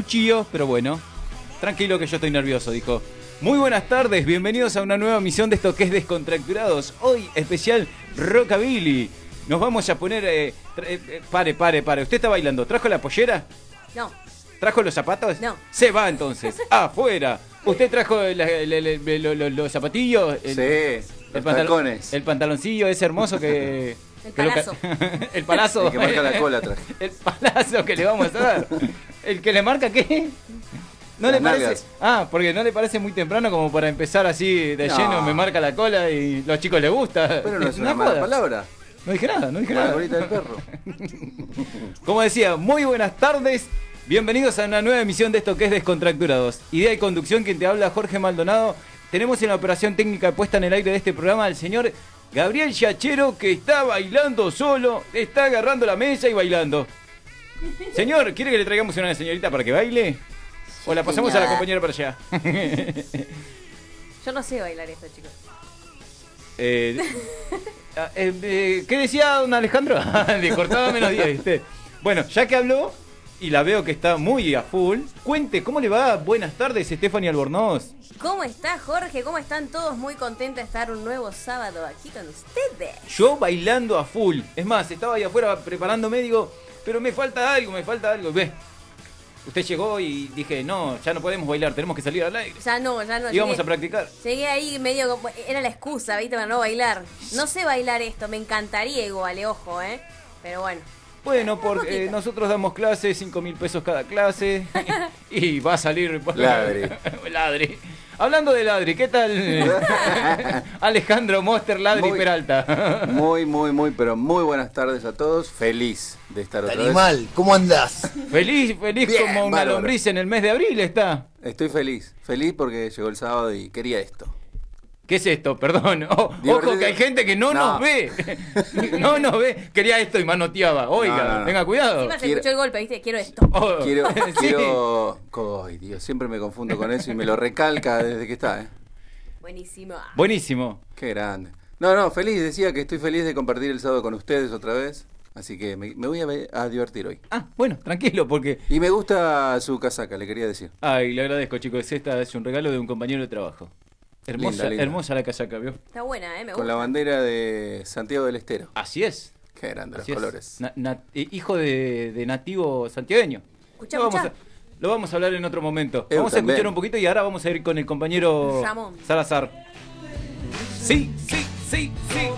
cuchillo, pero bueno. Tranquilo que yo estoy nervioso, dijo. Muy buenas tardes, bienvenidos a una nueva misión de esto que es Descontracturados. Hoy especial Rockabilly. Nos vamos a poner... eh, eh, eh, pare, pare, pare. ¿Usted está bailando? ¿Trajo la pollera? No, ¿Trajo los zapatos? No. Se va entonces. Afuera. ¿Usted trajo la- la- la- la- lo- lo- los zapatillos? El- sí, el los pantal- tacones. El pantaloncillo ese hermoso que... El que palazo. el palazo. El que marca la cola atrás. El palazo que le vamos a dar. ¿El que le marca qué? ¿No Las le parece? nalgas. Ah, porque no le parece muy temprano como para empezar así de No. lleno, me marca la cola y los chicos les gusta. Pero no es una mala joda. palabra. No dije nada, no dije La nada. del perro. Como decía, muy buenas tardes. Bienvenidos a una nueva emisión de esto que es Descontracturados. Idea y conducción, quien te habla Jorge Maldonado. Tenemos en la operación técnica puesta en el aire de este programa al señor Gabriel Yachero, que está bailando solo, está agarrando la mesa y bailando. Señor, ¿quiere que le traigamos una señorita para que baile? ¿O la pasamos a la compañera para allá? yo no sé bailar esto, chicos. Eh, ah, eh, eh, ¿Qué decía don Alejandro? Le cortaba menos 10, ¿viste? Bueno, ya que habló y la veo que está muy a full, cuente, ¿cómo le va? Buenas tardes, Stephanie Albornoz. ¿Cómo está Jorge? ¿Cómo están todos? Muy contenta de estar un nuevo sábado aquí con ustedes. Yo bailando a full. Es más, estaba ahí afuera preparándome, digo, pero me falta algo, me falta algo. Ve, usted llegó y dije, no, ya no podemos bailar, tenemos que salir al aire. Ya no, ya no. Y vamos llegué- a practicar. Llegué ahí medio como... Era la excusa, ¿viste? Para no bailar. No sé bailar esto, me encantaría igual, eh, ojo, ¿eh? Pero bueno. Bueno, porque poquito. nosotros damos clases, 5 mil pesos cada clase. y va a salir. Ladri. ladri. Hablando de ladri, ¿qué tal? Alejandro Monster Ladri Muy- Peralta. Muy, muy, muy, pero muy buenas tardes a todos. Feliz de estar otra vez. Animal, ¿cómo andás? feliz, feliz Bien, como una bárbaro. lombriz en el mes de abril está. Estoy feliz. Feliz porque llegó el sábado y quería esto. ¿Qué es esto? Perdón. O- Divertido. ojo que hay gente que no, No. nos ve. no nos ve. Quería esto y manoteaba. Oiga, No, no, no. tenga cuidado. Encima se Quiero- escuchó el golpe, ¿viste? Quiero esto. Oh, Quiero, sí. quiero. Ay, Dios, siempre me confundo con eso y me lo recalca desde que está, ¿eh? Buenísimo. Buenísimo. Qué grande. No, no, feliz, decía que estoy feliz de compartir el sábado con ustedes otra vez. Así que me, me voy a divertir hoy. Ah, bueno, tranquilo, porque Y me gusta su casaca, le quería decir. Ay, le agradezco, chicos. Esta es un regalo de un compañero de trabajo. Hermosa, Linda, linda. hermosa la casaca, ¿vio? Está buena, ¿eh? Me Con gusta. la bandera de Santiago del Estero. Así es. Qué grande los así colores. Na- na- eh, hijo de, de nativo santiagueño. Escuchá, lo, vamos a, escuchá. lo vamos a hablar en otro momento. Eu vamos a escuchar un poquito y ahora vamos a ir con el compañero Ramón. Salazar. Sí, sí, sí, sí.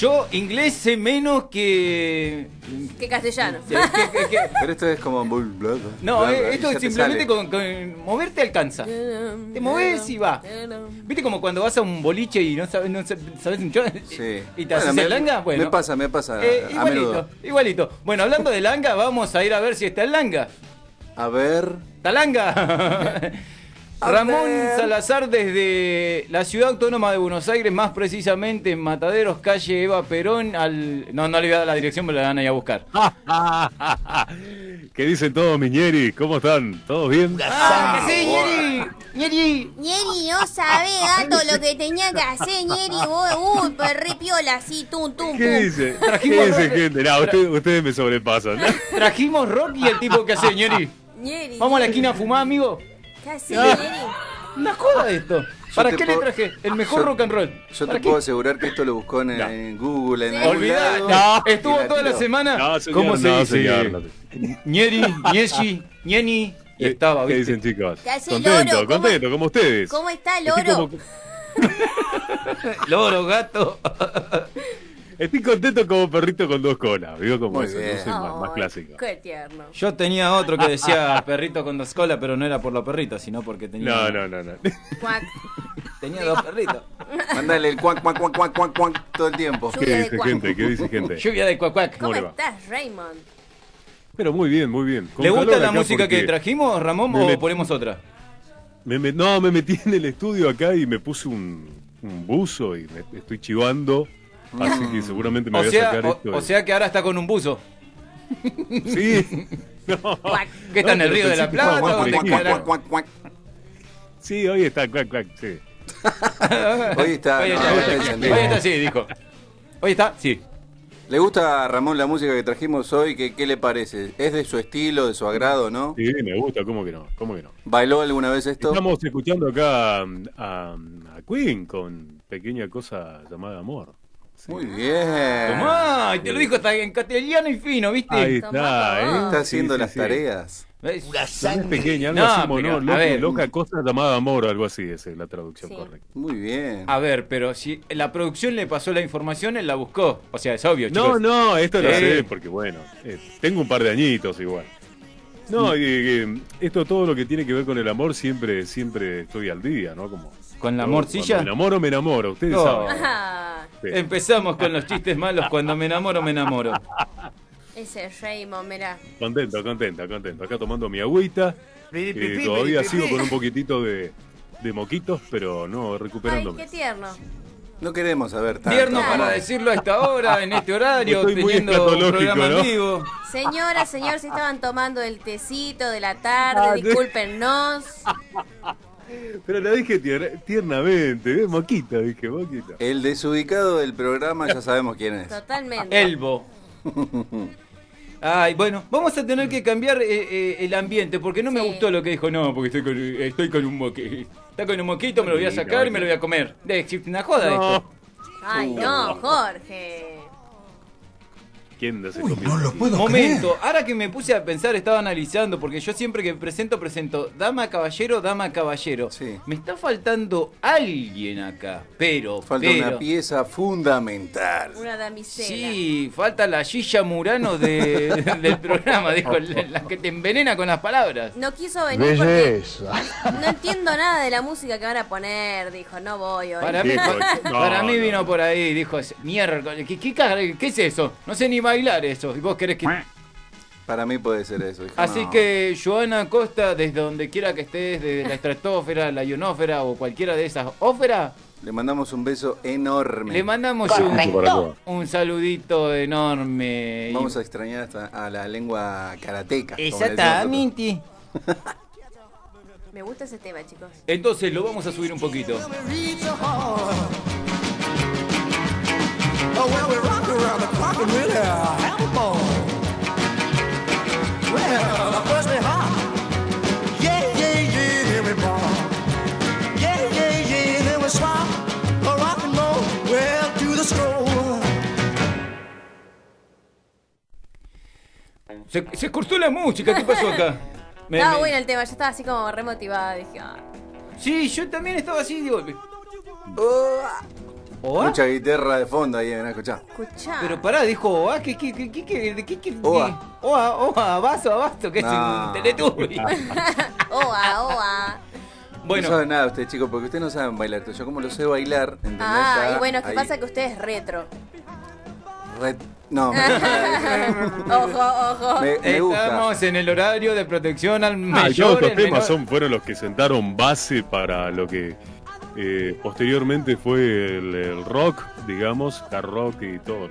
Yo inglés sé menos que... Castellano. que- que- que- Pero esto es como... bla, bla, bla, No, eh, esto es te simplemente con, con moverte alcanza. Te moves y va. ¿Viste como cuando vas a un boliche y no sabes, no sabes un chorro? Sí. ¿Y te Bueno, haces me- el langa? Bueno. Me pasa, me pasa Eh, a igualito, menudo. igualito. Bueno, hablando de langa, vamos a ir a ver si está el langa. A ver... ¡Talanga! Ramón. Salazar desde la ciudad autónoma de Buenos Aires, más precisamente en Mataderos, calle Eva Perón, al... No, no le voy a dar la dirección, me la van a ir a buscar. ¿Qué dicen todos, Miñeri? ¿Cómo están? ¿Todos bien? ¡Ah, sí, Ñeri! ¡Ñeri! Ñeri, no sabe, gato, lo que tenía que hacer, Ñeri. Vos, uy, piola, así, tum, tum, ¿Qué dice? Trajimos ¿Qué dice gente? No, ustedes me sobrepasan. Trajimos rock y el tipo que hace, Ñeri. Ñeri. Vamos a la esquina a fumar, amigo. ¿Qué Ah. Ñeri? Una joda esto. ¿Para qué le traje? El mejor yo- rock and roll. Yo ¿Para te qué? puedo asegurar que esto lo buscó en, No. en Google, en Sí. algún lado, no, estuvo toda la semana. No, señor, ¿Cómo se no, dice? señor, no. Ñeri, Ñeshi, Ñeni. Y estaba, ¿Qué ¿viste? dicen, chicos? ¿Qué Contento, loro? ¿Cómo- contento, como ustedes. ¿Cómo está, Estoy loro? como- Loro, gato. Estoy contento como perrito con dos colas. Digo como Muy eso, no soy más, más clásico. Qué tierno. Yo tenía otro que decía perrito con dos colas, pero no era por los perritos, sino porque tenía. No, no, no, no. Cuac. Tenía dos perritos. Mándale el cuac, cuac, cuac, cuac, cuac, cuac todo el tiempo. ¿Qué dice cuac. gente? ¿Qué dice gente? Lluvia de cuacuac. ¿Cómo le va? estás, Raymond? Pero muy bien, muy bien. Con ¿Le gusta la música que trajimos, Ramón, me o met- ponemos otra? me no, me metí en el estudio acá y me puse un, un buzo y me estoy chivando. Así que seguramente me O voy a sea, sacar o, esto. o sea que ahora está con un buzo. Sí. No. ¿Qué está en el río de la Plata? Cuac, cuac, cuac. Sí, hoy está, cuac, cuac, sí. Hoy está, Hoy no, está, hoy está hoy encendido. está, sí, dijo. Hoy está, sí. ¿Le gusta a Ramón la música que trajimos hoy? ¿Qué, ¿Qué le parece? ¿Es de su estilo, de su agrado, no? Sí, me gusta, ¿cómo que no? ¿Cómo que no? ¿Bailó alguna vez esto? Estamos escuchando acá a, a- a Queen con pequeña cosa llamada amor. Muy bien. Tomá, y te lo dijo hasta en castellano y fino, ¿viste? Ahí está, tomá. ¿eh? Está haciendo Sí, sí, las sí. tareas. ¿Ves? No es pequeña, algo No, así, pero, mono, a loco- ver. loca cosa llamada amor, algo así, esa es la traducción Sí. correcta. Muy bien. A ver, pero si la producción le pasó la información, él la buscó. O sea, es obvio, No, chicos. no, esto lo sé, porque bueno, eh, tengo un par de añitos igual. No, y, y, esto todo lo que tiene que ver con el amor siempre, siempre estoy al día, ¿no? Como ¿Con la yo, morcilla? cuando Me enamoro, me enamoro, ustedes No. saben. Sí. Empezamos con los chistes malos. Cuando me enamoro, me enamoro. ese Raymond, mirá. Contento, contento, contento. Acá tomando mi agüita. eh, todavía sigo con un poquitito de, de moquitos, pero no Ay, recuperándome. qué tierno. No queremos saber tanto. Tierno para decirlo a esta hora, en este horario, Estoy muy teniendo un programa ¿no? en vivo. Señora, señor, si estaban tomando el tecito de la tarde, Ah, discúlpenos. Pero la dije tier- tiernamente, ¿eh? moquita, dije, moquita. El desubicado del programa ya sabemos quién es. Totalmente. Elbo. Ay, bueno, vamos a tener que cambiar eh, eh, el ambiente porque no me Sí. gustó lo que dijo. No, porque estoy con, estoy con un moquito. Está con un moquito, me lo voy a sacar y me lo voy a comer. De existe una joda No. esto. Ay, no, Jorge. ¿Quién no se Uy, comió no un lo puedo Momento, ahora que me puse a pensar, estaba analizando, porque yo siempre que presento, presento dama, caballero, dama, caballero. Sí. Me está faltando alguien acá, pero. Falta pero- una pieza fundamental. Una damisela. Sí, falta la Gilla Murano de- del programa, dijo, la, la que te envenena con las palabras. No quiso venir porque no entiendo nada de la música que van a poner. Dijo, no voy hoy. Para mí, no, para mí no. vino por ahí, dijo, miércoles, ¿qué, qué, qué es eso? No sé ni bailar eso. Y vos querés que... Para mí puede ser eso. hijo. Así No. que, Joana Costa, desde donde quiera que estés, desde la estratosfera, la ionósfera o cualquiera de esas óferas, Le mandamos un beso enorme. le mandamos un, un saludito enorme. y- Vamos a extrañar hasta a la lengua karateca. Exactamente. Me gusta ese tema, chicos. Entonces lo vamos a subir un poquito. Oh, well, we rock around the clock and really have a ball. Well, first we hop. Yeah, yeah, yeah, then we ball. Yeah, yeah, yeah, then we swap. A rock and roll, well, to the stroll. Se, se cortó la música, ¿qué pasó acá? Me- Estaba me- bueno el tema, yo estaba así como remotivada. Dije, ah, Sí, yo también estaba así, digo. Oa. ¿Oa? Mucha guitarra de fondo ahí, ven a escuchar. escuchá. Pero pará, dijo Oa, ¿qué, qué, qué, qué, qué, qué, qué, qué? Oa. Oa, Oa, abasto, abasto, que es No. un teletubby. Oa, oa. No bueno, saben nada usted, chicos, porque ustedes no saben bailar. Yo como lo sé bailar, ¿entendés? Ah, Ya y bueno, ¿qué ahí. pasa? Que usted es retro. Re- No, Ojo, ojo. me, me gusta. estamos en el horario de protección al Ah, mayor. todos estos el temas menor. son, fueron los que sentaron base para lo que eh, posteriormente fue el, el rock, digamos, hard rock y todos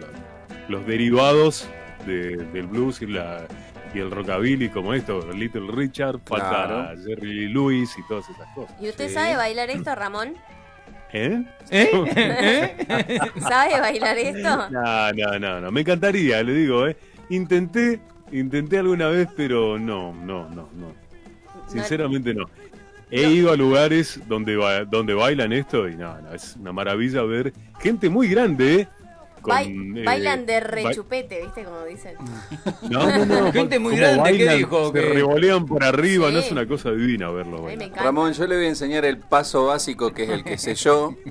los derivados de- del blues y, la, y el rockabilly como esto, Little Richard, Claro. Jerry Lee Lewis y todas esas cosas. ¿Y usted Sí. sabe bailar esto, Ramón? ¿Eh? ¿Eh? ¿Eh? ¿Sabe bailar esto? No, no, no, no, me encantaría, le digo, ¿eh? Intenté, intenté alguna vez, pero no, no, no, no. Sinceramente no. He ido a lugares donde, ba- donde bailan esto y no, no, es una maravilla ver gente muy grande. Con, eh, bailan de ba- rechupete, ¿viste? Como dicen. No, no, no. Gente muy grande, ¿qué bailan, dijo? Se Que- revolean por arriba, Sí. no es una cosa divina verlo bailar. Ramón, yo le voy a enseñar el paso básico que es el que sé yo.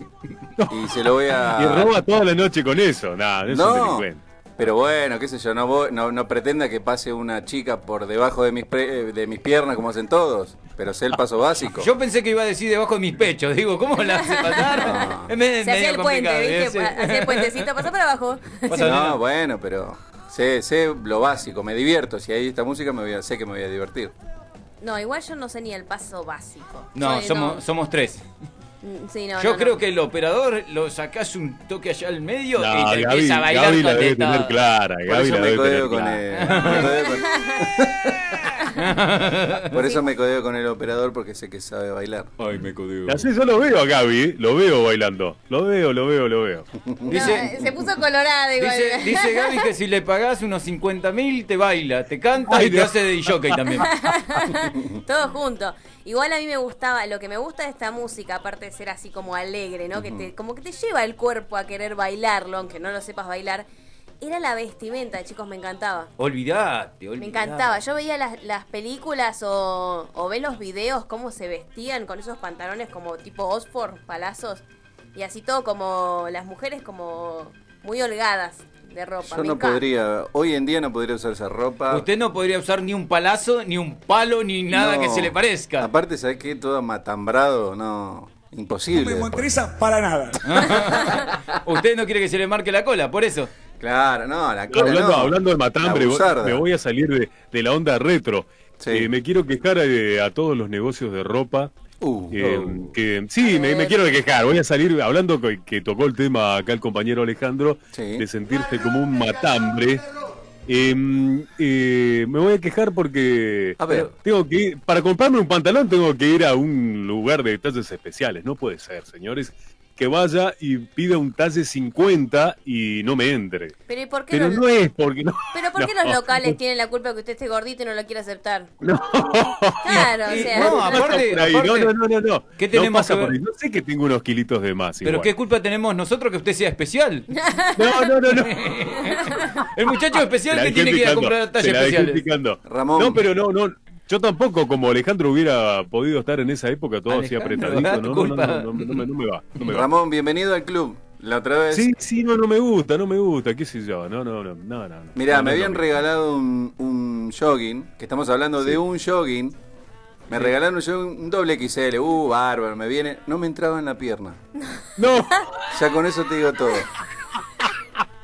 Y se lo voy a. Y roba toda la noche con eso, nada, no, es un delincuente. Pero bueno, qué sé yo, no, voy- no, no pretenda que pase una chica por debajo de mis, pre- de mis piernas como hacen todos, pero sé el paso básico. Yo pensé que iba a decir debajo de mis pechos. Digo, ¿cómo la hace pasar? No. Es me- Se hacía el puente, ¿viste? ¿eh? Sí. Hacía el puentecito, pasó para abajo. Pasa. No, bueno, pero sé, sé lo básico, me divierto. Si hay esta música, me voy a, sé que me voy a divertir. No, igual yo no sé ni el paso básico. No, Soy- somos, somos tres. Mm, Sí, no, Yo no, creo no. que el operador lo sacás un toque allá al medio y te Gaby, empieza a bailar Gaby la debe tener clara, Por Gaby eso la me debe tener con clara. él. me con- Por eso me codeo con el operador porque sé que sabe bailar. Ay, me codeo. Así yo lo veo a Gaby, lo veo bailando. Lo veo, lo veo, lo veo. Dice, No, se puso colorada igual. dice, dice Gaby que si le pagás unos 50 mil te baila, te canta Ay, y te Dios. hace de jockey también. Todo junto. Igual a mí me gustaba, lo que me gusta de esta música, aparte de ser así como alegre, ¿no? Que te, como que te lleva el cuerpo a querer bailarlo, aunque no lo sepas bailar, era la vestimenta, chicos, me encantaba. Olvidate, olvidate. Me encantaba. Yo veía las, las películas o, o ve los videos, cómo se vestían con esos pantalones como tipo Oxford, palazos, y así todo como las mujeres como muy holgadas de ropa. Yo Me no encanta. podría, hoy en día no podría usar esa ropa. Usted no podría usar ni un palazo, ni un palo, ni nada No. que se le parezca. Aparte, ¿sabes qué? Todo matambrado, no. Imposible. después. para nada. Usted no quiere que se le marque la cola, por eso. Claro, no, la cola Hablando, no. hablando de matambre, me voy a salir de, de la onda retro. Sí. Eh, me quiero quejar eh, a todos los negocios de ropa. Uh, eh, uh. que, sí, me, me quiero quejar. Voy a salir hablando que, que tocó el tema acá el compañero Alejandro Sí. de sentirse como un matambre. Eh, eh, me voy a quejar porque A ver. tengo que ir, para comprarme un pantalón tengo que ir a un lugar de talles especiales. No puede ser, señores, que vaya y pida un talle 50 y no me entre. Pero ¿y por qué, Pero los, no es porque no. pero ¿por qué no. los locales tienen la culpa que usted esté gordito y no lo quiere aceptar? No. Claro, o sea. no, aparte- no, no, no, no, no. ¿Qué No tenemos pasa que por ver? ahí. No sé que tengo unos kilitos de más. Pero igual. qué culpa tenemos nosotros que usted sea especial. No, no, no, no. El muchacho especial que tiene que ir a picando, comprar se tallas la dejé especiales. picando. Ramón. No, pero no, no. Yo tampoco, como Alejandro hubiera podido estar en esa época, todo así apretadito. No, no, no, culpa. no, no, no me- no me va. No me va. Ramón, bienvenido al club. La otra vez. Sí, sí, no, no me gusta, no me gusta, qué sé yo. No, no, no, no, no. Mirá, No, me habían no. regalado un, un jogging, que estamos hablando de un jogging. Me regalaron un, jogging, un doble XL, uh, bárbaro, me viene. No me entraba en la pierna. No. Ya con eso te digo todo.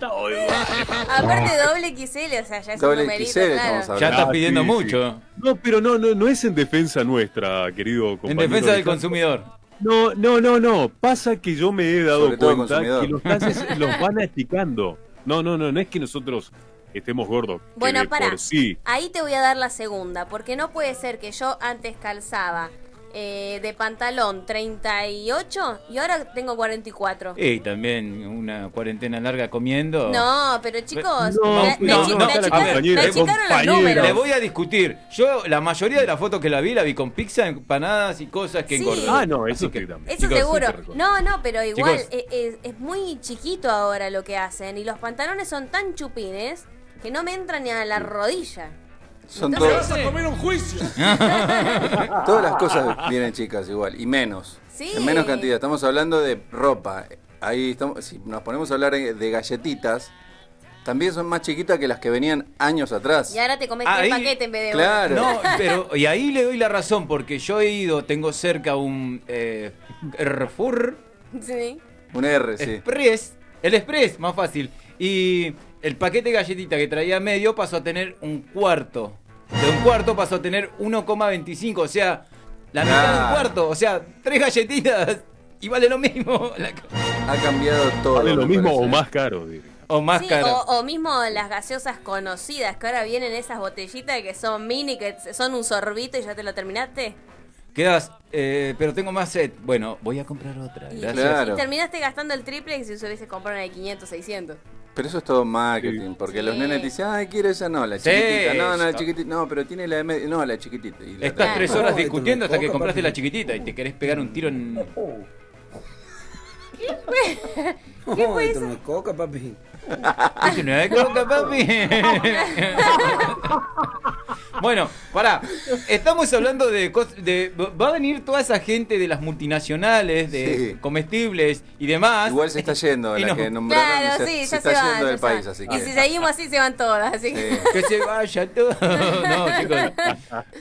Aparte doble XL, o sea, ya es un numerito, XL claro. Ya estás Ah, pidiendo sí, mucho. sí. No, pero no, no, no es en defensa nuestra, querido compañero. En defensa del consumidor. No, no, no, no. Pasa que yo me he dado Sobre cuenta que los talles los van achicando. No, no, no, no es que nosotros estemos gordos. Bueno, para. sí. Ahí te voy a dar la segunda, porque no puede ser que yo antes calzaba eh, de pantalón 38 y ahora tengo 44. Y también una cuarentena larga comiendo. No, pero chicos, No, me, achicaron, los números. Le voy a discutir. Yo, la mayoría de las fotos que la vi, la vi con pizza, empanadas y cosas que Sí. engordan. Ah, no, eso que-. Eso Chicos, seguro. No, no, pero igual Chicos. eh, eh, es, muy chiquito ahora lo que hacen y los pantalones son tan chupines que no me entran ni a la rodilla. Son Entonces- todas, a comer un juicio. todas las cosas vienen chicas igual, y menos. Sí. En menos cantidad. Estamos hablando de ropa. Ahí estamos, si nos ponemos a hablar de galletitas, también son más chiquitas que las que venían años atrás. Y ahora te comes ahí- paquetes en vez de Claro. No, pero y ahí le doy la razón porque yo he ido, tengo cerca un eh, Carrefour. Sí. Un R, sí. Express, el Express, más fácil. Y el paquete de galletita que traía medio pasó a tener un cuarto. De un cuarto pasó a tener 1,25, o sea, la mitad de un cuarto, o sea, tres galletitas y vale lo mismo. La- Ha cambiado todo. Vale lo mismo parece. o más caro, diría. O más Sí, cara. o, o mismo las gaseosas conocidas, que ahora vienen esas botellitas que son mini, que son un sorbito y ya te lo terminaste. Quedas, eh, pero tengo más sed. Bueno, voy a comprar otra. Y, Gracias. Claro. y terminaste gastando el triple que si se hubiese comprado una de 500, 600. Pero eso es todo marketing, Sí. porque Sí. los nenes te dicen, ay, quiero esa, no, la Sí, chiquitita, no, no, la chiquitita, no, pero tiene la de medio, no, la chiquitita. Y la Estás tres horas No, discutiendo hasta que compraste la chiquitita y te querés pegar un tiro en... ¿Qué fue eso? no es coca, papi. Eso no es coca, papi. bueno, pará. Estamos hablando de, de. Va a venir toda esa gente de las multinacionales, de Sí. comestibles y demás. Igual se está yendo, la no. que nombraron, Claro, se, sí, se está se van. yendo ya del país, y si seguimos así, se van todas. Así que... Sí. Que se vaya todo. No, chicos.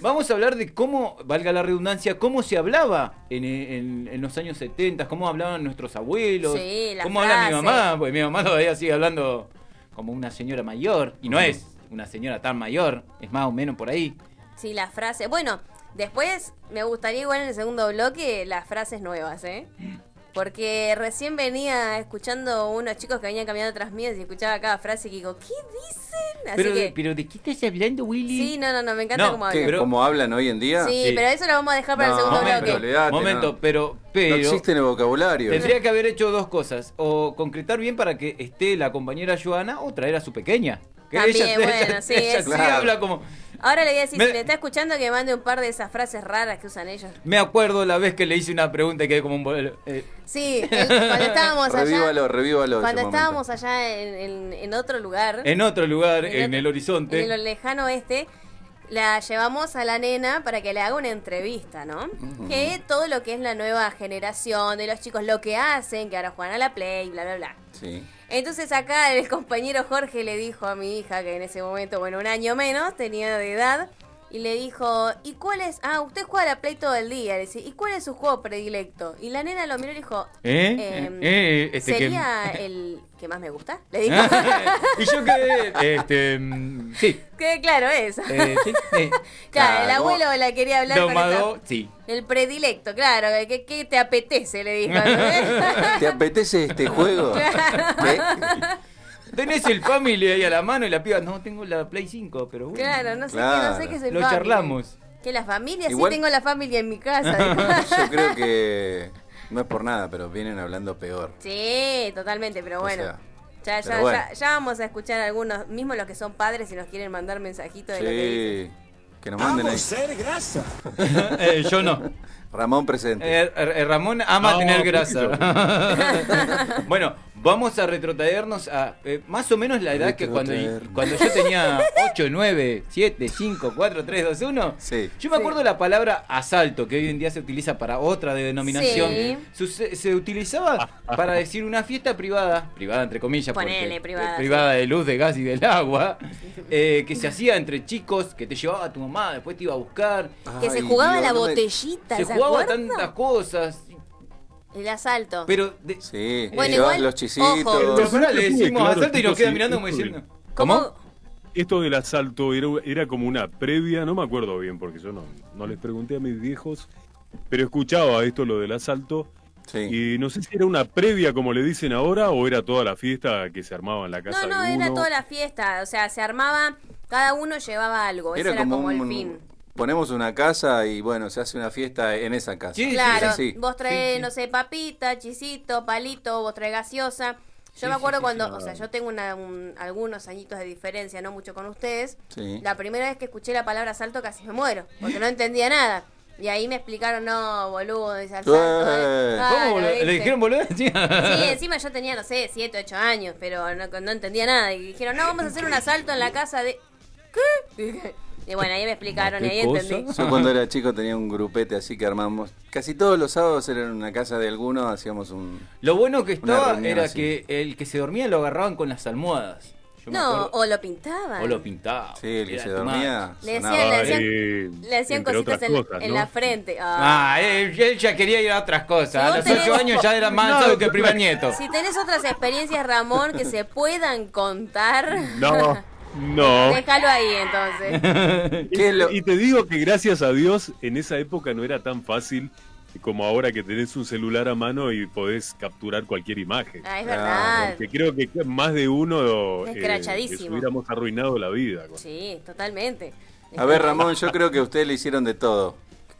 Vamos a hablar de cómo, valga la redundancia, cómo se hablaba en, en- en los años 70, cómo hablaban nuestros abuelos, Sí, las cómo habla mi mamá, porque mi mamá todavía sigue hablando como una señora mayor, y no es una señora tan mayor, es más o menos por ahí. Sí, la frase. Bueno, después me gustaría igual en el segundo bloque las frases nuevas, ¿eh? Porque recién venía escuchando unos chicos que venían caminando tras mías y escuchaba cada frase que digo, ¿qué dicen? Así Pero, que, pero ¿de qué estás hablando, Willy? sí, no, no, no, me encanta No, cómo hablan. pero- ¿Cómo hablan hoy en día? Sí, Sí. pero eso lo vamos a dejar para No, el segundo pero bloque. olvidate, Momento, no. pero, pero No existe en el vocabulario. tendría que haber hecho dos cosas. O concretar bien para que esté la compañera Joana o traer a su pequeña. Que También, bueno, sí, ella es- sí Claro. habla como... Ahora le voy a decir, Me- si me está escuchando, que mande un par de esas frases raras que usan ellos. Me acuerdo la vez que le hice una pregunta y quedé como un... eh, Sí, el- cuando estábamos allá. Revívalo, revívalo. ese Cuando momento. estábamos allá en, en- en otro lugar, en otro lugar, En en, otro- el horizonte. en el lejano oeste, la llevamos a la nena para que le haga una entrevista, ¿no? Que todo lo que es la nueva generación de los chicos, lo que hacen, que ahora juegan a la Play, bla, bla, bla. Sí. Entonces acá el compañero Jorge le dijo a mi hija, que en ese momento, bueno, un año menos, tenía de edad, y le dijo, ¿y cuál es? Ah, usted juega a la Play todo el día. Le dice, ¿y cuál es su juego predilecto? Y la nena lo miró y le dijo, ¿Eh? em, Eh, este que- ¿sería el que más me gusta? Le dijo. y yo quedé... Este, mm, sí. Quede claro eso. eh, sí, eh. Claro, el Claro, abuelo la quería hablar con Domado, esa- sí. El predilecto, claro. ¿Qué, qué te apetece? Le dijo. ¿Te apetece este juego? ¿Qué? Tenés el family ahí a la mano y la piba, no, tengo la Play 5, pero bueno. claro, no sé, Claro. qué, no sé qué es el Lo family. charlamos. Que la familia, Igual- sí tengo la familia en mi casa. Yo creo que no es por nada, pero vienen hablando peor. sí, totalmente, pero O bueno. sea, ya, ya, pero bueno. ya, ya vamos a escuchar algunos, mismo los que son padres, si nos quieren mandar mensajitos de lo que dicen. Sí. Que nos manden ahí. ser grasa. Eh, yo no. Ramón presente. Eh, eh, Ramón ama No, tener ¿por qué grasa. bueno, vamos a retrotraernos a eh, más o menos la edad que cuando, cuando yo tenía 8, 9, 7, 5, 4, 3, 2, 1. Sí. Yo me acuerdo de la palabra asalto, que hoy en día se utiliza para otra denominación. Sí. Su- Se, se utilizaba para decir una fiesta privada, privada entre comillas, porque, Ponele, privada, eh, privada de luz, de gas y del agua, eh, que se hacía entre chicos, que te llevaba tu mamá, después te iba a buscar. Que se jugaba Dios, la botellita, Se ¿se, jugaba tantas cosas. El asalto. Pero de, Sí, Bueno, igual, los chisitos. ojo. Pero pará, le decimos claro, asalto y nos queda sí, mirando como diciendo. ¿Cómo? Esto del asalto era, era como una previa, no me acuerdo bien porque yo no, no les pregunté a mis viejos, pero escuchaba esto lo del asalto Sí. y no sé si era una previa como le dicen ahora o era toda la fiesta que se armaba en la casa No, no, de era toda la fiesta. O sea, se armaba, cada uno llevaba algo. Ese era como, el fin. Ponemos una casa y bueno, se hace una fiesta en esa casa. Sí, Claro, Es así. vos Sí, sí. no sé, papita, chisito, palito, vos traés gaseosa. Yo Sí, me acuerdo sí, cuando, sí. o sea, yo tengo una- un- algunos añitos de diferencia, no mucho con ustedes. Sí. La primera vez que escuché la palabra salto casi me muero, porque no entendía nada. Y ahí me explicaron, no, boludo, dice al salto. Eh. Claro, ¿Cómo? ¿Le, le dijeron boludo? Sí. Sí, encima yo tenía, no sé, 7, 8 años, pero no, no entendía nada. Y dijeron, no, vamos a hacer un asalto en la casa de... ¿Qué? Y bueno, ahí me explicaron y ¿Qué ahí cosa? entendí. Yo cuando era chico tenía un grupete así que armamos. Casi todos los sábados era en una casa de alguno, hacíamos un. Lo bueno que estaba era así. que el que se dormía lo agarraban con las almohadas. Yo No, o lo pintaban. o lo pintaba. Sí, el que se dormía. Le decían- le Eh, hacían cositas en, cosas, en ¿no? la frente. Ah. Ah, él, él ya quería ir a otras cosas. A los tenés- 8 años ya era más No, avanzado que el primer nieto. Si tenés otras experiencias, Ramón, que se puedan contar, No, no. déjalo ahí entonces. ¿Qué es lo- Y te digo que gracias a Dios en esa época no era tan fácil como ahora que tenés un celular a mano y podés capturar cualquier imagen. Ah, es verdad. Que creo que más de uno eh, les hubiéramos arruinado la vida. con- Sí, totalmente. A ver, Ramón, yo creo que a usted le hicieron de todo.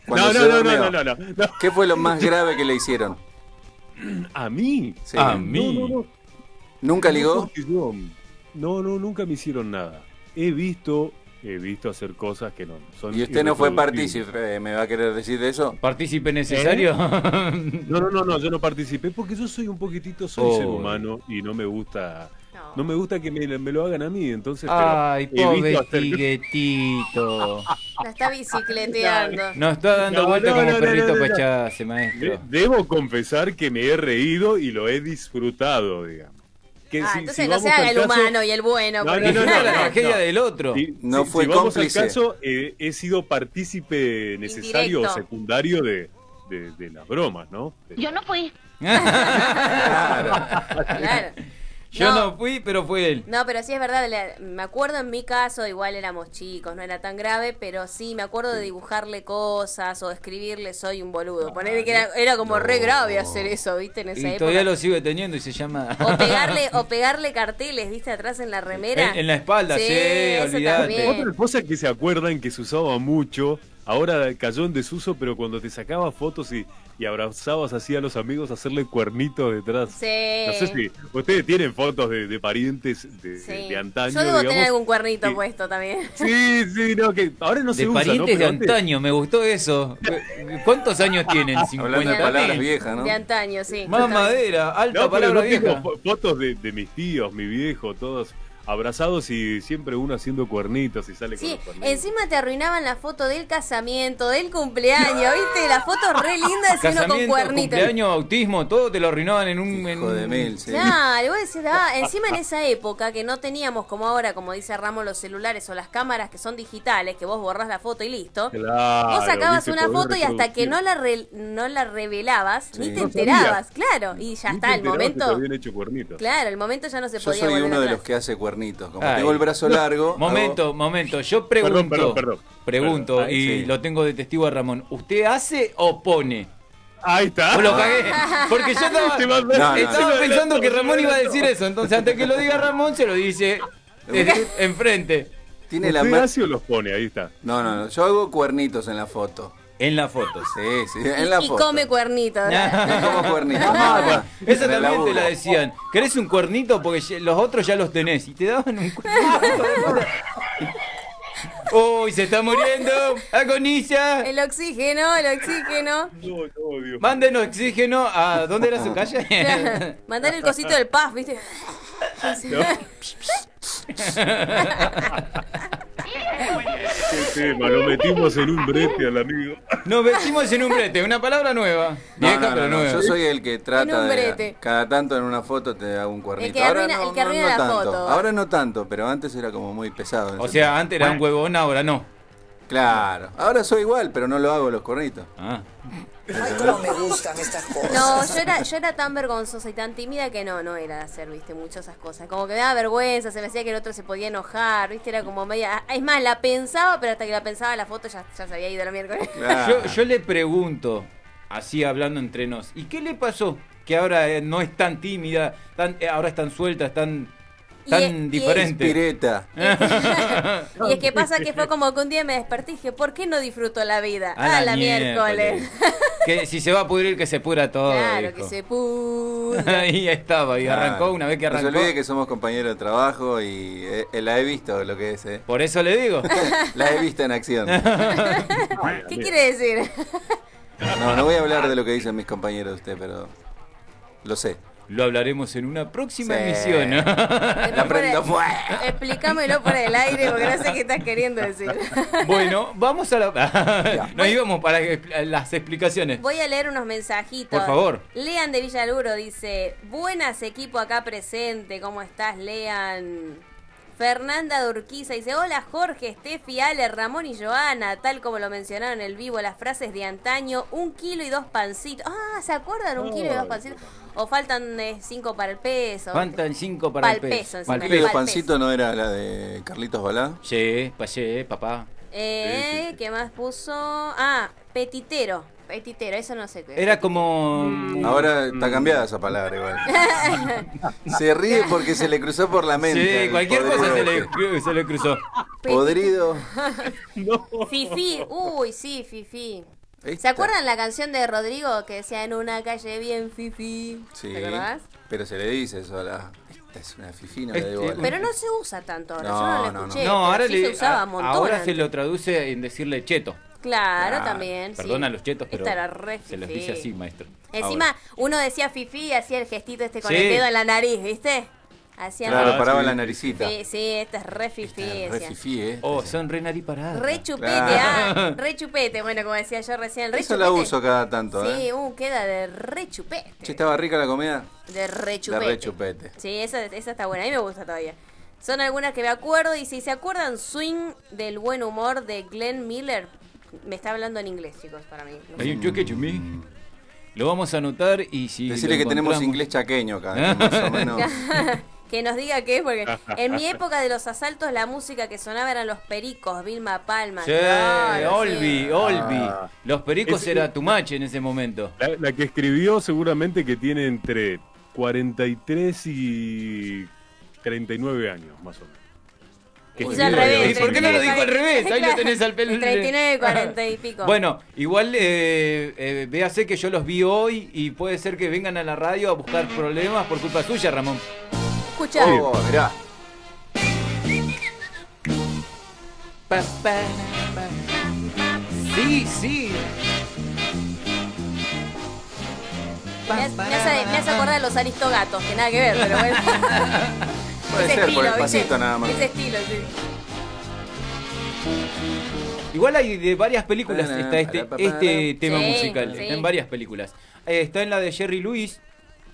No, no, no, no, no, no, no. ¿Qué fue lo más grave que le hicieron? A mí. Sí. A mí. No, no, no. ¿Nunca No, ligó? No, no, nunca me hicieron nada. He visto, he visto hacer cosas que no son. ¿Y usted no fue partícipe? ¿Me va a querer decir de eso? ¿Partícipe necesario? No, no, no, no, yo no participé porque yo soy un poquitito, soy Oh. ser humano y no me gusta, No. no me gusta que me, me lo hagan a mí, entonces. Ay, pobre hacer-. La está bicicleteando. Nos está dando No, vuelta no, como no, no, perrito no, no, no. De- maestro. Debo confesar que me he reído y lo he disfrutado, digamos. Que Ah, si- entonces si no vamos se haga al el caso- humano y el bueno. No, porque- no, no, no, la tragedia no. del otro. Si- No si- fue si vamos cómplice. al caso, eh, he sido partícipe necesario Indirecto. o secundario de, de- de las bromas, ¿no? Yo no fui. Claro. Yo No. no fui, pero fue él. No, pero sí es verdad, le- me acuerdo en mi caso, igual éramos chicos, no era tan grave, pero sí, me acuerdo de dibujarle cosas o escribirle soy un boludo. Ponerle que era, era como re grave hacer eso, ¿viste? En esa Y época. todavía lo sigue teniendo y se llama... O pegarle, o pegarle carteles, ¿viste? Atrás en la remera. En- en la espalda, sí, también. Otra cosa que se acuerdan que se usaba mucho, ahora cayó en desuso, pero cuando te sacabas fotos y, y abrazabas así a los amigos, hacerle cuernitos detrás. Sí. No sé si ustedes tienen fotos de, de parientes de, Sí. de antaño. Yo debo tener digamos. algún cuernito puesto también. Sí, sí, no, que ahora no se De usa, ¿no? parientes de Pero antes- antaño, me gustó eso. ¿Cuántos años tienen? Hablando de 50 palabras viejas, ¿no? De antaño, sí. Más madera, alta No, palabra no vieja. fo- fotos de, de mis tíos, mi viejo, todos abrazados y siempre uno haciendo cuernitos y sale con Sí, los cuernitos. encima te arruinaban la foto del casamiento, del cumpleaños, ¿viste? Las fotos re lindas y uno con Casamiento, cuernitos. cumpleaños, autismo, todo te lo arruinaban en un... en Hijo de mil, sí. Claro, y vos decís, ah, encima en esa época que no teníamos como ahora, como dice Ramos, los celulares o las cámaras que son digitales, que vos borrás la foto y listo. Claro, vos sacabas una foto y hasta que no la re- no la revelabas, ni te No enterabas, claro. Y ya Ni está, te el enterabas que te momento. habían hecho cuernitos. Claro, el momento ya no se Yo podía soy uno de los que hace cuernitos. Como Ay. tengo el brazo largo. Momento, hago- momento, yo pregunto, Perdón, perdón, perdón. pregunto, Perdón. y Sí. lo tengo de testigo a Ramón, ¿usted hace o pone? Ahí está. O lo cagué, porque yo estaba, Te mandé- No, no, estaba no. pensando que Ramón iba a decir eso, entonces antes que lo diga Ramón se lo dice enfrente, Tiene la ¿Usted ma- hace o los pone? Ahí está. No, no, no. Yo hago cuernitos en la foto. En la foto. Sí, sí, en la y foto. come cuernitos. Como cuernitos. Ah. Esa también te la decían. ¿Querés un cuernito? Porque los otros ya los tenés. Y te daban un cuernito. ¡Uy, se está muriendo! ¡Agoniza! El oxígeno, el oxígeno. No, no, Dios. Manden oxígeno a. ¿Dónde era su calle? Mandar el cosito del puff, ¿viste? Qué tema, lo metimos en un brete al amigo. Nos vestimos en un brete, una palabra nueva. No, Vieja, no, no, pero no, nueva. Yo soy el que En trata de. Cada tanto en una foto te hago un cuernito. que ahora no, el que no, arruina no la tanto. foto. Ahora no tanto, pero antes era como muy pesado. O sea, antes era un huevón, ahora no. Claro. Ahora soy igual, pero no lo hago los cuernitos. Ah. Ay, cómo me gustan estas cosas. No, yo era, yo era tan vergonzosa y tan tímida que no, no era de hacer, viste, muchas esas cosas. Como que me daba vergüenza, se me hacía que el otro se podía enojar, viste, era como media... Es más, la pensaba, pero hasta que la pensaba la foto ya, ya se había ido la miércoles. Claro. Yo, yo le pregunto, así hablando entre nos, ¿y qué le pasó? Que ahora eh, no es tan tímida, tan, eh, ahora es tan suelta, es tan, tan y es- diferente. Pireta. y es que pasa que fue como que un día me desperté y dije, ¿por qué no disfruto la vida? A Ah, la, miércoles. que si se va a pudrir, que se pudra todo. claro, dijo. que se pudra. Ahí estaba, y arrancó una vez que No arrancó. se olvide que somos compañeros de trabajo y eh, eh, la he visto lo que es, ¿eh? Por eso le digo. La he visto en acción. ¿Qué quiere decir? No, no voy a hablar de lo que dicen mis compañeros de usted, pero lo sé. Lo hablaremos en una próxima Sí. emisión. La prendo fuego. Explícamelo por el aire porque no sé qué estás queriendo decir. bueno, vamos a la. Nos íbamos para las explicaciones. Voy a leer unos mensajitos. Por favor. Lean de Villaluro dice: Buenas equipo acá presente, ¿cómo estás, Lean? Fernanda Durquiza dice: Hola Jorge, Steffi, Ale, Ramón y Joana. Tal como lo mencionaron en el vivo, las frases de antaño: un kilo y dos pancitos. Ah, ¿se acuerdan? Un kilo y dos pancitos. O faltan eh, cinco para el peso. Faltan cinco para Pa'l el peso. peso, Pa'l ¿Kilo peso. pancito no era la de Carlitos Balá? Sí, pasé, papá. Eh, ¿Qué más puso? Ah, petitero. Petitero, eso no sé qué. Era como. Ahora está cambiada esa palabra igual. Se ríe porque se le cruzó por la mente. Sí, al cualquier cosa se le, este. se le cruzó. Podrido. Fifi, uy, sí, Fifi. ¿Se acuerdan la canción de Rodrigo que decía en una calle bien Fifi? Sí. ¿Te acordás? Pero se le dice eso a la. Esta es una fifina de Este, bola. Pero no se usa tanto ahora, No, yo no lo no, no. escuché. No, pero ahora sí le, se usaba a- ahora se lo traduce en decirle cheto. Claro, también. Perdona a sí. los chetos, pero Esta era re se los fifí. dice así, maestro. Encima, Ahora. uno decía Fifi y hacía el gestito este con Sí. el dedo en la nariz, ¿viste? Hacía Claro, paraba sí. la naricita. Sí, sí, esta es re Fifi. Re decía. fifí, ¿eh? Oh, son re nariparadas. Re chupete, Claro. ah, re chupete, bueno, como decía yo recién, re Eso chupete. la uso cada tanto, Sí, ¿eh? uh, queda de re chupete. Che, estaba rica la comida. De re chupete. De re chupete. Sí, esa, esa está buena, a mí me gusta todavía. Son algunas que me acuerdo y si se acuerdan Swing del buen humor de Glenn Miller, me está hablando en inglés, chicos, para mí. Hay un choque chumí. Lo vamos a anotar y si. Decirle que tenemos inglés chaqueño acá, que más o menos. Que nos diga qué es, porque en mi época de los asaltos la música que sonaba eran los pericos, Vilma Palma. Sí, claro, Olvi, sí. Olvi. Ah. Los pericos Ese- era tu mache en ese momento. La, la que escribió seguramente que tiene entre 43 y 39 años, más o menos. Que Hizo al revés. ¿Y por qué no lo dijo al 39, revés? Ahí lo tenés al pelo. 39, 40 y pico. Bueno, igual eh, eh, véase que yo los vi hoy y puede ser que vengan a la radio a buscar problemas por culpa suya, Ramón. Escucha. Oh, mirá. Pa, pa, pa. Sí, sí. Me hace, me hace acordar de los aristogatos, que nada que ver, pero bueno. Puede Ese ser, por el estilo, ¿viste? pasito nada más. Ese estilo, sí. Igual hay de varias películas Para, está este, para, para, este tema Sí, musical. sí. Está en varias películas. Eh, está en la de Jerry Lewis.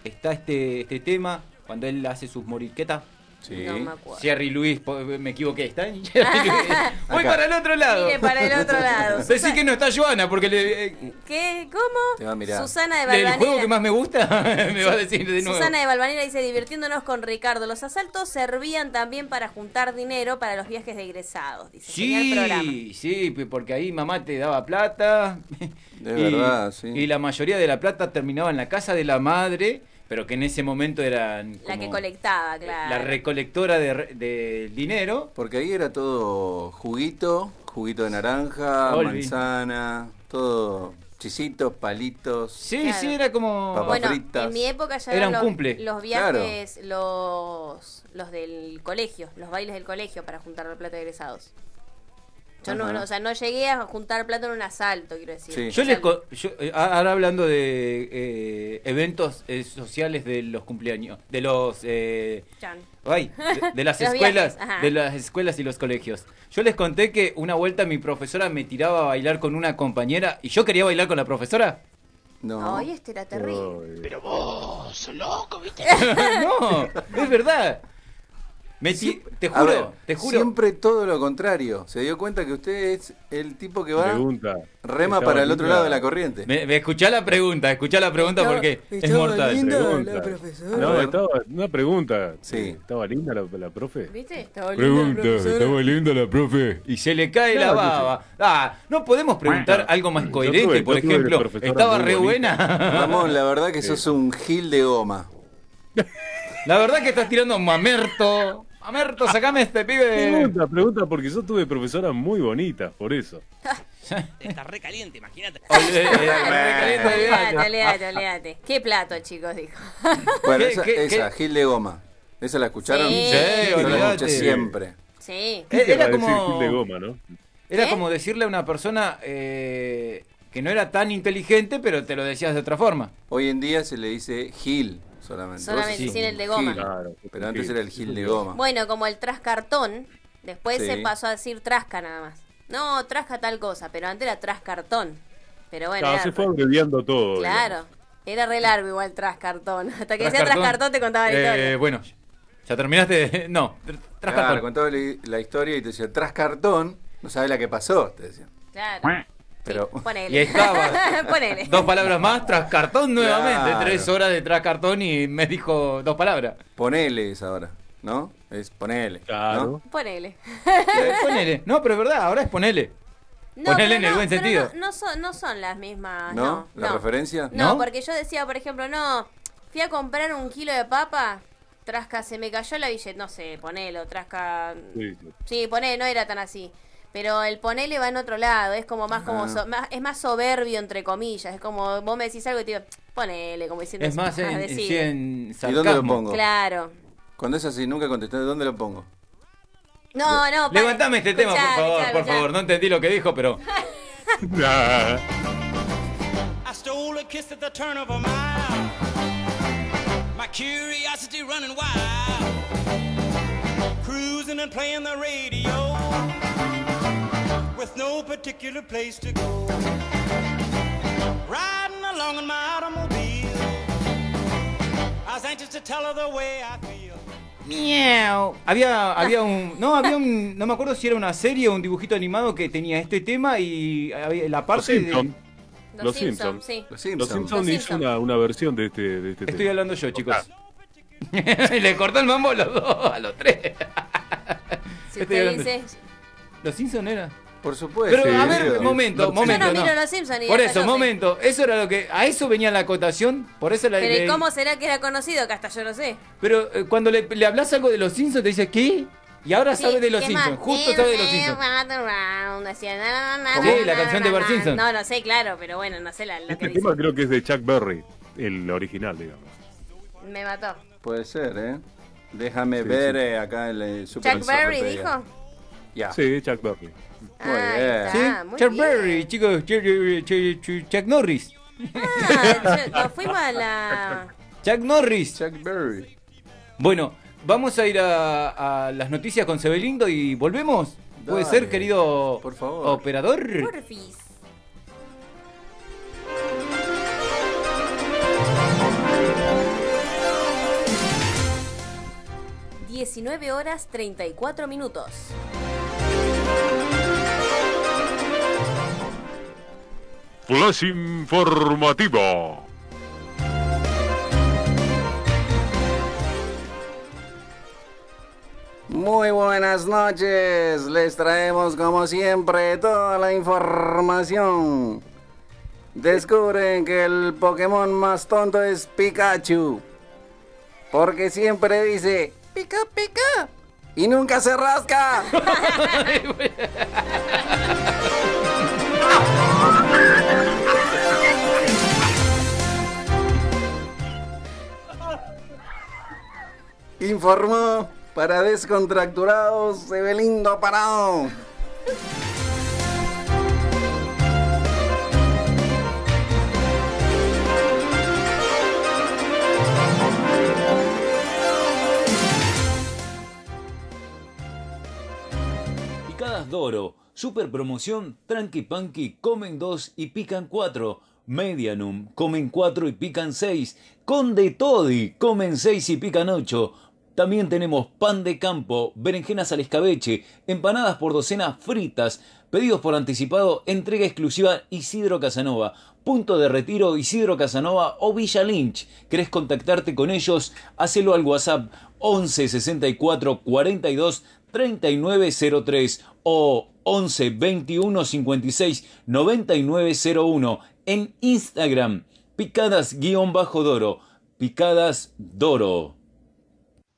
Está este, este tema cuando él hace sus moriquetas. Sí. No me acuerdo. Jerry Lewis, po- me equivoqué, está en. Voy para el otro lado. Mire para el otro lado. Decí que no está Joana porque le, eh, ¿Qué? ¿Cómo? Te va a mirar. Susana de el juego Balvanera. que más me gusta me va a decir de nuevo. Susana de Balvanera dice, divirtiéndonos con Ricardo. Los asaltos servían también para juntar dinero para los viajes de egresados. Dice, programa. Sí, sí, porque ahí mamá te daba plata. De verdad, sí. Y la mayoría de la plata terminaba en la casa de la madre, pero que en ese momento eran La que colectaba, claro. la recolectora de, re- de dinero. Porque ahí era todo juguito, juguito de naranja, Olvi. manzana, todo chisitos, palitos. Sí, Claro. sí, era como... Papas Bueno, fritas. en mi época ya Era eran un los, cumple. los viajes, los, los del colegio, los bailes del colegio para juntar la plata de egresados. Yo no, o sea, no llegué a juntar plata en un asalto, quiero decir. Sí. Yo O les... co- yo, eh, ahora hablando de eh, eventos eh, sociales de los cumpleaños, de los... eh, chan. Ay, de, de las escuelas, viajes, de las escuelas y los colegios. Yo les conté que una vuelta mi profesora me tiraba a bailar con una compañera y yo quería bailar con la profesora. No. Ay, este era terrible. Pero no, es verdad. Me ti- te juro, ver, te juro. Siempre todo lo contrario. Se dio cuenta que usted es el tipo que va pregunta. rema para el otro linda- lado de la corriente. Me, me escuchá la pregunta, escuchá la pregunta porque es mortal. Pregunta. No, ver. estaba una pregunta. Sí. Estaba linda la, la profe. ¿Viste? Estaba linda la Pregunta, profesora. estaba linda la profe. Y se le cae la baba. Ah, no podemos preguntar algo más coherente, tuve- por ejemplo. profesora Estaba re bonita. buena. Ramón, la verdad que sos un gil de goma. La verdad que estás tirando mamerto. Mamerto, sacame este pibe. Pregunta, pregunta, porque yo tuve profesoras muy bonitas, por eso. Está re caliente, imagínate. Eh, olvídate. olvídate, olvídate. ¿Qué plato, chicos? Dijo. Bueno, ¿Qué- esa, qué- esa, qué? gil de goma. ¿Esa la escucharon? Sí. Sí, Yo la escuché siempre. Sí. Eh, ¿Qué Era como, Gil de goma, ¿no? era ¿Qué? como decirle a una persona eh, que no era tan inteligente, pero te lo decías de otra forma. Hoy en día se le dice gil solamente. Sin el de goma. Claro. Pero antes Gil. era el gil de goma. Bueno, como el trascartón, después Sí. se pasó a decir trasca nada más. No, trasca tal cosa, pero antes era trascartón. Pero bueno, Claro, era se fue re- abreviando todo. claro. Era re largo igual trascartón. Hasta que decía Trascartón. trascartón te contaba la Eh, historia. bueno, ya terminaste. de- No, tr- Claro, trascartón. contaba la, historia y te decía, tras cartón, no sabes la que pasó, te decía. Claro. Pero Sí, ponele. Y estaba. ponele. Dos palabras más, tras cartón nuevamente. Claro. Tres horas de tras cartón y me dijo dos palabras. ponele es ahora, ¿no? Es ponele. Claro. Ponele. Eh, ponele. No, pero es verdad, ahora es ponele. No, Ponele en el no, buen sentido. No, no son, no son las mismas. ¿No? No. ¿La no. referencia? No, ¿No? porque yo decía, por ejemplo, no, fui a comprar un kilo de papa, trasca, se me cayó la billete, no sé, ponelo, trasca. Sí, sí. Sí, ponele, no era tan así. Pero el ponele va en otro lado, es como más como Ah. so- más, es más soberbio entre comillas, es como vos me decís algo y te digo, ponele, como diciendo Es más, en, "Ah, en- decí". sí, en ¿Y dónde lo pongo? Claro. Cuando es así, nunca contesté, ¿dónde lo pongo? No, no, pa- Levantame este tema, por escuchá, favor, escuchá, por escuchá. favor. No entendí lo que dijo, pero. I stole a kiss at the turn of a mile. My curiosity running wild. Cruising and playing the radio. With no particular place to go. Riding along in my automobile. I was anxious to tell her the way I feel. Había, había un. No, había un. No me acuerdo si era una serie o un dibujito animado que tenía este tema y había la Los parte de. Simpsons. Los, Los Simpsons, Simpsons. sí. Los Los Simpsons. Simpsons Los hizo Simpsons. una, una versión de este, de este Estoy tema. hablando yo, chicos. Le cortó el mambo a los dos, a los tres. Si usted dice. ¿Los Simpson era? Por supuesto. Pero a ver, sí. momento, momento. Yo no no. miro los Simpson ni Por eso, momento. Eso era lo que. A eso venía la acotación. Por eso la. Pero ¿y le- cómo será que era conocido? Que hasta yo no sé. Pero eh, cuando le, le hablas algo de los Simpsons, te dice, ¿qué? Y ahora Sí, sabe de los ¿qué Simpsons. más? Justo sabe de los Simpsons. Na, ¿Cómo? na, Sí, la canción de Bart. Simpson. No, no sé, claro, pero bueno, no sé la, lo que Este dice. tema creo que es de Chuck Berry, el original, digamos. Me mató. Puede ser, ¿eh? Déjame Sí, ver sí. eh, acá el eh, Super Chuck Berry dijo. Ya. Sí, Chuck Berry. Muy Ah, bien. Chuck bien. Berry, chicos. Ch- ch- ch- ch- Chuck Norris. Ah, nos fuimos a la. Chuck Norris. Chuck Berry. Bueno, vamos a ir a, a las noticias con Sebelindo y volvemos. ¿Puede Dale, ser, querido por favor. operador? Porfis. Diecinueve horas treinta y cuatro minutos. Flash informativo. Muy buenas noches, les traemos como siempre toda la información. Descubren que el Pokémon más tonto es Pikachu. Porque siempre dice, pica, pica. Y nunca se rasca. Informó para descontracturados Ebelindo Parado. Picadas Doro, super promoción, Tranqui Panqui, comen 2 y pican 4. Medianum, comen 4 y pican 6. Conde Todi, comen 6 y pican 8. También tenemos pan de campo, berenjenas al escabeche, empanadas por docena fritas, pedidos por anticipado, entrega exclusiva Isidro Casanova, punto de retiro Isidro Casanova o Villa Lynch. ¿Querés contactarte con ellos? Hacelo al WhatsApp 11 64 42 3903 o 11 21 56 9901 en Instagram picadas-doro picadas doro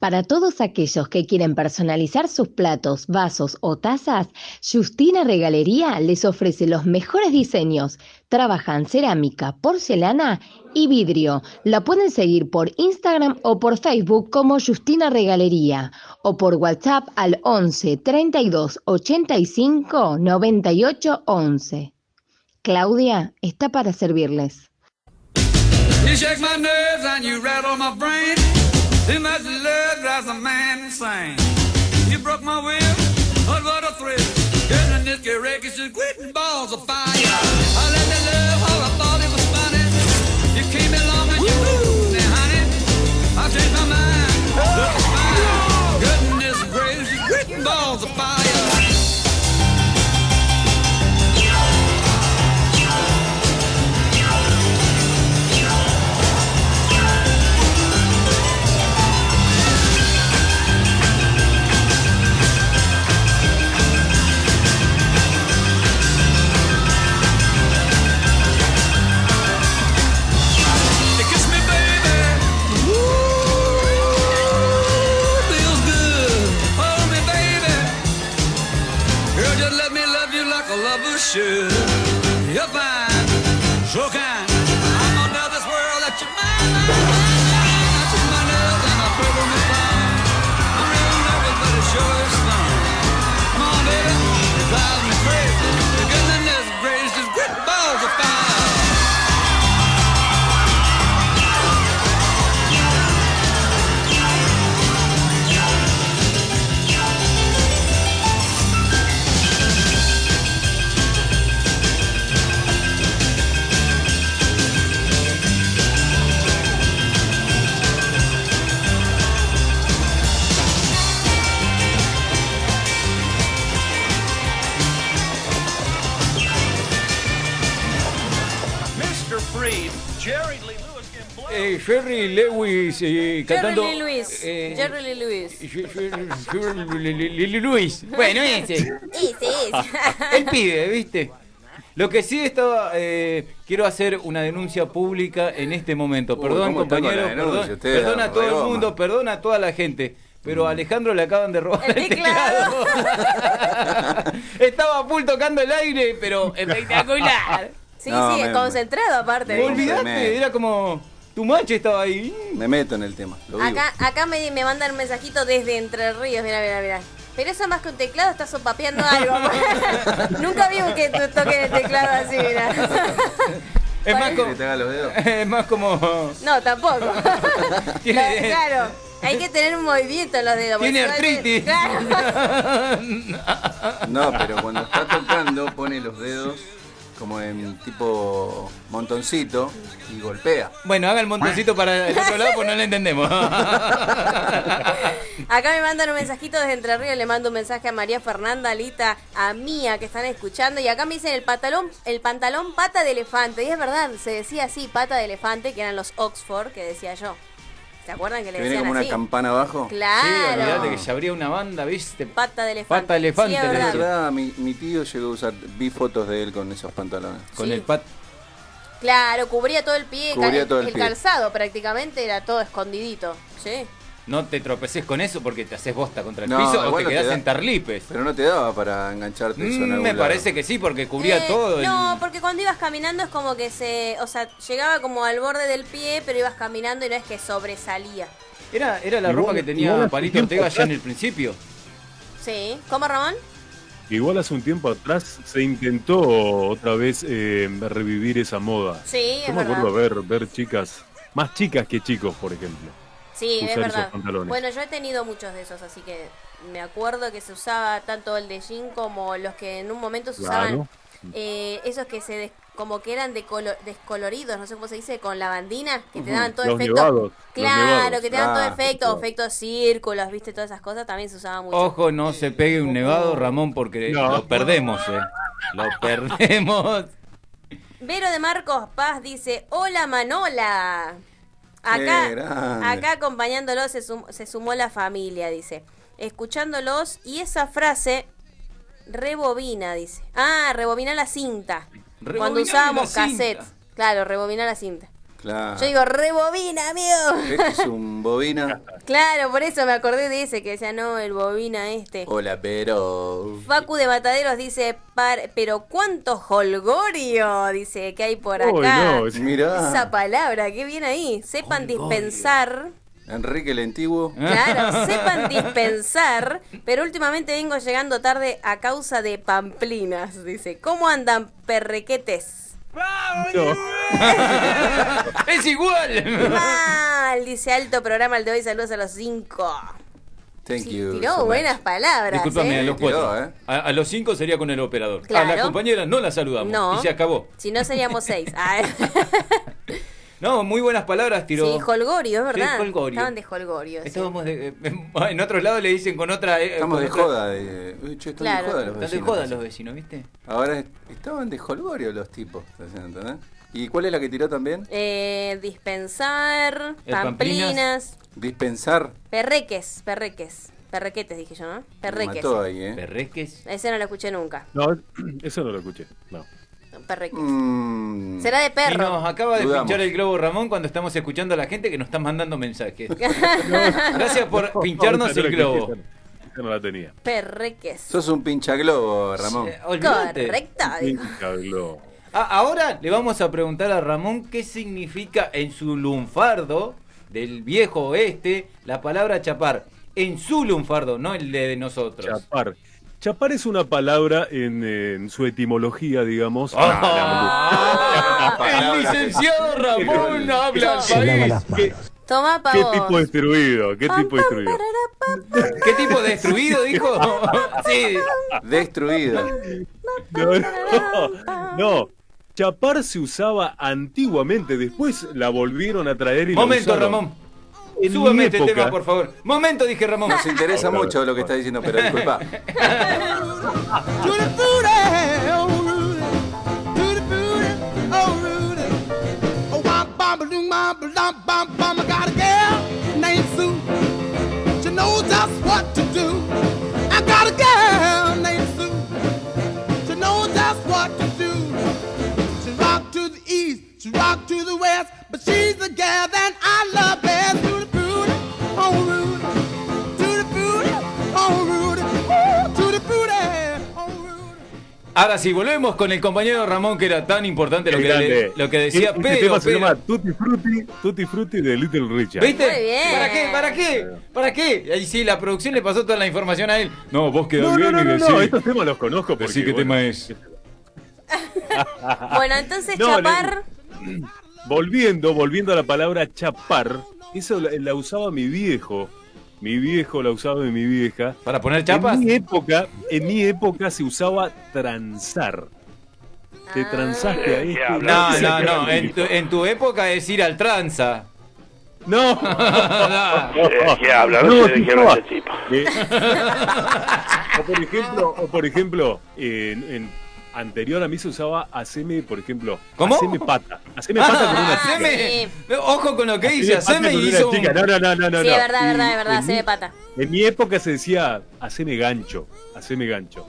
Para todos aquellos que quieren personalizar sus platos, vasos o tazas, Justina Regalería les ofrece los mejores diseños. Trabajan cerámica, porcelana y vidrio. La pueden seguir por Instagram o por Facebook como Justina Regalería o por WhatsApp al 11 32 85 98 11. Claudia está para servirles. Too much love drives a man insane. You broke my will, but what a thrill. Girl, in this is just quitting balls of fire. I let the love how I thought it was funny. You came along and you moved me, honey. I changed my mind. Jerry Lewis eh, cantando. Jerry Lee Lewis. eh, Jerry Lee Lewis. Lili Luis. Bueno, ese. Ese es. El pibe, ¿viste? Lo que sí estaba, eh, quiero hacer una denuncia pública en este momento. Uy, Perdón, ¿cómo está con la compañero, denuncia? perdón, a todo el mundo, perdona a toda la gente. Pero a Alejandro le acaban de robar El el teclado. Estaba a full tocando el aire, pero espectacular. Sí, No, sí, me- concentrado aparte. me- era como tu macho estaba ahí. Me meto en el tema. Lo vivo. Acá, acá me, me mandan un mensajito desde Entre Ríos, mira, mira, mira. Pero eso más que un teclado, está sopapeando algo. Nunca vi que tú toques el teclado así, mira. Es más, como, te haga los dedos. es más como. No, tampoco. Tiene- claro, hay que tener un movimiento en los dedos. Tiene artritis. Claro. No, pero cuando está tocando pone los dedos como en tipo montoncito y golpea. Bueno, haga el montoncito para el otro lado, pues no lo entendemos. Acá me mandan un mensajito desde Entre Ríos, le mando un mensaje a María Fernanda, Alita, a Mía que están escuchando y acá me dicen el pantalón, el pantalón pata de elefante. Y es verdad, se decía así, pata de elefante, que eran los Oxford, que decía yo. ¿Se acuerdan que le Que viene decían como una campana abajo. Sí, olvídate Claro. que se abría una banda, ¿viste? Pata de elefante. Pata de elefante, Sí, es verdad. verdad, mi, mi tío llegó a usar, vi fotos de él con esos pantalones. Con Sí. el pat. Claro, cubría todo el pie, Cubría cal- todo el pie. calzado prácticamente era todo escondidito. Sí. No te tropeces con eso porque te haces bosta contra el No, piso o te no te quedás da. en tarlipes. Pero no te daba para engancharte eso en Mm, algún me lado. parece que sí, porque cubría Eh, todo. el- No, porque cuando ibas caminando es como que se, o sea, llegaba como al borde del pie, pero ibas caminando y no es que sobresalía. Era, era la Igual- ropa que tenía Palito Ortega ya en el principio. Sí. ¿Cómo, Ramón? Igual hace un tiempo atrás se intentó otra vez eh, revivir esa moda. Sí, Yo es me verdad. acuerdo ver, ver chicas, más chicas que chicos, por ejemplo. Sí, es esos verdad. pantalones. Bueno, yo he tenido muchos de esos, así que me acuerdo que se usaba tanto el de jean como los que en un momento se usaban, Claro. eh, esos que se des- como que eran de colo- descoloridos, no sé cómo se dice, con lavandina, que te daban todo Los efecto. nevados, claro, nevados. que te daban todo efecto, claro. efectos círculos, viste, todas esas cosas también se usaban mucho. Ojo, no se pegue un nevado, Ramón, porque No. lo perdemos, eh. Lo perdemos. Vero de Marcos Paz dice, hola Manola. Acá, acá acompañándolos se, sum- se sumó la familia, dice. Escuchándolos y esa frase rebobina, dice. Ah, rebobina la cinta. Rebobiname Cuando usábamos cassettes. Claro, rebobina la cinta. Claro. Yo digo, rebobina, amigo. Este es un bobina. Claro, por eso me acordé de ese que decía, no, el bobina este. Hola, pero. Facu de Mataderos dice, "Par- pero cuánto holgorio, dice, que hay por acá. Uy, no, Mirá. Esa palabra, qué bien ahí. Sepan dispensar. Enrique el Antiguo. Claro, sepan dispensar, pero últimamente vengo llegando tarde a causa de pamplinas, dice. ¿Cómo andan perrequetes? No. ¡Es igual! Mal, dice alto programa el de hoy, saludos a los cinco. Thank Sí, you. tiró so much. buenas palabras. Disculpame, ¿eh? a los Tiró, cuatro. ¿eh? A, a los cinco sería con el operador. A Claro. la compañera no la saludamos. No. Y se acabó. Si no seríamos seis. No, muy buenas palabras tiró. Sí, holgorio, es verdad. Sí, holgorio. Estaban de holgorio. sí. Estábamos de, eh, en otros lados le dicen con otra. eh, Estamos con de otra- joda. De... Uy, che, están Claro. de joda los Están de vecinos. joda los vecinos, ¿viste? Ahora est- estaban de holgorio los tipos. ¿entendés? ¿Y cuál es la que tiró también? Eh, dispensar, pamplinas, Dispensar. perreques, perreques. Perrequetes dije yo, ¿no? Me Perreques. mató ahí, ¿eh? Perreques. Ese no lo escuché nunca. No, eso no lo escuché. No. Perreques. Mm, Será de Y perro. nos acaba de Dudamos. pinchar el globo Ramón cuando estamos escuchando a la gente que nos están mandando mensajes. Gracias por pincharnos el globo. esa no la tenía. Perreques. Sos un pinchaglobo, Ramón. Olvídate. Correcto. Cabló. Ah, ahora le vamos a preguntar a Ramón qué significa en su lunfardo del viejo oeste la palabra chapar. En su lunfardo, no el de nosotros. Chapar. Chapar es una palabra en, en su etimología, digamos. Ah, Ah, el licenciado Ramón habla al país. ¿Qué, Toma pa' qué vos. tipo destruido? ¿Qué tipo destruido? ¿Qué tipo destruido dijo? Sí. Destruido. No, no, no. Chapar se usaba antiguamente, después la volvieron a traer y Momento, usaron. Ramón. En Súbeme mi este época- tema, por favor. Momento, dije Ramón. Nos interesa mucho lo que está diciendo, pero disculpa. Tutti frutti, oh Rudy, tutti frutti, oh Rudy, oh wop bop do my bum bum bum. I got a girl named Sue. She knows just what to do. I got a girl named Sue. She knows just what to do. She rock to the east, she rock to the west, but she's the gal that I love best. Ahora sí, volvemos con el compañero Ramón, que era tan importante lo que, le- lo que decía, Este pero, tema se pero- llama Tutti Frutti, Tutti Frutti de Little Richard. ¿Viste? Muy bien. ¿Para qué? ¿Para qué? ¿Para qué? Ahí sí, la producción le pasó toda la información a él. No, vos quedás No, bien no, y no, decí, no, estos temas los conozco porque, decí qué bueno, tema es. Bueno, entonces No, chapar. Volviendo, volviendo a la palabra chapar, eso la, la usaba mi viejo. Mi viejo la usaba de mi vieja. ¿Para poner chapas? En mi época, en mi época se usaba transar. Te transaste a este. No, no, no. En tu, en tu época es ir al tranza. No. ¿De qué habla? No No, sé de qué tipo, habla tipo. o por ejemplo, o por ejemplo, en, en- anterior a mí se usaba haceme, por ejemplo, ¿Cómo? haceme pata. Haceme pata con una chica. Haceme. Ojo con lo que dice, Haceme haceme y hizo un- chica. No, no, no, no, no. Sí, no. es verdad, es verdad, es verdad, en se mi- me pata. En mi época se decía, haceme gancho, haceme gancho.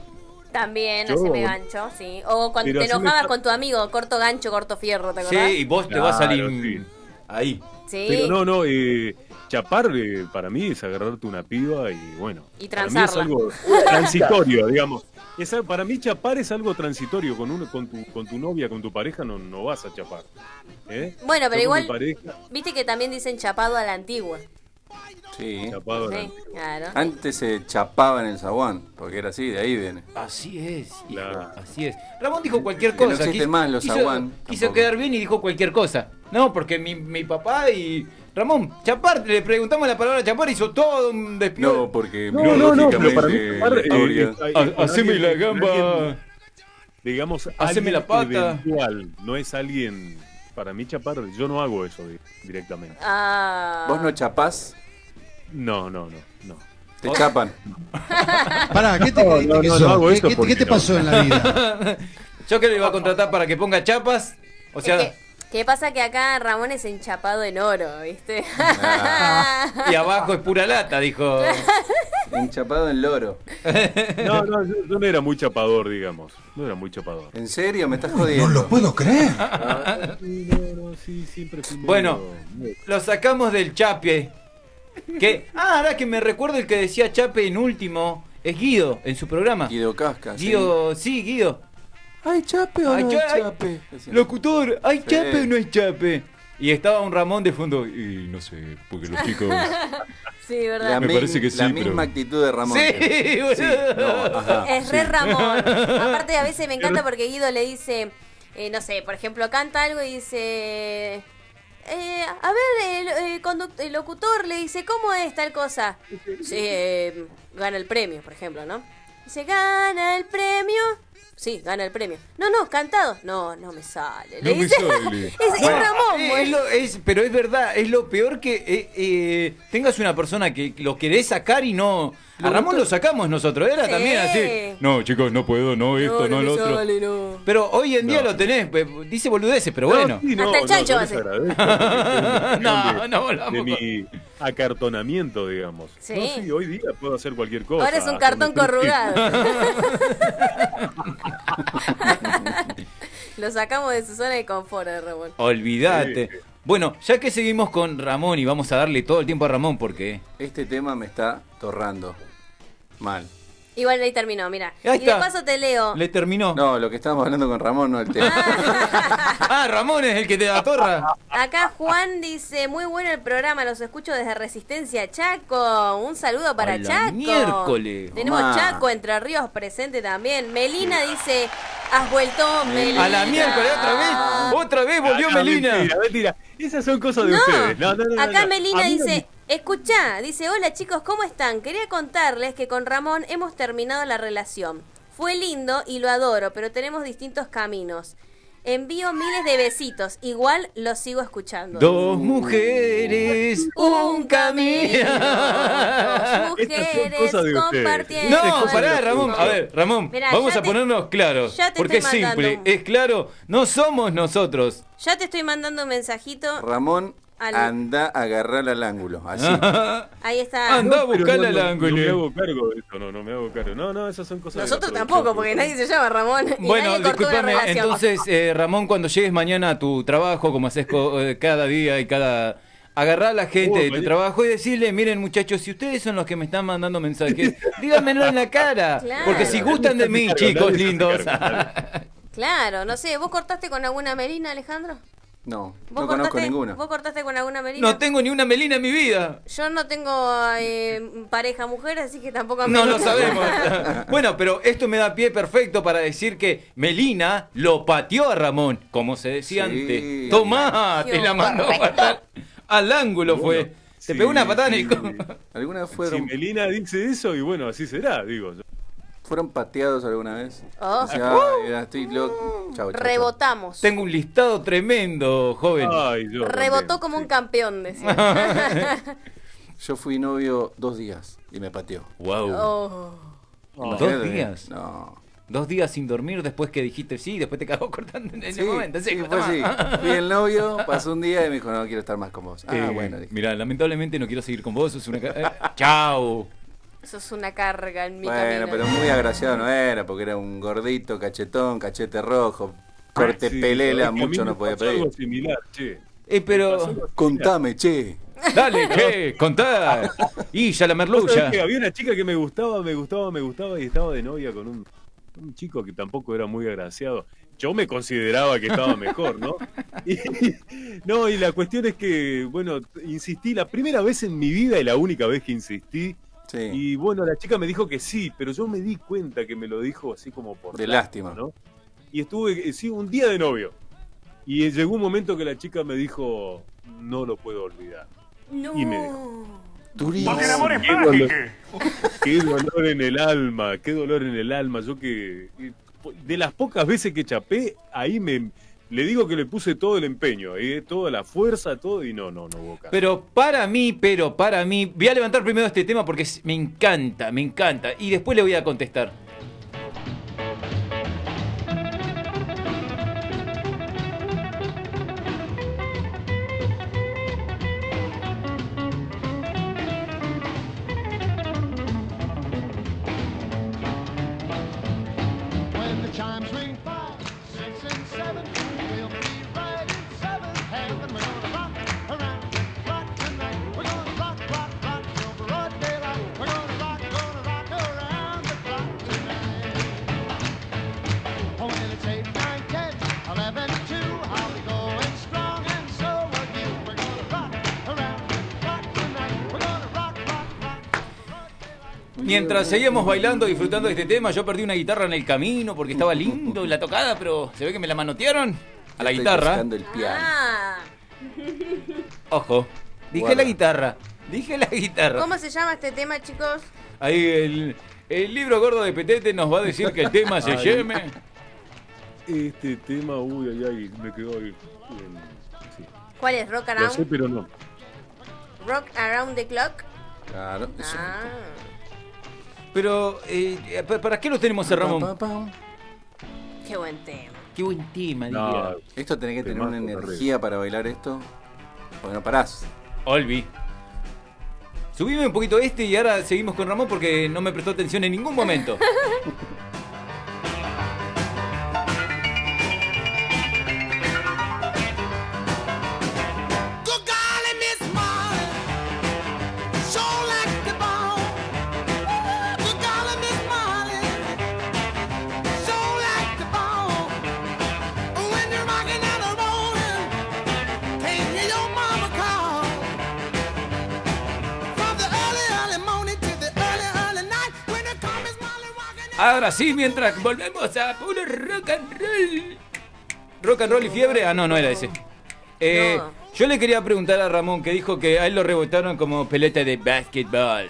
También, Yo- haceme gancho, sí. O cuando te haceme enojabas con tu amigo, corto gancho, corto fierro, ¿te Sí, acordás? y vos te vas a Claro, salir ahí. Sí. Pero no, no, eh, chapar eh, para mí es agarrarte una piba y bueno. Y para mí es transarla. algo transitorio, digamos. Es al- para mí chapar es algo transitorio. Con, uno, con, tu, con tu novia, con tu pareja no, no vas a chapar. ¿eh? Bueno, pero Yo igual- pareja, Viste que también dicen chapado a la antigua. Sí. chapado Sí, claro. Antes se chapaba en el zaguán, porque era así, de ahí viene. Así es, hijo, Claro. así es. Ramón dijo cualquier Que no cosa. más los quiso, aguán, quiso quedar bien y dijo cualquier cosa. No, porque mi, mi papá y. Ramón, chapar, le preguntamos la palabra chapar y hizo todo un despido. No, porque No, no, no, pero para mí chapar, la eh, eh, eh, con haceme alguien- la gamba. alguien, digamos, Haceme la pata. eventual, no es alguien. Para mí chapar, yo no hago eso di- directamente. Ah. ¿Vos no chapás? No, no, no, no. Te chapan. Pará, ¿qué te No, creíste no, que no, sos? no hago ¿Qué- eso qué- porque ¿Qué te no. pasó en la vida? Yo que le iba a contratar para que ponga chapas. O sea, Es que- ¿Qué pasa que acá Ramón es enchapado en oro, viste? y abajo es pura lata, dijo. Enchapado en loro. No, no, yo, yo no era muy chapador, digamos. No era muy chapador. ¿En serio? ¿Me estás jodiendo? No lo puedo creer. Sí, no, no, sí, siempre fui medio- Bueno, lo sacamos del chape. Que, ah, ahora que me recuerdo el que decía chape en último, es Guido, en su programa. Guido Casca. sí. Guido, sí, Guido. ¿Hay chape o Ay, no hay cha- ay, chape? Locutor, ¿hay Sí. chape o no hay chape? Y estaba un Ramón de fondo, y no sé, porque los chicos... Sí, verdad. La, Me parece que la sí, misma pero- actitud de Ramón. Sí, no, ajá, Es sí. re Ramón. Aparte, a veces me encanta porque Guido le dice, eh, no sé, por ejemplo, canta algo y dice. eh, a ver, el, eh, el locutor le dice, ¿cómo es tal cosa? Sí, eh, gana el premio, por ejemplo, ¿no? Dice, gana el premio. Sí, gana el premio. No, no, cantado. No, no me sale. Le No me dice- sale. es, es Bueno, Ramón, eh, pues. es lo- es- pero es verdad, es lo peor que eh, eh, tengas una persona que lo querés sacar y no. A Ramón lo sacamos nosotros, era Sí. también así. No, chicos, no puedo, no esto, no, lo otro. sale, no. Pero hoy en día No. lo tenés, dice boludeces, pero No, bueno. sí, no, Hasta el chancho una cuestión No, de- no volvamos De mi acartonamiento, digamos. Sí. No, sí, hoy día puedo hacer cualquier cosa. Ahora es un cartón corrugado. Lo sacamos de su zona de confort, eh, Ramón. Olvídate. Bueno, ya que seguimos con Ramón y vamos a darle todo el tiempo a Ramón porque. Este tema me está torrando. Mal. Igual ahí terminó, mira. Ahí y está. de paso te leo. Le terminó. No, lo que estábamos hablando con Ramón, no el tema. Ah, Ramón es el que te da torra. Acá Juan dice, muy bueno el programa, los escucho desde Resistencia Chaco. Un saludo para Chaco. miércoles. Tenemos. Chaco, Entre Ríos presente también. Melina dice, has vuelto Melina. A la miércoles otra vez. Otra vez volvió Ah, no, Melina. Mentira, mentira. Esas son cosas de No, ustedes. No, no, no, no, acá no. Melina dice, escuchá, dice, hola chicos, ¿cómo están? Quería contarles que con Ramón hemos terminado la relación. Fue lindo y lo adoro, pero tenemos distintos caminos. Envío miles de besitos. Igual los sigo escuchando. Dos mujeres, un camino. Dos mujeres cosas de ustedes. compartiendo. No, pará, Ramón. A ver, Ramón, Mirá, vamos a te- ponernos claros. ya te Porque es simple, mandando. es claro. No somos nosotros. Ya te estoy mandando un mensajito. Ramón, Al- anda a agarrar al ángulo. Así. Ahí está. Anda no, al no, No me ángulo. hago cargo de esto, no, no me hago cargo. No, no, esas son cosas. Nosotros tampoco, porque nadie se llama Ramón. Y Bueno, nadie cortó una discúlpame. Entonces, eh, Ramón, cuando llegues mañana a tu trabajo, como haces eh, cada día y cada. Agarrar a la gente Oh, de tu trabajo y decirle, miren muchachos, si ustedes son los que me están mandando mensajes, díganmelo en la cara. Claro. Porque si gustan de mí, chicos lindos. Claro, no sé. ¿Vos cortaste con alguna Melina, Alejandro? No, ¿Vos no conozco cortaste, ninguno. ¿Vos cortaste con alguna Melina? No tengo ni una melina en mi vida. Yo no tengo eh, pareja mujer, así que tampoco No lo sabemos. bueno, pero esto me da pie perfecto para decir que Melina lo pateó a Ramón, como se decía Sí. antes. Tomá, te la mandó a patar. Al ángulo fue. Se Sí, pegó una patada en sí. el co- ¿Alguna vez Si Melina dice eso, y bueno, así será, digo. yo. Fueron pateados alguna vez? Oh. Dice, "Ay, ya estoy loco. Chau, chau, chau". Rebotamos. Tengo un listado tremendo, joven. Ay, yo. Rebotó también, como sí. un campeón, decía. Yo fui novio dos días y me pateó. Wow. Oh. ¿Dos días? No. Dos días sin dormir después que dijiste sí, después te cagó cortando en ese Sí, momento. Sí, sí, fue toma. así. Fui el novio, pasó un día y me dijo, no quiero estar más con vos. Ah, Eh, bueno. dije. Mirá, lamentablemente no quiero seguir con vos. sos una eh, Chao. Eso es una carga en mi Bueno, camino. pero muy agraciado no era, porque era un gordito, cachetón, cachete rojo, corte Sí, pelela, sabés que a mí mucho me no podía pasó pedir. Algo similar, che. Eh, pero. Contame, che. Dale, ¿qué? Contá. Y ya la Vos sabés merluza. que había una chica que me gustaba, me gustaba, me gustaba y estaba de novia con un, un chico que tampoco era muy agraciado. Yo me consideraba que estaba mejor, ¿no? Y, no, y la cuestión es que, bueno, insistí la primera vez en mi vida y la única vez que insistí. Sí. Y bueno, la chica me dijo que sí, pero yo me di cuenta que me lo dijo así como por De lástima. ¿no? Y estuve, eh, sí, un día de novio. Y eh, llegó un momento que la chica me dijo, no lo puedo olvidar. No. Y me dejó. Durísimo. qué dolor, qué dolor en el alma, qué dolor en el alma. Yo que eh, de las pocas veces que chapé, ahí me le digo que le puse todo el empeño, eh, toda la fuerza, todo y no, no, no hubo. Pero para mí, pero para mí, voy a levantar primero este tema porque me encanta, me encanta. Y después le voy a contestar. Mientras seguíamos bailando, disfrutando de este tema, yo perdí una guitarra en el camino porque estaba lindo la tocada, pero se ve que me la manotearon a la Estoy guitarra. buscando el piano. Ah. Ojo, dije Guarda. la guitarra, dije la guitarra. ¿Cómo se llama este tema, chicos? Ahí el, el libro gordo de Petete nos va a decir que el tema se llame. Este tema, uy, ay, ay, me quedó ahí. Sí. ¿Cuál es? Rock Lo sé, Around, pero no. Rock Around the Clock. Claro, eso. Ah. Pero, eh, ¿para qué lo tenemos a Ramón? Pa, pa, pa. Qué buen tema. Qué buen tema, No. Esto tenés que tener una energía para bailar esto. Porque no parás. Olvi. Subime un poquito este y ahora seguimos con Ramón porque no me prestó atención en ningún momento. Ahora sí, mientras volvemos a puro rock and roll. Rock and roll y fiebre. Ah, no, no era ese. Eh, No. Yo le quería preguntar a Ramón que dijo que a él lo rebotaron como pelota de básquetbol.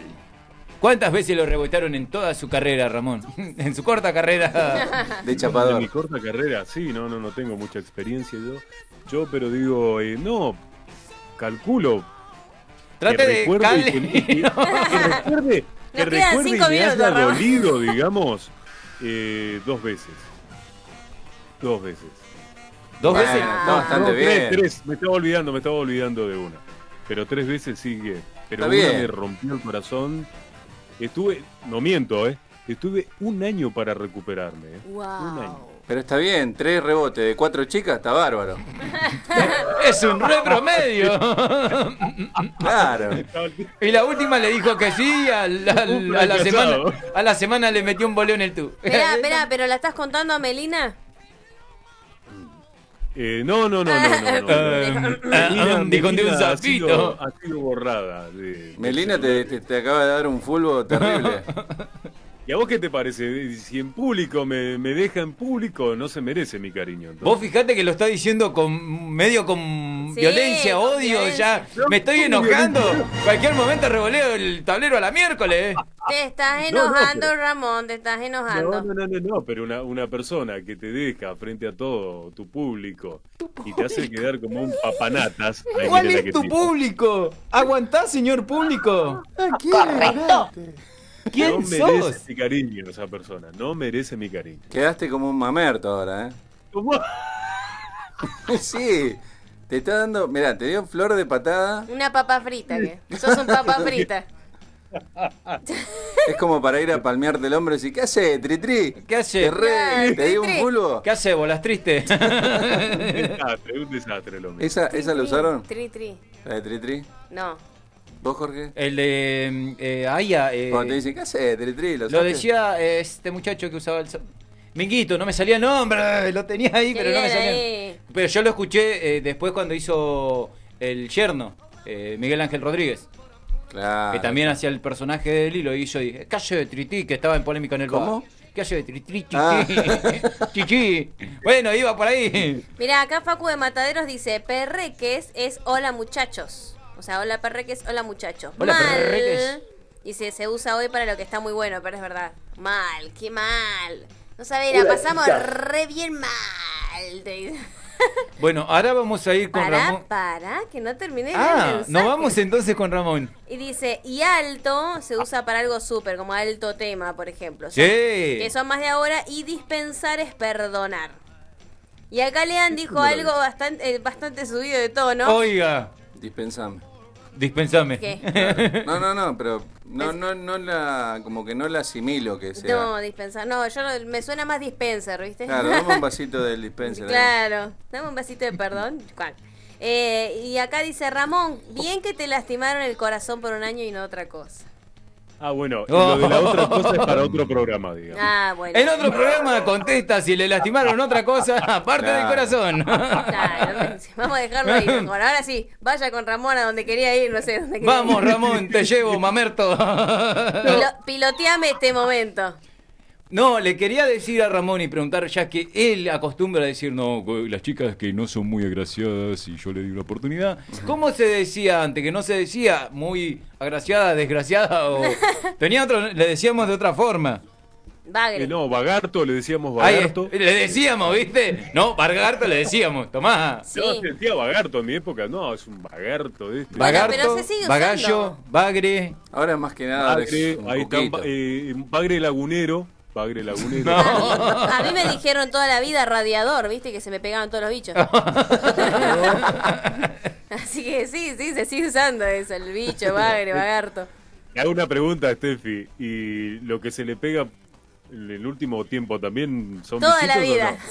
¿Cuántas veces lo rebotaron en toda su carrera, Ramón? en su corta carrera. De En chapador. mi corta carrera, sí, no, no, no tengo mucha experiencia yo. Yo, pero digo, eh, no, calculo. Trate que de recuerde que- que- que recuerde, que recuerde y me haya dolido, digamos, eh, dos veces. Dos veces. ¿Dos Bueno, veces? está bastante No, bien. Tres, tres, me estaba olvidando, me estaba olvidando de una. Pero tres veces sí que. Pero Está una bien. me rompió el corazón. Estuve, no miento, ¿eh? Estuve un año para recuperarme, ¿eh? Un año. Pero está bien, tres rebotes de cuatro chicas, está bárbaro. Es un re promedio. Claro. Y la última le dijo que sí, a la, a la semana, a la semana le metió un boleo en el tú. Esperá, esperá, pero ¿la estás contando a Melina? Eh, no, no, no, no, no. no. Eh, Melina- dijo de un Melina ha sido- borrada. de- Melina te, te- te acaba de dar un fulbo terrible. ¿Y a vos qué te parece? Si en público me, me deja en público, no se merece mi cariño. entonces. Vos fijate que lo está diciendo con medio con Sí, violencia, con odio, violencia. ya me estoy enojando. Cualquier momento revoleo el tablero a la miércoles. Te estás No, no, enojando, Ramón, te estás No, enojando. no, no, no, no, pero una, una persona que te deja frente a todo tu público y te hace quedar como un papanatas. ¿Cuál es tu tipo. público? ¿Aguantás, señor público? Correcto. ¿Quién no merece sos? mi cariño esa persona, no merece mi cariño. Quedaste como un mamerto ahora, ¿eh? ¿Cómo? Sí. Te está dando, mirá, te dio flor de patada. Una papa frita, que sos un papa frita. Es como para ir a palmearte el hombro y decir, ¿qué hace, Tritri? ¿Qué hace? ¿Te, re- te dio un Tritri. fulbo? ¿Qué hace, bolas triste? Un desastre, un desastre el hombre. ¿Esa, ¿Esa la usaron? Tri, tri. ¿La de Tritri? No. ¿Vos, Jorge? El de eh, Aya. eh, Cuando te dicen, ¿qué hace, Tritri? ¿La lo decía eh, este muchacho que usaba el. so- Minguito, no me salía el nombre, lo tenía ahí, pero no me salía. ahí. Pero yo lo escuché eh, después cuando hizo el yerno, eh, Miguel Ángel Rodríguez, Claro. que también hacía el personaje de Lilo y hizo y, calle de Trití, que estaba en polémica en el ¿Cómo? bar. Calle de Trití, chichi. Ah. chichi. Bueno, iba por ahí. Mira, acá Facu de Mataderos dice, perreques es hola muchachos. O sea, hola perreques, hola muchachos. Hola, mal. perreques. Y se, se usa hoy para lo que está muy bueno, pero es verdad. Mal, qué mal. No sabés, la pasamos re bien mal. dice. Bueno, ahora vamos a ir con Pará, Ramón. pará, que no terminé Ah, nos vamos entonces con Ramón. Y dice, y alto se usa para algo súper, como alto tema, por ejemplo. Sí. Que son más de ahora. Y dispensar es perdonar. Y acá Lean dijo algo bastante, eh, bastante subido de tono. Oiga, Dispensame. dispensame. ¿Qué? No, no, no, pero no, no, no la, como que no la asimilo que sea. No, dispensar. No, yo no- me suena más dispenser, ¿viste? Claro, dame un vasito del dispenser. Claro, dame un vasito de perdón. ¿Cuál? Eh, y acá dice Ramón, bien que te lastimaron el corazón por un año y no otra cosa. Ah, bueno, y lo de la otra cosa es para otro programa, digamos. Ah, bueno. En otro programa contesta si le lastimaron otra cosa, aparte del corazón. Claro, vamos a dejarlo ahí. mejor. Ahora sí, vaya con Ramón a donde quería ir, no sé dónde quería Vamos, ir. Ramón, te llevo, mamerto. Pilo- piloteame este momento. No, le quería decir a Ramón y preguntar, ya que él acostumbra a decir, no, las chicas que no son muy agraciadas y yo le di una oportunidad. ¿Cómo se decía antes? Que no se decía muy agraciada, desgraciada o... Tenía otro, le decíamos de otra forma. Bagre. Eh, no, Bagarto, le decíamos Bagarto. le decíamos, ¿viste? No, Bargarto le decíamos, tomá. Sí. No, se decía Bagarto en mi época, no, es un Bagarto este. Bagarto, pero se sigue Bagallo. Bagre. Ahora más que nada Bagre, es un ahí está, eh, Bagre Lagunero. Bagre Lagunero. No. A mí me dijeron toda la vida radiador, viste, que se me pegaban todos los bichos. Así que sí, sí, se sigue usando eso, el bicho, bagre, bagarto. Le hago una pregunta, Steffi. ¿Y lo que se le pega en el último tiempo también son Toda la vida. no?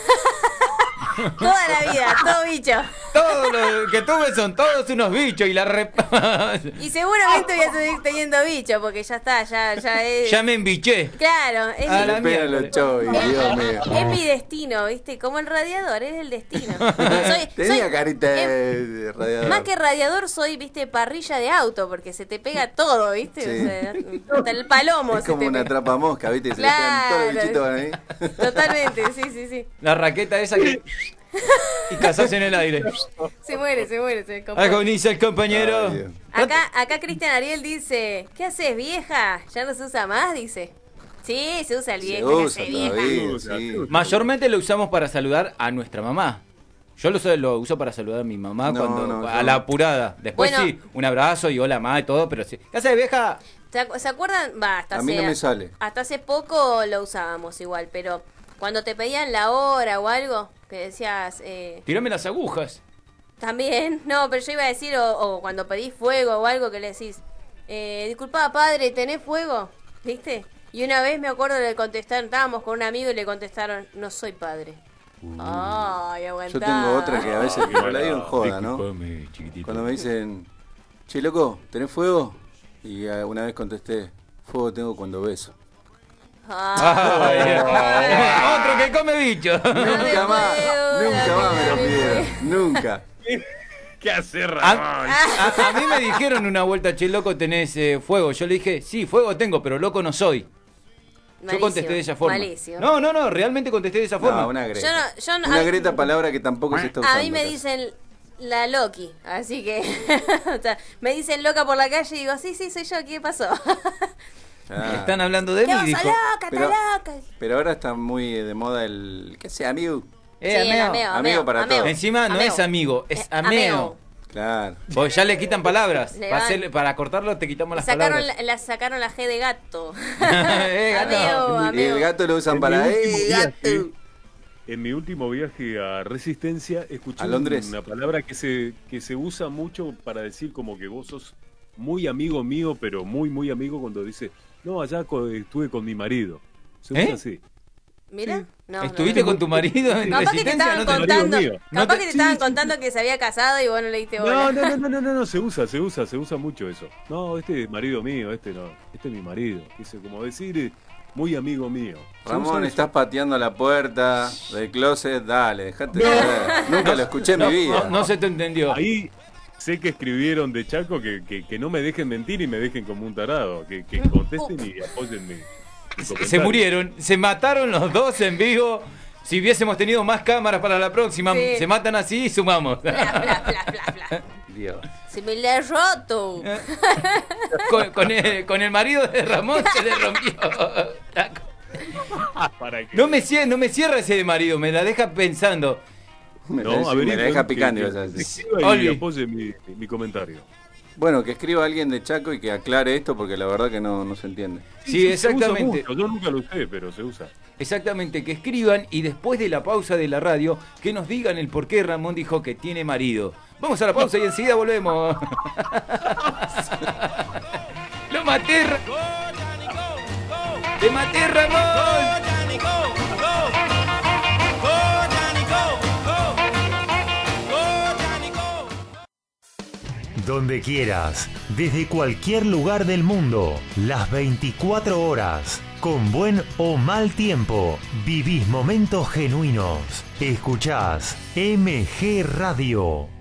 Toda la vida, todo bicho. Todo lo que tuve son todos unos bichos y la rep... Y seguramente voy a seguir teniendo bicho, porque ya está, ya, ya es. ya me embiché. Claro, es, A mi, la mierda. los Dios mío. es mi destino, viste, como el radiador, es el destino. Soy, Tenía soy- carita em, de, de radiador. Más que radiador soy, viste, parrilla de auto, porque se te pega todo, viste. Sí. O sea, hasta el palomo Es se como te una trapa mosca, ¿viste? Se le pegan todos los Claro. bichitos ahí. Totalmente, sí, sí, sí. La raqueta esa que y casás en el aire. Se muere, se muere, se descompone. Agoniza el compañero. Ay. Acá, acá Cristian Ariel dice, ¿qué haces vieja? ¿Ya no se usa más? Dice. Sí, se usa el Se vieja, ¿qué usa haces, vieja? todavía, sí. Mayormente lo usamos para saludar a nuestra mamá. Yo lo, uso- lo uso para saludar a mi mamá No, cuando no, a yo- la apurada. Después Bueno. sí, un abrazo y hola mamá y todo, pero sí. ¿Qué haces, vieja? ¿Se, acu- se acuerdan? Va, hasta A mí hace, no me sale. Hasta hace poco lo usábamos igual, pero cuando te pedían la hora o algo, que decías... Eh, Tirame las agujas. también, no, pero yo iba a decir, o, o cuando pedís fuego o algo, que le decís, eh, disculpa padre, ¿tenés fuego? ¿Viste? Y una vez me acuerdo de contestar, estábamos con un amigo y le contestaron, no soy padre. Ay, aguantá. Yo tengo otra que a veces, pero la digo en joda, ¿no? chiquitito. Cuando me dicen, che, loco, ¿tenés fuego? Y una vez contesté, fuego tengo cuando beso. Ah. Ay, Otro que come bicho. Nunca más, nunca más me lo pidieron, nunca. ¿Qué hace A, Ramón? a- a mí me dijeron una vuelta, che, loco, tenés eh, fuego. Yo le dije, sí, fuego tengo, pero loco no soy. Yo contesté de esa forma. malísimo. No, no, no, realmente contesté de esa forma. No, una greta. Yo no- yo no- una a- greta palabra que tampoco se está usando. A mí me dicen la Loki, así que o sea, me dicen loca por la calle y digo, sí, sí, soy yo, ¿qué pasó? Ah, Están hablando de ¿Qué mí, vos dijo. loca, Pero- está loca? Pero ahora está muy de moda el... ¿Qué sé, amigo? Eh, Sí, ameo. ameo, Amigo ameo, para ameo. todos. Encima no Ameo. es amigo, es Eh, ameo. Claro. Porque ya le quitan palabras. Le Para, van- hacerle- para cortarlo te quitamos las Sacaron palabras. la, la- sacaron la G de gato. Eh, gato. Ameo, el gato lo usan En para... mi último ¡Eh, viaje- gato! En mi último viaje a Resistencia escuché ¿A Londres? una palabra que se, que se usa mucho para decir como que vos sos muy amigo mío, pero muy, muy amigo cuando dice, no, allá estuve con mi marido. Se usa ¿Eh? así. Mira, no, ¿Estuviste no. con tu marido en Capaz que te resistencia? estaban No te- contando, capaz te- que te sí, estaban sí. contando que se había casado y vos no le diste No, bola. no, no, no, no, no, no, se usa, se usa, se usa mucho eso. No, este es marido mío, este no, este es mi marido. Dice, como decir, eh, muy amigo mío. Ramón, estás pateando la puerta del closet, dale, dejate de. Nunca lo escuché en No, mi vida. no, no se te entendió. Ahí sé que escribieron de Chaco que, que, que no me dejen mentir y me dejen como un tarado, que, que contesten y apoyen mi, mi Se murieron, se mataron los dos en vivo. Si hubiésemos tenido más cámaras para la próxima, Sí. se matan así y sumamos. Bla, bla, bla, bla, bla. Dios. Se me la ha roto. con, con el, con el marido de Ramón se le rompió. Para No me, cierra, no me cierra ese de marido, me la deja pensando. Me, No, la- a ver, me deja apoye mi, mi comentario. Bueno, que escriba alguien de Chaco y que aclare esto porque la verdad que no, no se entiende. Sí, se usa exactamente. mucho. Yo nunca lo usé, pero se usa. Exactamente, que escriban y después de la pausa de la radio, que nos digan el por qué Ramón dijo que tiene marido. Vamos a la pausa y enseguida volvemos. Lo maté, Ra- Te maté, Ramón. Donde quieras, desde cualquier lugar del mundo, las 24 horas, con buen o mal tiempo, vivís momentos genuinos. Escuchás MG Radio.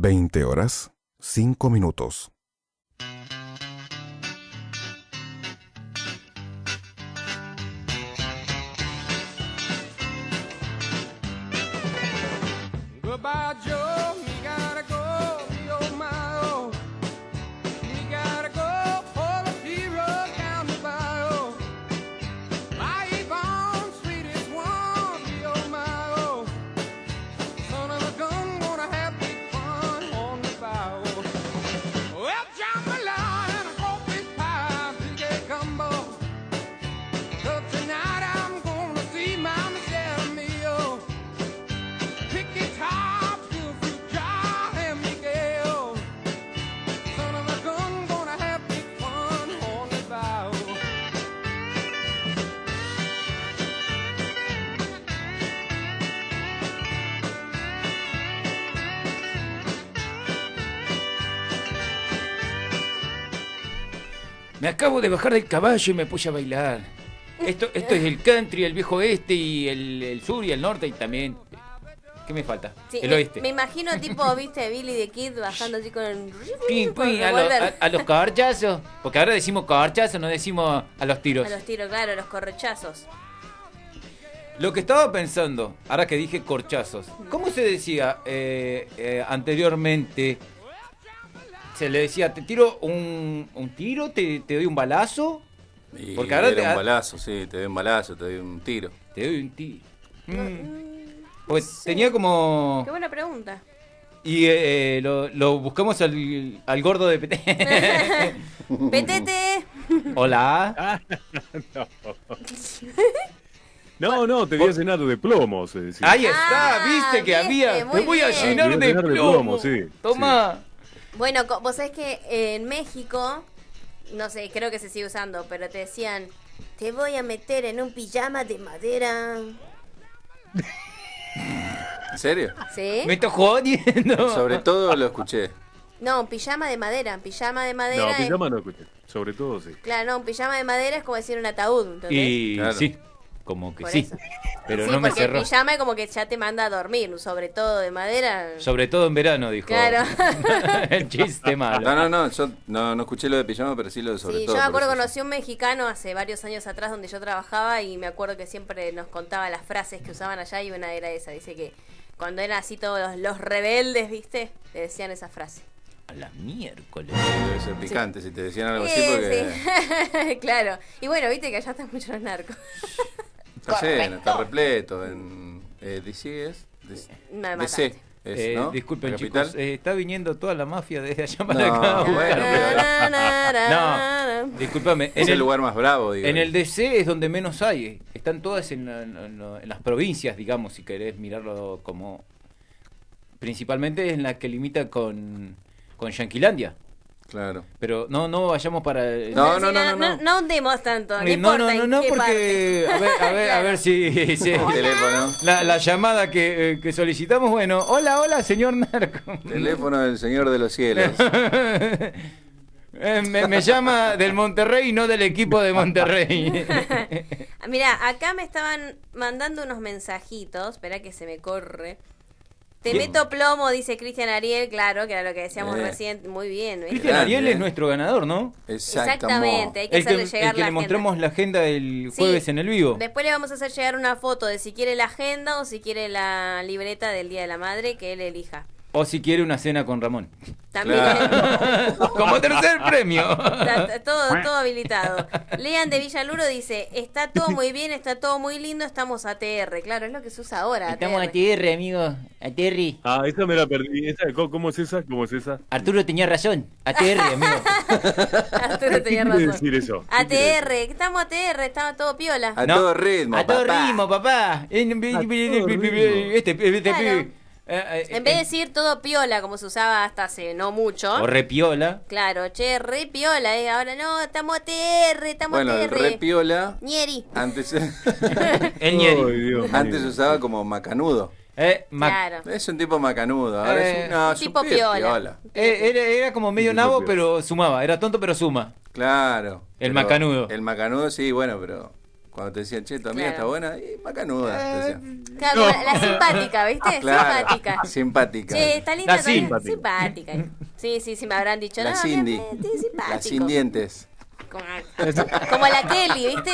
Veinte horas, cinco minutos. Acabo de bajar del caballo y me puse a bailar. Esto, esto es el country, el viejo oeste y el, el sur y el norte y también. ¿Qué me falta? Sí, el me- oeste. Me, imagino tipo, viste, Billy the Kid bajando así con con pin, a, lo- a- a los corchazos. Porque ahora decimos corchazos, no decimos a los tiros. A los tiros, claro, los correchazos. Lo que estaba pensando, ahora que dije corchazos, ¿cómo se decía eh, eh, anteriormente? Se le decía, te tiro un, un tiro, te, te doy un balazo. Y Porque ahora era te- un balazo, sí, te doy un balazo, te doy un tiro. Te doy un tiro. Pues tenía como... Qué buena pregunta. Y eh, lo, lo buscamos al, al gordo de PT. Petete. Hola. No, no, te voy a llenar de plomo, se decía. Ahí está, viste que había. Te voy a llenar Te voy a de llenar de plomo. plomo, sí, Toma. Bueno, co- vos sabés que en México, no sé, creo que se sigue usando, pero te decían, te voy a meter en un pijama de madera. ¿En serio? ¿Sí? Me estoy jodiendo. Sobre todo lo escuché. No, un pijama de madera, pijama de madera. No, es- pijama no escuché. Sobre todo sí. Claro, no, un pijama de madera es como decir un ataúd, ¿entendés? Y Claro. sí, como que Por sí. eso. Pero sí, no me porque cerró. el pijama como que ya te manda a dormir, sobre todo de madera. Sobre todo en verano, dijo. Claro. el chiste malo. No, no, no, yo no, no escuché lo de pijama, pero sí lo de sobre Sí, todo. yo me acuerdo, conocí a un mexicano hace varios años atrás donde yo trabajaba y me acuerdo que siempre nos contaba las frases que usaban allá y una era esa. Dice que cuando eran así todos los, los rebeldes, ¿viste? Le decían esa frase. A la miércoles. Debe ser picante si te decían algo así Sí, porque sí. claro. Y bueno, viste que allá están muchos los narcos. Está lleno, está repleto. En eh, DC es. DC, Me DC, Es, Eh, ¿no? Disculpen, ¿La chicos, capital? eh, está viniendo toda la mafia desde allá para No, acá. bueno, No, discúlpame. Es el lugar más bravo, digo. En el DC es donde menos hay. Están todas en las provincias, digamos, si querés mirarlo como. Principalmente en la que limita con, con Yanquilandia. Claro. Pero no, no vayamos para. el- No, no, no, no, no. no hundemos tanto. No, no, no, no, no, porque. A ver, a ver, a ver si. si- Teléfono. La, la llamada que, eh, que solicitamos, bueno, hola, hola, señor Narco. Teléfono del Señor de los Cielos. Eh, me, me llama del Monterrey y no del equipo de Monterrey. Mira, acá me estaban mandando unos mensajitos. Espera que se me corre. Te Bien. meto plomo, dice Cristian Ariel, claro, que era lo que decíamos Eh. recién. Muy bien. Cristian Ariel es nuestro ganador, ¿no? Exactamente, hay que el que, hacerle llegar el que la le agenda. mostramos la agenda el Sí. jueves en el vivo. Después le vamos a hacer llegar una foto de si quiere la agenda o si quiere la libreta del Día de la Madre que él elija. O si quiere una cena con Ramón. También. Como tercer premio. Está, está todo, todo habilitado. Lean de Villaluro dice, está todo muy bien, está todo muy lindo, estamos ATR. Claro, es lo que se usa ahora. Estamos ATR. ATR, amigo. ATR. Ah, esa me la perdí. Esa, ¿cómo, cómo es esa? ¿Cómo es esa? Arturo tenía razón. ATR, amigo. Arturo ¿Qué tenía razón. decir eso? ¿Qué decir? ATR, estamos ATR, estaba todo piola. A todo ritmo, A todo papá. ritmo, papá. Este, este, este Claro. pibe. Eh, eh, En vez de decir todo piola, como se usaba hasta hace no mucho. O repiola. Claro, che, re piola, eh. Ahora no, estamos ATR, estamos Bueno, el ATR. re piola Ñeri. antes, El Ñeri. antes se usaba como macanudo. Eh, Claro. Es un tipo macanudo. Ahora Eh, es un, no, tipo piola. Eh, era, era como medio nabo, pero sumaba. Era tonto, pero suma. Claro. El macanudo. El macanudo, sí, bueno, pero cuando te decían, che, tu amiga Claro. está buena, y macanuda. decían. Claro, como la, la simpática, ¿viste? Claro, Simpática. simpática. Che, está linda, La simpática. simpática. Sí, sí, sí, me habrán dicho. La no, Cindy. La sin dientes. Como, como la Kelly, ¿viste?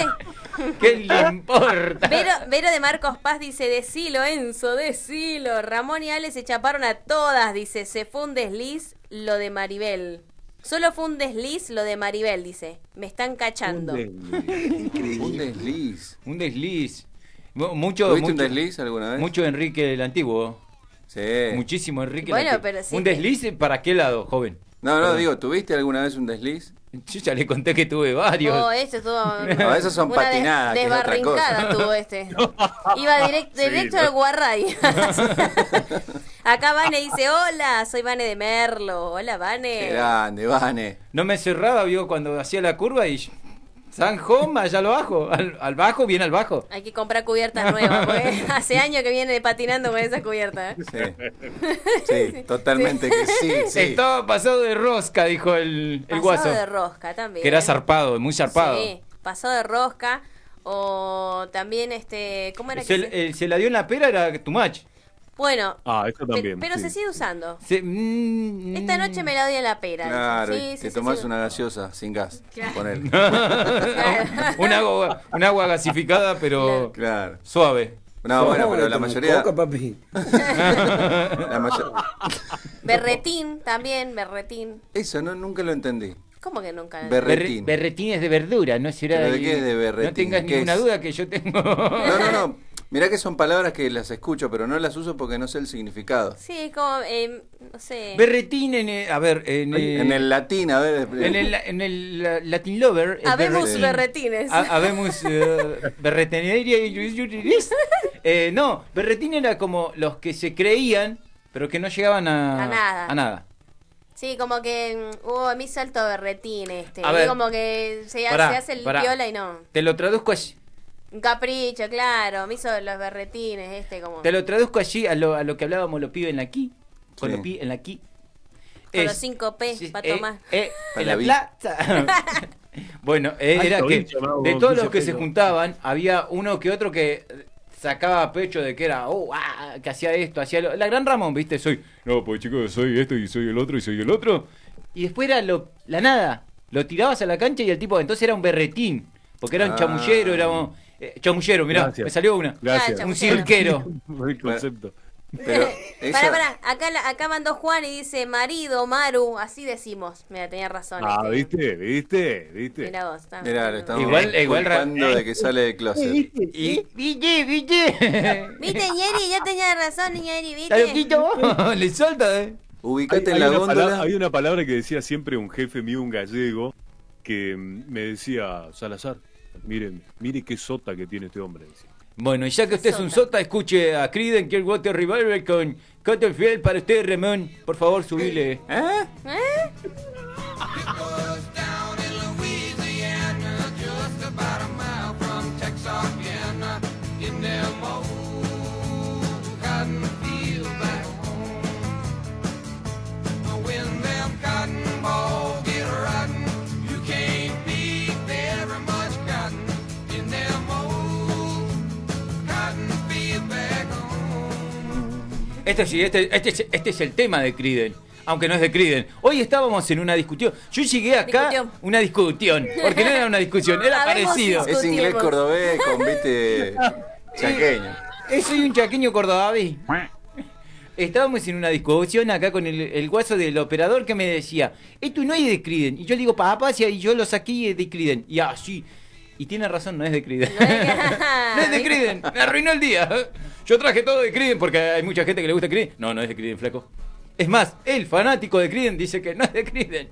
¿Qué le importa? Vero, Vero de Marcos Paz dice, decilo Enzo, decilo. Ramón y Ale se chaparon a todas, dice, se fue un desliz lo de Maribel. Solo fue un desliz lo de Maribel, dice. Me están cachando. Un desliz. Un desliz. Mu- Mucho, ¿Tuviste un mucho- desliz alguna vez? Mucho Enrique el Antiguo. Sí. Muchísimo Enrique Bueno, el Antiguo. pero sí ¿Un que- desliz para qué lado, joven? No, no, Perdón. digo, ¿tuviste alguna vez un desliz? Yo ya le conté que tuve varios. Oh, este estuvo. No, esos son patinadas, que es otra Desbarrincada tuvo este. Iba direct- Sí, directo ¿no? al Guarray. Acá Vane dice: Hola, soy Vane de Merlo. Hola, Vane. Qué grande, Vane. No me cerraba, vio, cuando hacía la curva y... San Home, allá lo bajo. Al, al bajo, bien al bajo. Hay que comprar cubiertas nuevas, porque hace años que viene patinando con esa cubierta. ¿eh? Sí, sí, totalmente que sí, sí. Estaba pasado de rosca, dijo el, el Pasado guaso. de rosca también. Que era zarpado, muy zarpado. Sí, pasado de rosca. O también, este. ¿Cómo era Se, que se- el- se la dio en la pera, era too much. Bueno, Ah, también. pero sí. se sigue usando. Se- mm, Esta noche me la doy en la pera. Claro, Sí, te sí, tomás sí. una gaseosa sin gas. Claro. Con él. un, agua, un agua gasificada, pero Claro. suave. No, bueno, pero la mayoría. Coca, papi. la mayo- Berretín también, berretín. Eso no, nunca lo entendí. ¿Cómo que nunca? Berretín. Berre- berretín es de verdura, ¿no? ¿Pero de ahí- qué es de berretín? No tengas ¿Qué ninguna es? duda que yo tengo. No, no, no. Mirá que son palabras que las escucho, pero no las uso porque no sé el significado. Sí, es como, eh, no sé. Berretín en el, a ver, en, eh, En el latín, a ver. en el, en el la- Latin Lover. Habemos berretín. berretines. Ha- Habemos eh, berretinería y eh, No, berretín era como los que se creían, pero que no llegaban a, A nada. a nada. Sí, como que, mm, uh, a mí salto berretín este. A Y ver. como que se, Pará, se hace el pará. piola y no. Te lo traduzco allí, Un capricho, claro. Me hizo los berretines, este, como. te lo traduzco allí a lo, a lo que hablábamos los pibes en la aquí. Con Sí. los pibes en la aquí. Con Es- los 5 P para eh, tomar. eh, en la plaza. bueno, eh, Ay, era que de todos 15 los que se juntaban, había uno que otro que sacaba pecho de que era, oh, ah, que hacía esto, hacía lo. La gran Ramón, ¿viste? Soy, no, pues chicos, soy esto y soy el otro y soy el otro. Y después era lo, la nada. Lo tirabas a la cancha y el tipo, entonces era un berretín. Porque era un Ah. chamullero, era un. Eh, chamullero, mirá, Gracias. me salió una. Gracias. Un cirquero. Buen concepto. Pero Pará, ella- pará, acá, acá mandó Juan y dice marido, Maru, así decimos. Mira, tenía razón. Ah, este. ¿viste? ¿Viste? ¿Viste? Mira vos. está- Mirá, lo estamos Igual- igual de que sale del closet. Y, ¿Viste? ¿Viste? ¿Viste, Ñeri? Yo tenía razón, ¿Está ¿viste? loquito? Le solta, eh. Ubicate Hay en la góndola. palabra- hay una palabra que decía siempre un jefe mío, un gallego, que mm, me decía, Salazar, miren, mire qué sota que tiene este hombre. Bueno, y ya que usted es un sota, escuche a Creedence Clearwater Revival con Cottonfield para usted, Ramón. Por favor, subile. ¿Eh? ¿Eh? Just about Este sí, este, este, es- este es el tema de Creedence. Aunque no es de Creedence. Hoy estábamos en una discusión. Yo llegué acá. Discusión. Una discusión. Porque no era una discusión, era parecido. Es inglés cordobés con viste chaqueño. Eh, soy un chaqueño cordobés. Estábamos en una discusión acá con el, el guaso del operador que me decía, esto no es de Creedence. Y yo le digo, papá, si y yo lo saqué de Creedence. Y así. Y tiene razón, no es de Creedence. no es de Creedence. Me arruinó el día. Yo traje todo de Creedence porque hay mucha gente que le gusta Creedence. No, no es de Creedence, flaco. Es más, el fanático de Creedence dice que no es de Creedence.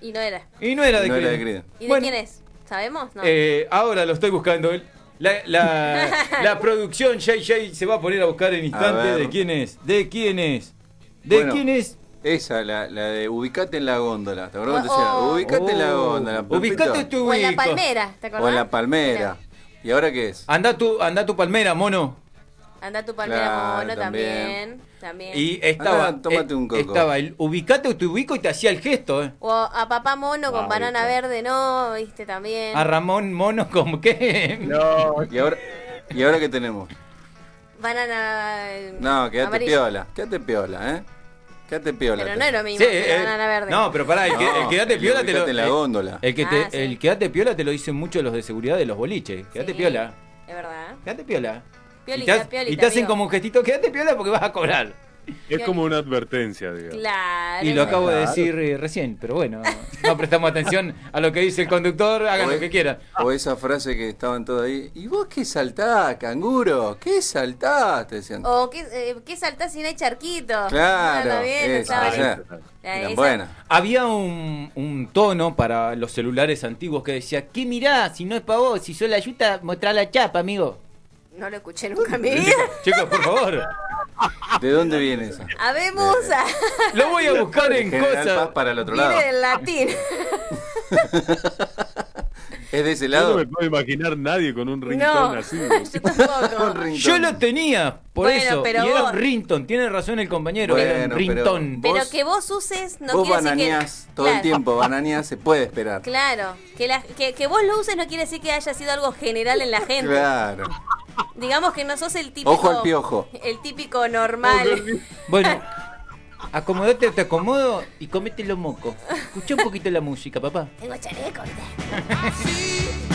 Y no era. Y no era de No era de. ¿Y de Bueno. quién es? ¿Sabemos? No. Eh, ahora lo estoy buscando. La, la, la producción JJ se va a poner a buscar en instante de quién es. ¿De quién es? ¿De Bueno, quién es? Esa, la, la de ubicate en la góndola. ¿Te te Oh, oh. Ubicate en la Oh, góndola. Pulpito. ubicate tu o en la ubico. palmera, ¿te acordás? O en la palmera. ¿Y ahora qué es? Anda tu, anda tu palmera, mono. Anda tu palmera Claro, mono también. también. también. Y estaba, tómate un coco. estaba el ubicate o te ubico y te hacía el gesto, eh. O a papá mono con Ah, banana verde, no, viste, también. A Ramón Mono como que... No. ¿Y ahora, ¿Y ahora qué tenemos? Banana. eh, No, quédate piola. Quédate piola, ¿eh? Quédate piola. Pero no es lo mismo Sí, que la eh, banana verde. No, pero pará, el, que, No, el quedate el piola te lo... ubicate en la el- góndola. El, que te, Ah, sí. el quedate piola te lo dicen mucho los de seguridad de los boliches. Quedate Sí, piola. Es verdad. Quédate piola. Piolita, y te, piolita, y te hacen amigo. como un gestito, quédate piola porque vas a cobrar. Es como una advertencia, digamos. Claro. Y lo acabo de decir eh, recién, pero bueno, no prestamos atención a lo que dice el conductor, hagan O lo que quieran. O esa frase que estaban todos ahí. ¿Y vos qué saltás, canguro? ¿Qué saltás? Te decían. O ¿qué, eh, ¿qué saltás si no hay charquito? Claro, bien, esa, esa. Esa-. Había un, un tono para los celulares antiguos que decía, ¿qué mirá? Si no es para vos, si sos la yuta, mostrá la chapa, amigo. No lo escuché nunca en mi vida. Chicos, por favor. ¿De dónde viene esa? Habemos a... Lo voy a buscar en General cosas. Paz para el otro lado. Viene del latín. ¿Es de ese Yo lado? no me puedo imaginar nadie con un No, ringtone así. yo tampoco. Yo lo tenía, por Bueno, eso. pero y era vos- un rington, tiene razón el compañero, era un pero que vos uses no Vos quiere decir que... bananeás todo Claro. el tiempo, bananeás, se puede esperar. Claro, que, la- que, que vos lo uses no quiere decir que haya sido algo general en la gente. Claro. Digamos que no sos el típico. Ojo al piojo. El típico normal. Bueno, acomodate, te acomodo y comete los mocos. Escucha un poquito la música, papá. Tengo chaleco.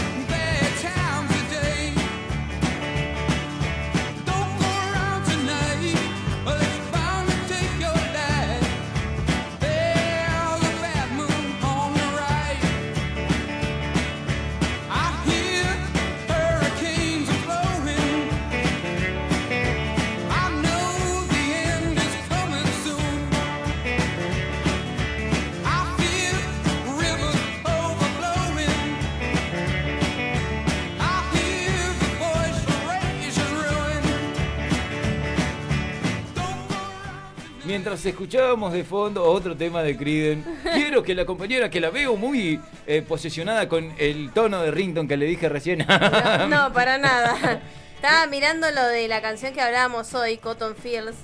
Mientras escuchábamos de fondo otro tema de Creedence, quiero que la compañera que la veo muy eh, posesionada con el tono de rington que le dije recién. No, no, para nada. Estaba mirando lo de la canción que hablábamos hoy, Cotton Fields,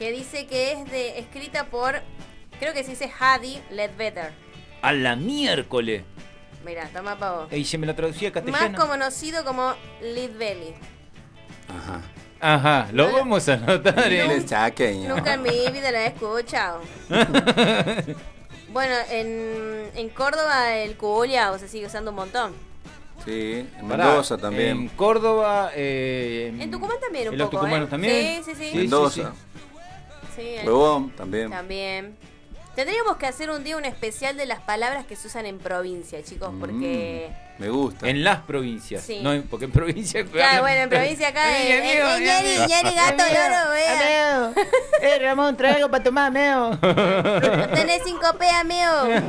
que dice que es de escrita por, creo que se dice Hadi Ledbetter. A la miércoles. Mira, toma pa' vos. Y se me la traducía a Más castellano. conocido como Lead Belly. Ajá. Ajá, lo vamos a anotar. ¿eh? Inglés chaqueño. Nunca en mi vida la he escuchado. Bueno, en, en Córdoba el cuboleado se sigue usando un montón. Sí, en Pará, Mendoza también. En Córdoba. eh, En Tucumán también un en los poco, tucumanos ¿eh? también. Sí, sí, sí. sí, Mendoza. Sí. Huevón también. También. Tendríamos que hacer un día un especial de las palabras que se usan en provincia, chicos, porque... Me gusta. En las provincias. Sí. No, porque en provincia. Claro, bueno, en provincia acá ñeri, gato, loro, vea. Eh, Ramón, trae algo para tomar, meo. Tenés cinco P, amigo.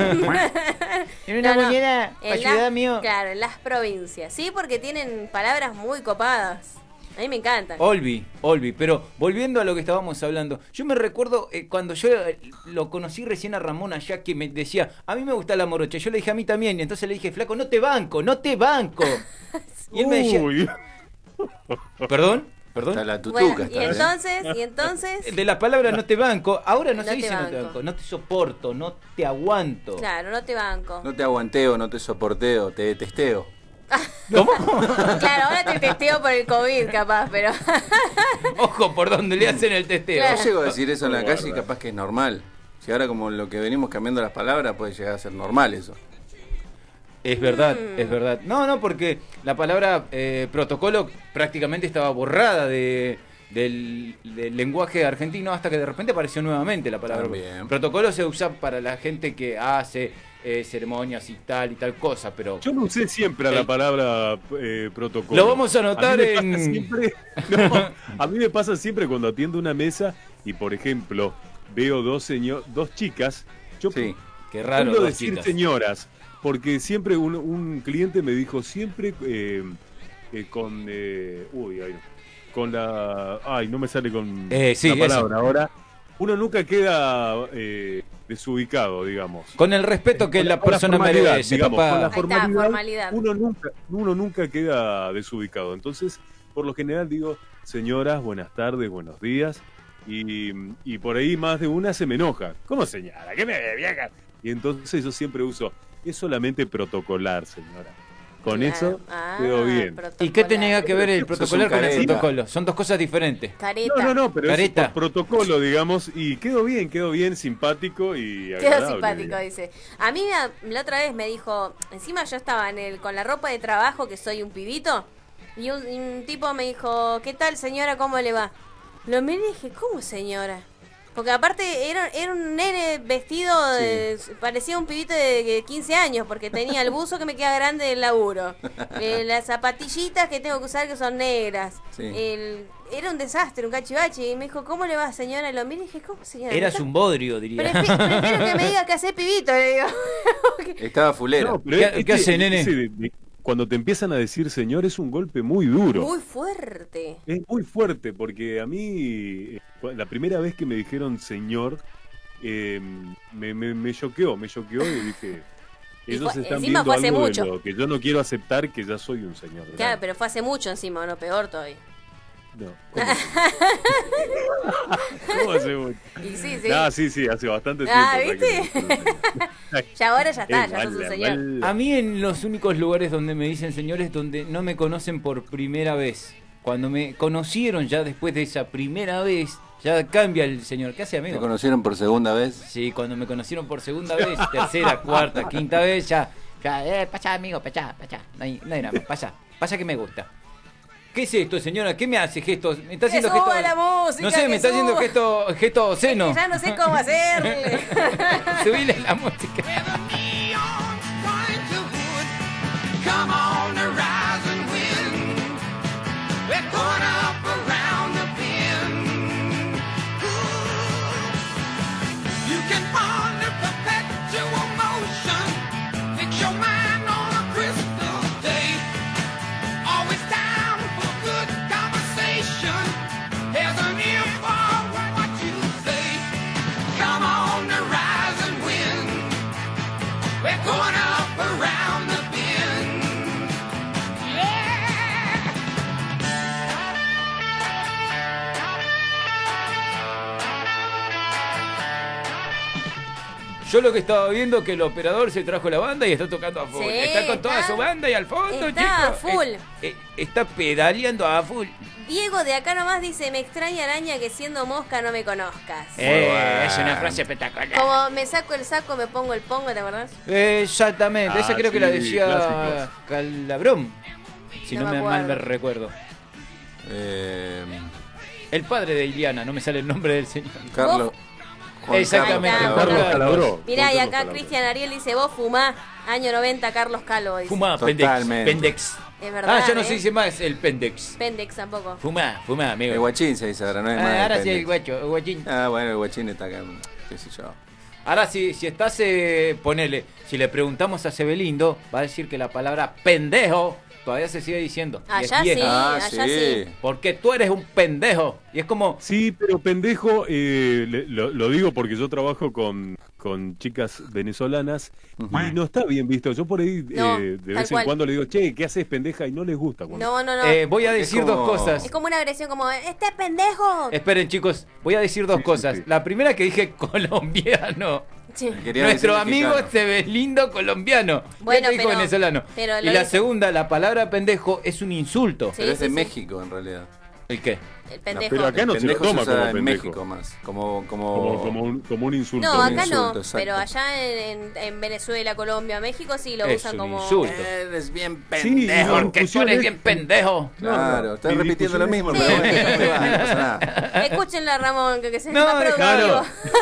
Tiene una moneda para en la- ayudar, amigo. Claro, en las provincias. Sí, porque tienen palabras muy copadas. A mí me encantan. Olvi, Olvi, pero volviendo a lo que estábamos hablando, yo me recuerdo eh, cuando yo eh, lo conocí recién a Ramón allá que me decía, a mí me gusta la morocha, yo le dije a mí también, y entonces le dije, flaco, no te banco, no te banco. Y él me decía, Uy. perdón, perdón. Está la Bueno, tutuca. y está, ¿eh? entonces, y entonces... De la palabra no te banco, ahora no, No se dice no te banco, no te soporto, no te aguanto. Claro, no te banco. No te aguanteo, no te soporteo, te detesteo. Claro, ahora te testeo por el COVID, capaz, pero... Ojo por donde le hacen el testeo. Claro. Yo llego a decir eso en la calle y capaz que es normal. Si ahora como lo que venimos cambiando las palabras puede llegar a ser normal eso. Es verdad, Mm. es verdad. No, no, porque la palabra eh, protocolo prácticamente estaba borrada de, del, del lenguaje argentino hasta que de repente apareció nuevamente la palabra. También. Protocolo se usa para la gente que hace eh, ceremonias y tal y tal cosa, pero... Yo no usé siempre a la El- palabra eh, protocolo. Lo vamos a pasa en- siempre- no, a mí me pasa siempre cuando atiendo una mesa y, por ejemplo, veo dos, señor, dos chicas. Yo Sí. Qué raro, dos decir chicas. señoras, porque siempre un, un cliente me dijo, siempre eh, eh, con... eh, uy, ay, no. Con la... Ay, no me sale con Eh, sí, la eso. palabra ahora. Uno nunca queda eh, desubicado, digamos. Con el respeto que Con la persona merece, digamos, papá. con la Ahí está, formalidad. Uno nunca, uno nunca queda desubicado. Entonces, por lo general digo, señoras, buenas tardes, buenos días. Y, y por ahí más de una se me enoja. ¿Cómo señora? ¿Qué me ve, vieja? Y entonces yo siempre uso, es solamente protocolar, señora. Con Claro. eso Ah, quedó bien. ¿Y qué tenía que ver el protocolar con el protocolo? Son dos cosas diferentes. Careta. No, no, no, pero Careta. es por protocolo, digamos, y quedó bien, quedó bien, simpático y Quedó agradable. simpático, digamos. dice. A mí la otra vez me dijo, encima yo estaba en el, con la ropa de trabajo, que soy un pibito, y un, y un tipo me dijo, ¿qué tal señora? ¿Cómo le va? Lo miré y dije, ¿cómo señora? Porque aparte era, era un nene vestido, de- parecía un pibito de 15 años, porque tenía el buzo que me queda grande del laburo, eh, las zapatillitas que tengo que usar que son negras, Sí. el- era un desastre, un cachivache, y me dijo, ¿cómo le va señora? Y lo miré y dije, ¿cómo señora? Eras un bodrio, diría. Prefi- prefiero que me diga que hace pibito, le digo. Estaba fulera. No, ¿Qué- este- qué hace, nene? ese de- de- cuando te empiezan a decir señor es un golpe muy duro. Muy fuerte. Es muy fuerte porque a mí eh, la primera vez que me dijeron señor eh, me, choqueó, me choqueó y dije, ellos fue- están encima viendo fue hace algo de lo que yo no quiero aceptar que ya soy un señor. Claro, grande". pero fue hace mucho encima, no peor todavía. No, ¿cómo? ¿Cómo hace mucho? Y sí, sí. Ah, sí, sí, hace bastante Ah, tiempo. ya que- Ya ahora ya está, Eh, ya sos un señor. vale. A mí en los únicos lugares donde me dicen señores donde no me conocen por primera vez. Cuando me conocieron ya después de esa primera vez, ya cambia el señor. ¿Qué hace, ¿Me amigo? conocieron por segunda vez? Sí, cuando me conocieron por segunda vez, tercera, cuarta, quinta vez, ya, ya, eh, pasa, amigo, pasa, pasa. No hay, no hay nada más, pasa, pasa que me gusta. ¿Qué es esto, señora? ¿Qué me hace gestos? ¿Me está Que haciendo gestos? la música, no sé, que me está haciendo gesto, gesto seno. Ya no sé cómo hacerle. Subile la música. Come on, the rising wind. We're going Yo lo que estaba viendo que el operador se trajo la banda y está tocando a full. Sí, está con toda está- su banda y al fondo, está a chicos, full. eh, eh, está pedaleando a full. Diego de acá nomás dice, me extraña araña que siendo mosca no me conozcas. Eh, es una frase espectacular. Como me saco el saco, me pongo el pongo, ¿te acordás? Exactamente, esa Ah, creo que la decía clásicos. Calabrón. Si No no, me me, mal me recuerdo. Eh, El padre de Iliana, no me sale el nombre del señor. Carlos. Juan Exactamente, Carlos Carlos. Calabró. Mirá, y acá. Cristian Ariel dice, vos fumá, año 90, Carlos Calvo. Dice. Fumá, pendex. Totalmente. pendex. Es verdad, Ah, ya no ¿eh? se dice más el pendex. Pendex tampoco. Fumá, fumá, amigo. El guachín se dice ahora, no es más. Ah, el ahora sí el guacho, el guachín. Ah, bueno, el guachín está acá, qué sé yo. Ahora si, si estás, eh, ponele, si le preguntamos a Sebelindo, va a decir que la palabra pendejo todavía se sigue diciendo. y es Allá sí, vieja. Ah, allá sí. sí. Porque tú eres un pendejo. Y es como, Sí, pero pendejo, eh, le- lo, lo digo porque yo trabajo con, con chicas venezolanas y no está bien visto. Yo por ahí No, eh, de vez en cual. cuando le digo, che, ¿qué haces pendeja? Y no les gusta. cuando- No, no, no. eh, voy a decir como- dos cosas. es como una agresión como, este pendejo. Esperen chicos, voy a decir dos Sí, sí, cosas. sí. La primera que dije colombiano. Sí. Nuestro amigo. Sebelindo colombiano. Bueno, te dijo pero- venezolano. pero y la dice- segunda, la palabra pendejo es un insulto. Sí, Pero es de. México en realidad. ¿El qué? El pendejo. pero acá no se lo toma usa como en pendejo. México más. Como, como, Como, como, un, como un insulto. No, acá insulto, no, exacto. pero allá en, en- en Venezuela, Colombia, México sí lo Es usan un como... insulto. Eres bien Sí, pendejo. no, Porque tú eres es- bien pendejo. Claro, estás Mi repitiendo lo mismo, discusión pero bueno, Sí, sí. no pasa nada. Escúchenla, Ramón, que, que se No, está déjalo. productivo.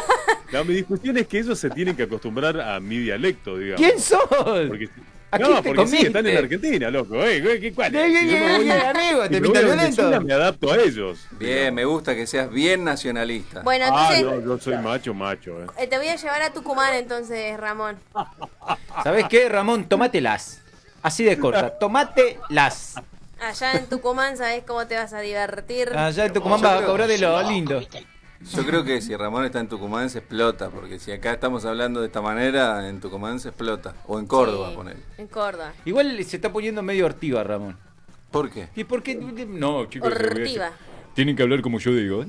No, mi discusión es que ellos se tienen que acostumbrar a mi dialecto, digamos. ¿Quién sos? Porque, ¿A no, porque sí, comiste? están en Argentina, loco. Eh, ¿qué- qué- cuál es? ¿Qué- qué- Si yo voy- qué- amigo? ¿Te pinta violento? Me adapto a ellos. Bien, me gusta que seas bien nacionalista. Bueno, Ah, entonces no, yo soy macho, macho. Eh. eh, te voy a llevar a Tucumán entonces, Ramón. ¿Sabes qué, Ramón? Tomátelas. Así de corta. Tomátelas. Allá en Tucumán, ¿sabes cómo te vas a divertir? Allá en Tucumán vas a cobrar de lo lindo. Yo creo que si Ramón está en Tucumán se explota, porque si acá estamos hablando de esta manera, en Tucumán se explota. O en Córdoba, Sí, poner. En Córdoba. Igual se está poniendo medio ortiva, Ramón. ¿Por qué? ¿Y por qué? No, chicos. Ortiva. Tienen que hablar como yo digo.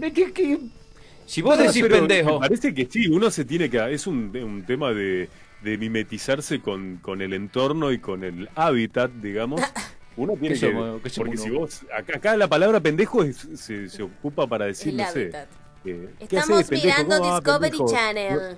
Si vos No, decís pero pendejo. Me parece que sí, uno se tiene que. Es un, un tema de, de mimetizarse con, con el entorno y con el hábitat, digamos. Uno tiene ¿Qué que. somos? ¿Qué somos porque si uno? vos. Acá, acá la palabra pendejo es- se, se ocupa para decir, El no sé. hábitat. ¿Qué Estamos haces, pendejo? mirando No, ah, Discovery pendejo. Channel.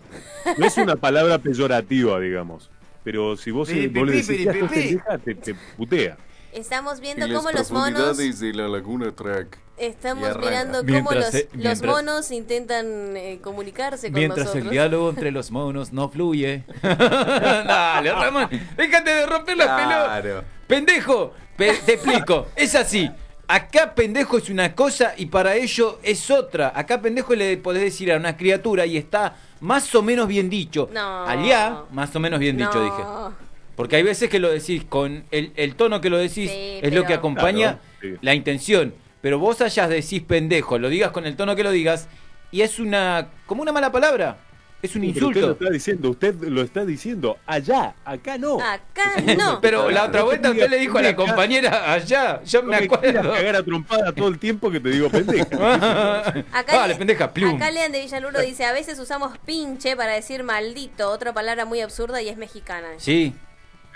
No es una palabra peyorativa, digamos. Pero si vos, Pi, vos le pi, decís pi, "¿Qué pi, haces, pi". pendeja, te, te putea. Estamos viendo En las cómo los monos... de la laguna Track. Y Estamos mirando cómo Mientras los, se- los mientras- monos intentan eh, comunicarse con Mientras nosotros. el diálogo entre los monos no fluye. Dale, Ramón. Déjate de romper las pelotas. Claro. Pendejo, pe- te explico. Es así. Acá pendejo es una cosa y para ello es otra. Acá pendejo le podés decir a una criatura y está más o menos bien dicho. No. Aliá, más o menos bien dicho, No. dije. Porque hay veces que lo decís con el, el tono que lo decís Sí, es lo que acompaña Claro, sí. la intención. Pero vos allá decís pendejo, lo digas con el tono que lo digas y es una como una mala palabra. Es un Pero usted lo insulto. está diciendo, usted lo está diciendo allá, acá no. Acá no. Pero la otra vuelta te usted le dijo a la compañera allá, yo me acuerdo. cagar a trompada todo el tiempo que te digo pendeja. Acá, Dale, le- pendeja, plum. acá Lean de Villaluro dice, a veces usamos pinche para decir maldito, otra palabra muy absurda y es mexicana. Sí.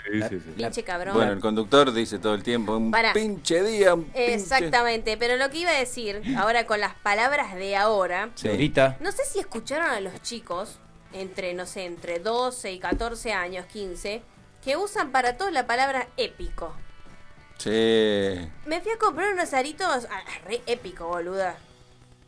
Sí, sí, sí. Pinche cabrón. Bueno, el conductor dice todo el tiempo, un Pará. pinche día, un pinche... Exactamente, pero lo que iba a decir, ahora con las palabras de ahora, Sí. No sé si escucharon a los chicos, entre, no sé, entre 12 y 14 años, 15, que usan para todo la palabra épico. Sí. Me fui a comprar unos aritos, ah, re épico, boluda.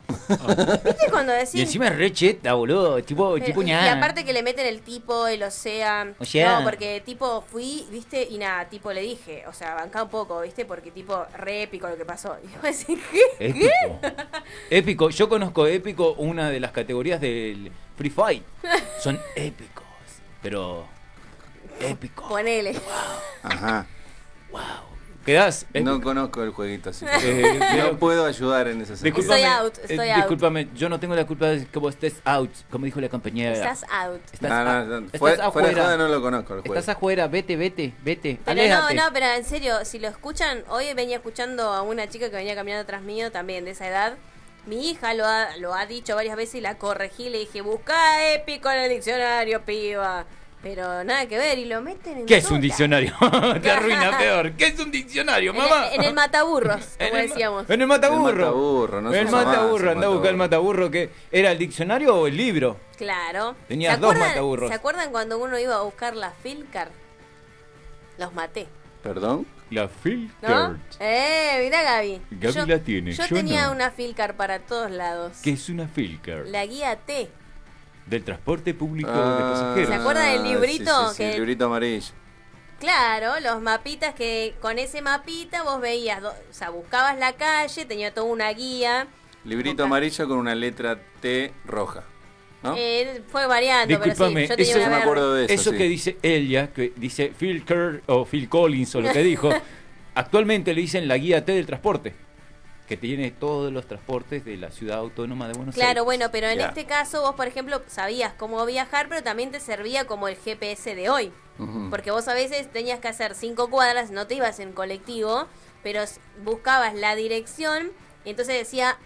¿Viste cuando decís... Y encima es re cheta, boludo. Tipo, Pero- tipo y ña. aparte que le meten el tipo, el. O sea. No, porque tipo fui, viste, y nada, tipo le dije, o sea, bancá un poco, viste, porque tipo re épico lo que pasó. Y yo decía, ¿qué? Épico. Épico. Yo conozco épico una de las categorías del Free Fight. Son épicos. Pero. Épico. Ponele. Ajá. ¿Quedás? No conozco el jueguito, así que Eh, no yo- puedo ayudar en ese sentido. Estoy out, estoy out. Discúlpame, yo no tengo la culpa de que vos estés out, como dijo la compañera. Estás out. Estás, No, no, no, estás fuera- fuera de afuera. joda no lo conozco el juego. Estás afuera, vete, vete, vete. Pero aléjate. no, no, pero en serio, si lo escuchan, hoy venía escuchando a una chica que venía caminando atrás mío, también de esa edad, Mi hija lo ha, lo ha dicho varias veces y la corregí. Le dije, busca épico en el diccionario, piba. Pero nada que ver, y lo meten en ¿Qué es un diccionario? Te arruina peor. ¿Qué es un diccionario, En mamá? el, en el mataburros, como En el ma- decíamos. En el mataburro. El mataburro, no El mataburro, el anda a buscar el mataburro que era el diccionario o el libro. Claro. Tenías ¿Se dos mataburros. ¿Se acuerdan cuando uno iba a buscar la Filcar? Los maté. ¿Perdón? La Filcar. ¿No? Eh, mira Gaby. Gaby yo, la tiene, Yo, yo tenía no. una Filcar para todos lados. ¿Qué es una Filcar? La guía T. Del transporte público de Ah, pasajeros. ¿Se acuerdan del librito Sí, sí, sí, que- el librito amarillo. Claro, los mapitas que con ese mapita vos veías, do- o sea, buscabas la calle, tenía toda una guía. Librito amarillo con una letra T roja. ¿no? Eh, fue variando, Disculpame, pero sí, yo tenía eso, una me acuerdo de eso, eso sí. que dice ella, que dice Phil Kerr o Phil Collins o lo que dijo, actualmente le dicen la guía T del transporte, que tiene todos los transportes de la ciudad autónoma de Buenos Aires. Claro, bueno, pero en Ya. este caso vos, por ejemplo, sabías cómo viajar, pero también te servía como el GPS de hoy. Porque vos a veces tenías que hacer cinco cuadras, no te ibas en colectivo, pero buscabas la dirección y entonces decía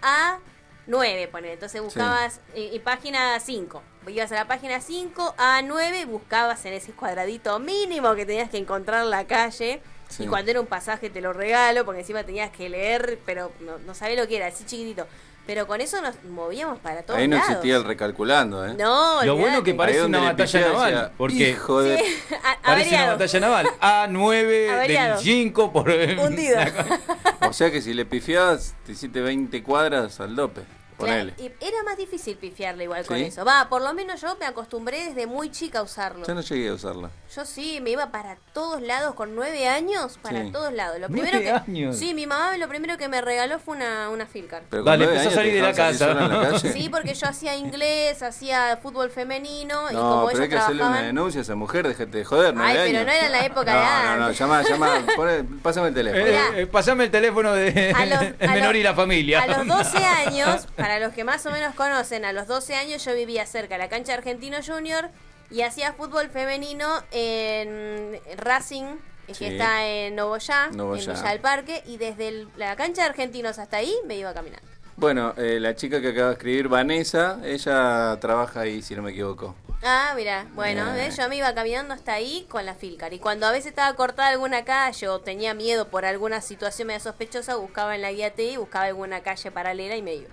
A9, poner. Entonces buscabas y, y página 5. Ibas a la página 5, A9, buscabas en ese cuadradito mínimo que tenías que encontrar la calle. Sí. Y cuando era un pasaje te lo regalo, porque encima tenías que leer, pero no, no sabía lo que era, así chiquitito. Pero con eso nos movíamos para todos Ahí no lados. existía el recalculando, ¿eh? No, Lo bueno que parece una batalla naval, decía, porque Hijo de... A- parece una batalla naval. A9 del Averiado. 5 por... Hundido. O sea que si le pifiabas, te hiciste 20 cuadras al dope. Ponele. Claro, y era más difícil pifiarle igual con ¿Sí? eso. Va, por lo menos yo me acostumbré desde muy chica a usarlo. Yo no llegué a usarla. Yo sí, me iba para todos lados con nueve años, para Sí. todos lados. Lo ¿Nueve primero que, años? Sí, mi mamá lo primero que me regaló fue una, una Filcar. Pero Dale, empezó a salir de la casa. la. Sí, porque yo hacía inglés, hacía fútbol femenino y No, como pero ellos hay que hacerle una denuncia a esa mujer, déjate de joder, nueve Ay, pero años. no era en la época no, de No, no, antes. llama, llama, poné- pásame el teléfono. Eh, eh, pasame el teléfono de A los- el a menor los- y la familia. A los 12 años, para los que más o menos conocen, a los 12 años yo vivía cerca de la cancha Argentino Junior y hacía fútbol femenino en Racing, que Sí. está en Novoyá, en Novoyá. Villa del Parque, y desde el- la cancha de Argentinos hasta ahí me iba caminando. Bueno, eh, la chica que acaba de escribir, Vanessa, ella trabaja ahí, si no me equivoco. Ah, mira, bueno, Eh. yo me iba caminando hasta ahí con la Filcar. Y cuando a veces estaba cortada alguna calle o tenía miedo por alguna situación medio sospechosa, buscaba en la guía T y buscaba alguna calle paralela y me iba.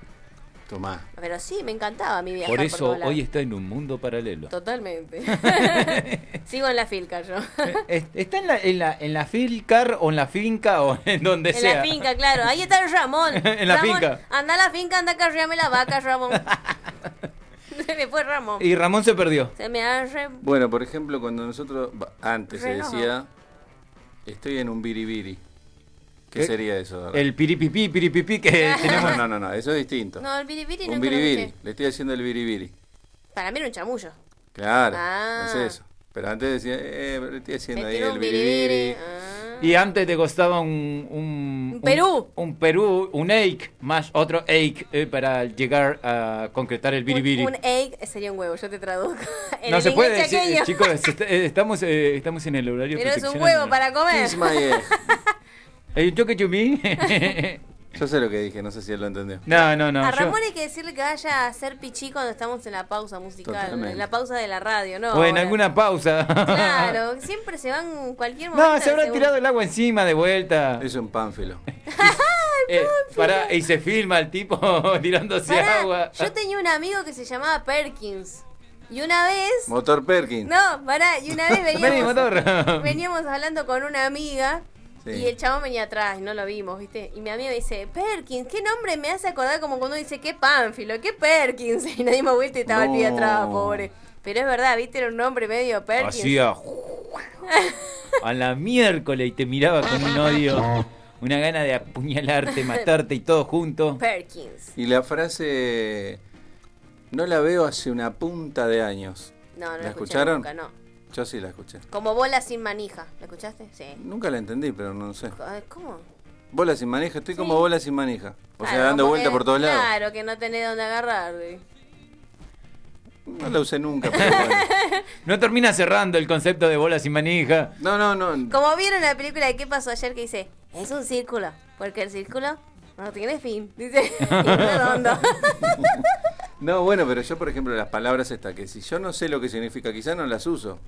Tomá. Pero sí, me encantaba mi viajar Por eso hoy está en un mundo paralelo. Totalmente. Sigo en la Filcar yo. Es- ¿Está en la, en, la, en la Filcar o en la finca o en donde en sea? la finca, claro. Ahí está el Ramón. En la Ramón, finca. Anda a la finca, anda a carrearme la vaca, Ramón. Se me fue Ramón. Y Ramón se perdió. Se me hace... Bueno, por ejemplo, cuando nosotros, antes se decía, estoy en un biribiri. ¿Qué ¿Qué? sería eso? El piripipí, piripipí que tenemos. No, no, no, eso es distinto. No, el biribiri un nunca lo biribiri, le estoy haciendo el biribiri. Para mí era un chamullo. Claro, Ah. es eso. Pero antes decía, eh, le estoy haciendo Me ahí el un biribiri. biribiri. Y antes te costaba un... Un, Un Perú. Un, Perú, un eik, más otro eik eh, para llegar a concretar el biribiri. Un, un egg sería un huevo, yo te traduzco. En no el se puede decir, chicos, eh, estamos, eh, estamos en el horario Pero es un huevo para comer. Kiss my egg. Eh, ¿Yo sé lo que dije, no sé si él lo entendió. No, no, no. a yo- Ramón hay que decirle que vaya a hacer pichí cuando estamos en la pausa musical, Totalmente. en la pausa de la radio, ¿no? o en ahora. alguna pausa. Claro, siempre se van en cualquier momento. No, se habrá de tirado el agua encima de vuelta. Es un pánfilo. Eh, pará, y se filma el tipo tirándose Pará, agua. Yo tenía un amigo que se llamaba Perkins. Y una vez. Motor Perkins. No, pará, y una vez Vení, veníamos, motor. veníamos hablando con una amiga. Sí. Y el chabón venía atrás y no lo vimos, ¿viste? Y mi amigo dice, Perkins, ¿qué nombre me hace acordar como cuando uno dice, qué Pánfilo, qué Perkins? Y nos dimos vuelta y estaba el pibe No. atrás, pobre. Pero es verdad, ¿viste? Era un nombre medio Perkins. Hacía a la miércoles y te miraba con un odio, una gana de apuñalarte, matarte y todo junto. Perkins. Y la frase, no la veo hace una punta de años. No, no ¿La escucharon? nunca, no. Yo sí la escuché. Como bola sin manija. ¿La escuchaste? Sí. Nunca la entendí, pero no sé. Ay, ¿Cómo? Bola sin manija, estoy como bola sin manija. O sea, Claro, dando vuelta que- por todos lados. Claro, que no tenés dónde agarrar. güey. No la usé nunca, pero bueno. No termina cerrando el concepto de bola sin manija. No, no, no. Como vieron la película de ¿Qué pasó ayer? Que dice, es un círculo. Porque el círculo No tiene fin, dice. Redondo. No, bueno, pero yo, por ejemplo, las palabras estas, que si yo no sé lo que significa, quizás no las uso.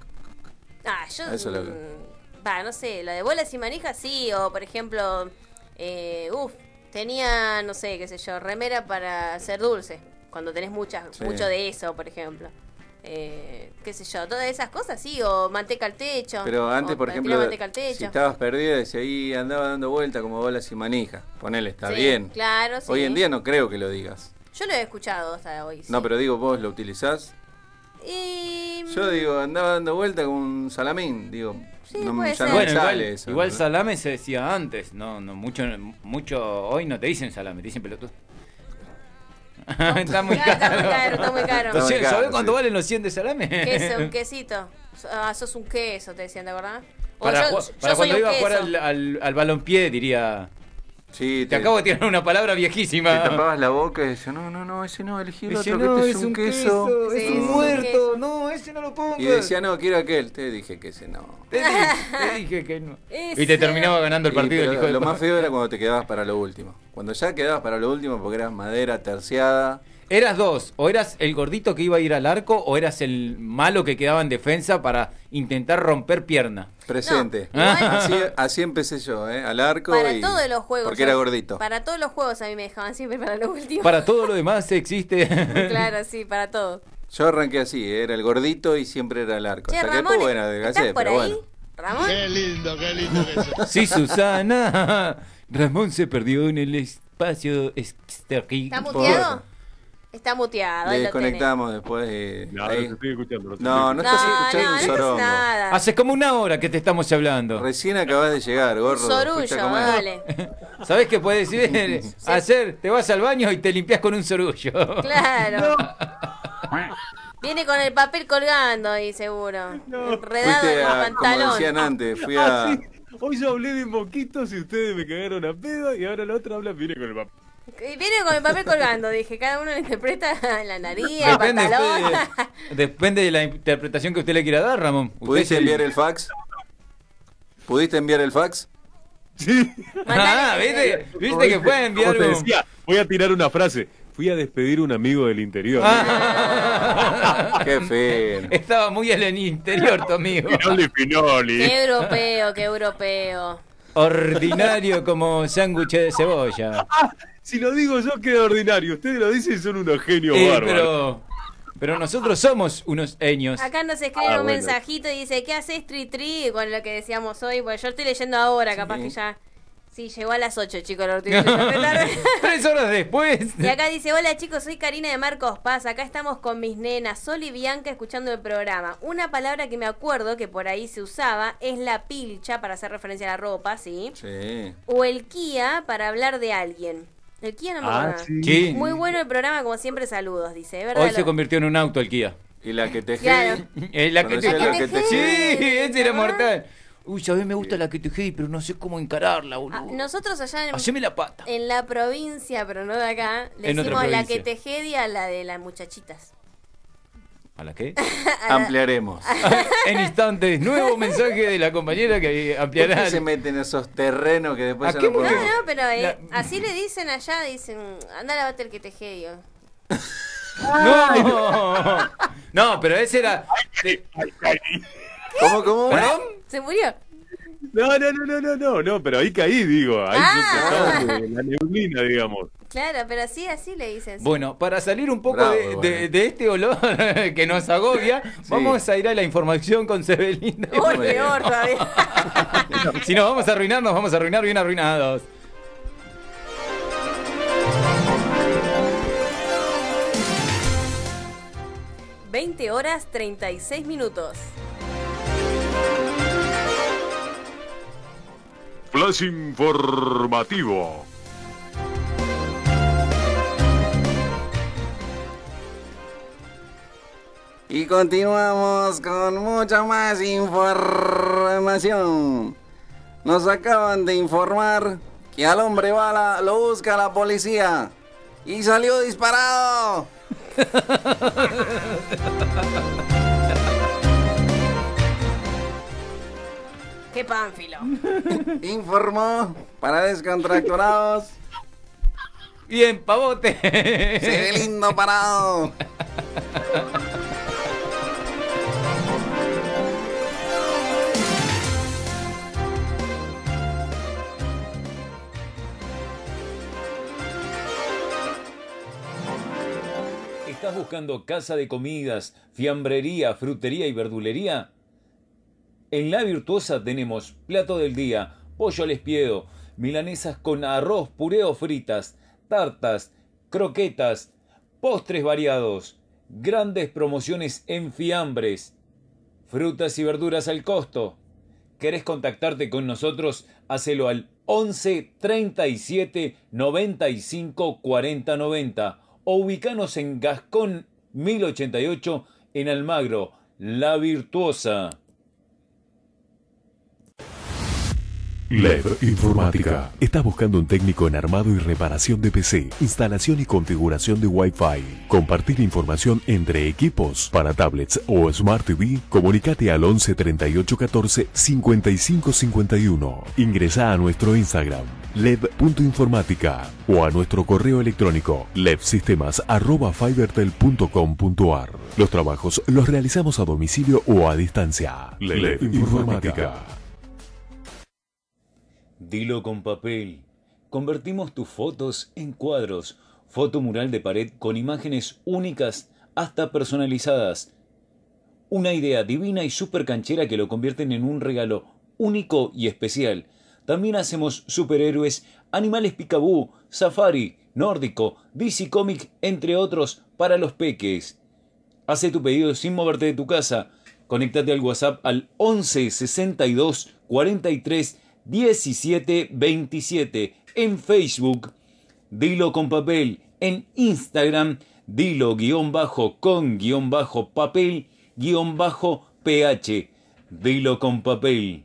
Ah, yo. Eso lo mm, Va, no sé, lo de bolas y manijas sí, o por ejemplo, eh, uff, tenía, no sé, qué sé yo, remera para hacer dulce. Cuando tenés muchas, Sí. mucho de eso, por ejemplo. Eh, qué sé yo, todas esas cosas sí, o manteca al techo. Pero antes, por ejemplo, si estabas perdida, decía ahí andaba dando vuelta como bolas y manija. Ponele, está Sí, bien. Claro, sí. Hoy en día no creo que lo digas. Yo lo he escuchado hasta hoy. sí. No, pero digo, vos lo utilizás. Y... Yo digo, andaba dando vuelta como un salamín. Digo, no, puede ya no ser. me Bueno, igual, sale eso. igual salame se decía antes, no, no, mucho, mucho, hoy no te dicen salame, te dicen pelotudo. está muy Claro, está muy caro. está muy caro. Está muy ¿Sabés caro, cuánto sí. valen los 100 de salame? Queso, un quesito. Ah, sos un queso, te decían, ¿te acordás? O Para, yo- yo para soy cuando iba a jugar al, al, al balompié diría... Sí, Te acabo de tirar una palabra Te viejísima. tapabas la boca y decías, no, no, no, ese no, elegí el Ese otro, no, que este es es un queso. es un muerto, queso. no, ese no lo pongas. Y decía, no, quiero aquel. Te dije que ese no. Te dije, te dije que no. Ese Y te terminaba ganando el Y, partido pero el hijo de lo más feo era cuando te quedabas para lo último. Cuando ya quedabas para lo último porque eras madera terciada. ¿Eras dos? ¿O eras el gordito que iba a ir al arco o eras el malo que quedaba en defensa para intentar romper pierna? Presente. No, igual- así, así empecé yo, ¿eh? Al arco. Para y- todos los juegos. Porque era gordito. Para todos los juegos a mí me dejaban siempre para lo último. Para todo lo demás existe. claro, sí, para todo. Yo arranqué así, ¿eh? era el gordito y siempre era el arco. Che, Hasta Ramón, que después, bueno, adelgacé, ¿estás por pero ahí? bueno. ¿Ramón? Qué lindo, qué lindo que eso. Sí, Susana. Ramón se perdió en el espacio exterior. ¿Está muteado? Está muteado. Le ahí lo tenés. desconectamos después. eh, No, ahí. no te estoy escuchando. te No, no No, estás no, escuchando no un sorongo. nada. Hace como una hora que te estamos hablando. Recién acabas de llegar, a Sorullo, dale. ¿Sabés qué puedes decir? Hacer, te vas al baño y te limpias con un sorullo. Claro. Viene con el papel colgando ahí, seguro. Enredado en a, el como pantalón. decían antes, fui Ah, a... sí. Hoy yo hablé de moquitos y ustedes me cagaron a pedo y ahora la otra habla viene con el papel. Y Viene con el papel colgando, dije. Cada uno lo interpreta en la nariz, el Depende, pantalón. usted- depende de la interpretación que usted le quiera dar, Ramón. ¿Pudiste enviar el fax? ¿Pudiste enviar el fax? Sí. Ah, ¿viste? ¿Viste que fue a enviar un... decía, voy a tirar una frase. Fui a despedir un amigo del interior. Ah. Qué feo. Estaba muy en el interior, tu amigo. Finoli, Finoli. Qué europeo, qué europeo. Ordinario como sándwich de cebolla. Si lo digo yo queda ordinario. Ustedes lo dicen y son unos genios Eh, bárbaros. pero, pero nosotros somos unos eños. Acá nos escribe Ah, un bueno. mensajito y dice, ¿qué haces tri tri con lo que decíamos hoy? Pues yo estoy leyendo ahora, capaz que ya... Sí, llegó a las 8, chicos, lo estoy leyendo re tarde. Tres horas después. Y acá dice, hola chicos, soy Karina de Marcos Paz, acá estamos con mis nenas, Sol y Bianca escuchando el programa. Una palabra que me acuerdo que por ahí se usaba es la pilcha para hacer referencia a la ropa, ¿sí? Sí. O el Kia para hablar de alguien. El Kia no me Ah, acuerdo. sí. Sí. Muy bueno el programa, como siempre, saludos, dice. Hoy se convirtió en un auto el Kia. Y la que te Claro. Eh, la que te... la que te- Sí, ¿te ese era mortal. Uy, a mí me gusta la que te pero no sé cómo encararla, Ah, boludo. nosotros allá en, Haceme la pata. en la provincia, pero no de acá, le En decimos la que te a la de las muchachitas. ¿A la qué? Ampliaremos. en instantes, nuevo mensaje de la compañera que ¿Por ampliará. qué se meten en esos terrenos que después ¿A qué no No, pero eh, La- así le dicen allá, dicen, anda a lavarte el que te No, no, pero ese era. ¿Cómo, cómo? ¿Perdón? ¿Se murió? No, no, no, no, no, no, no, pero ahí caí, digo. Ahí Ah. se empezó la neblina, digamos. Claro, pero sí, así le dicen. sí. Bueno, para salir un poco Bravo, de, bueno. de- de este olor que nos agobia, vamos a ir a la información con Sebelina. Uy, peor todavía. si nos vamos a arruinar, nos vamos a arruinar bien arruinados. Veinte horas 36 minutos. Flash informativo. Y continuamos con mucha más información. Nos acaban de informar que al hombre bala lo busca la policía y salió disparado. Qué pánfilo. Informó para descontracturados Bien, pavote. Se ve lindo parado. ¿Estás buscando casa de comidas, fiambrería, frutería y verdulería? En La Virtuosa tenemos plato del día, pollo al espiedo, milanesas con arroz, puré o fritas, tartas, croquetas, postres variados, grandes promociones en fiambres, frutas y verduras al costo. ¿Querés contactarte con nosotros? Hacelo al 11 37 95 40 90 o ubicanos en Gascón 1088 en Almagro, La Virtuosa. LED Informática. ¿Estás buscando un técnico en armado y reparación de PC, instalación y configuración de Wi-Fi? Compartir información entre equipos para tablets o Smart TV. Comunicate al 11 38 14 55 51. Ingresa a nuestro Instagram led.informática o a nuestro correo electrónico ledsistemas@fibertel.com.ar. Los trabajos los realizamos a domicilio o a distancia. LED Informática. Dilo con papel. Convertimos tus fotos en cuadros. Foto mural de pared con imágenes únicas hasta personalizadas. Una idea divina y súper canchera que lo convierten en un regalo único y especial. También hacemos superhéroes, animales picabú, safari, nórdico, DC Comic, entre otros, para los peques. Hace tu pedido sin moverte de tu casa. Conéctate al WhatsApp al 11 62 43 17 27 en Facebook. Dilo con papel en Instagram. Dilo guion bajo con guion bajo papel guion bajo ph. Dilo con papel.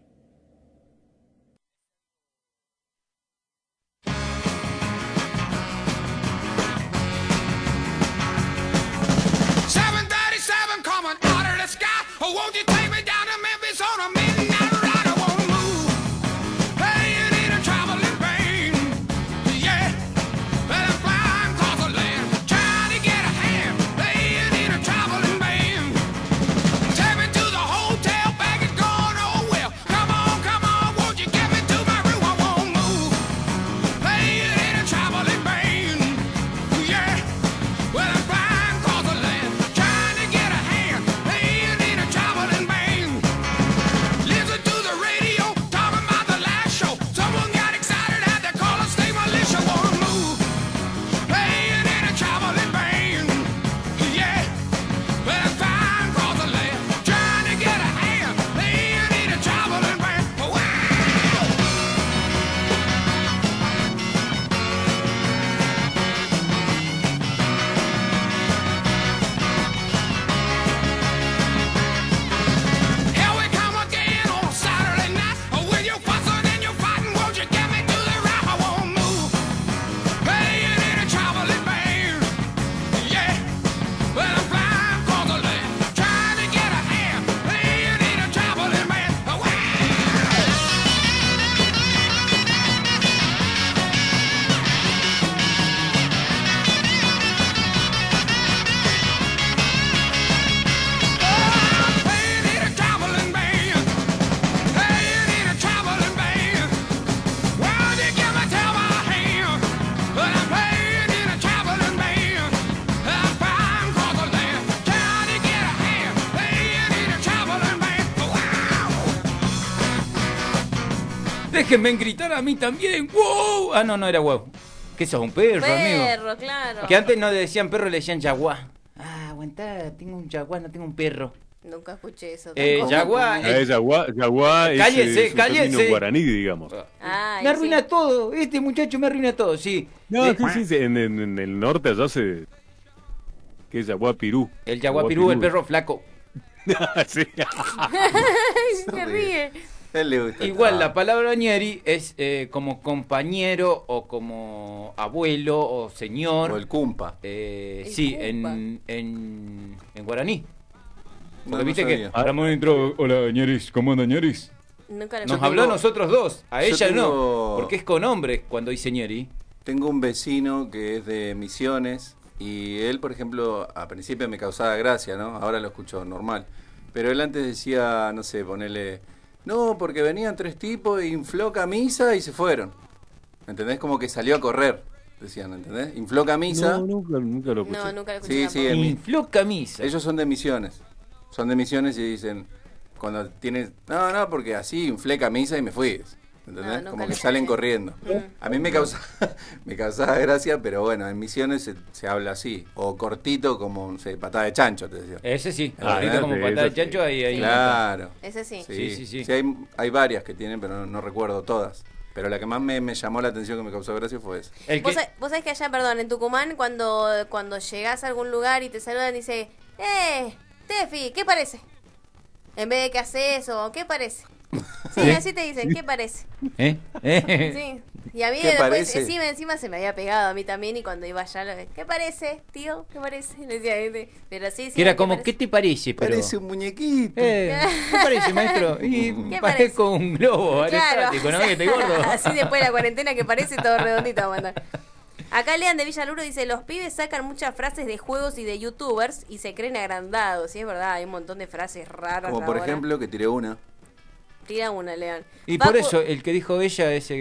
Déjenme gritar a mí también. ¡Wow! Ah, no, no era wow. ¿Qué sos, un perro, amigo? Perro, claro. Que antes no le decían perro, le decían jaguar. Ah, aguantá, tengo un jaguar, no tengo un perro. Nunca escuché eso. Eh, tampoco. jaguar. Ah, es Yaguá, Yaguá es, Cállese, es un cállese. guaraní, digamos. Ay, me sí. arruina todo, este muchacho me arruina todo, sí. No, Eh, sí, sí, en, en- en el norte allá se... ¿Qué es Yaguá Pirú? El jaguapirú, el perro flaco. sí. Se ríe. Él le gusta Igual la palabra ñeri es eh, como compañero o como abuelo o señor. O el cumpa. Eh, El sí, cumpa. en, en, en guaraní. No, Porque no viste sabía. que Ramón entró, hola ñeris, ¿cómo anda ñeris? Nunca Nos Yo habló a tengo- nosotros dos, a yo ella tengo- no, porque es con hombres cuando dice ñeri. Tengo un vecino que es de Misiones y él, por ejemplo, a principio me causaba gracia, ¿no? Ahora lo escucho normal. Pero él antes decía, no sé, ponele, no, porque venían tres tipos, infló camisa y se fueron. ¿Entendés? Como que salió a correr, decían, ¿entendés? Infló camisa. No, nunca, nunca lo escuché. No, nunca lo escuché Sí, sí, en mi- Infló camisa. Ellos son de Misiones. Son de Misiones y dicen, cuando tienes, no, no, porque así inflé camisa y me fui. ¿Entendés? No, nunca Como que salen corriendo. A mí me causa me causaba gracia, pero bueno, en Misiones se, se habla así. O cortito como, no sé, patada de chancho, te decía. Ese sí, Ah, ahorita como sí, patada de eso sí. chancho ahí, ahí. Claro. Ese sí. Sí, Sí, sí, sí. hay, hay varias que tienen, pero no, no recuerdo todas. Pero la que más me, me llamó la atención, que me causó gracia, fue esa. ¿Vos, vos sabés que allá, perdón, en Tucumán, cuando, cuando llegás a algún lugar y te saludan, dice, ¡Eh, Tefi, ¿qué parece? En vez de qué haces o ¿qué parece? Sí, ¿Sí? así te dicen, ¿qué parece? ¿Eh? ¿Eh? Sí. Y a mí ¿Qué después, parece? encima, encima se me había pegado a mí también y cuando iba allá, lo- ¿qué parece, tío? ¿Qué parece? Le decía, ¿viste? pero sí, sí. Que era ¿qué como, parece? ¿qué te parece? Pero... Parece un muñequito. Eh, ¿Qué parece, maestro? Y ¿Qué parezco un globo Claro, aerostático, ¿no? Que estoy gordo. así después de la cuarentena que parece todo redondito. Acá Lean de Villaluro dice, los pibes sacan muchas frases de juegos y de youtubers y se creen agrandados. Y es verdad, hay un montón de frases raras. Como por ahora. ejemplo, que tiré una. Tira una, Lean. Y Facu- por eso, el que dijo ella es el...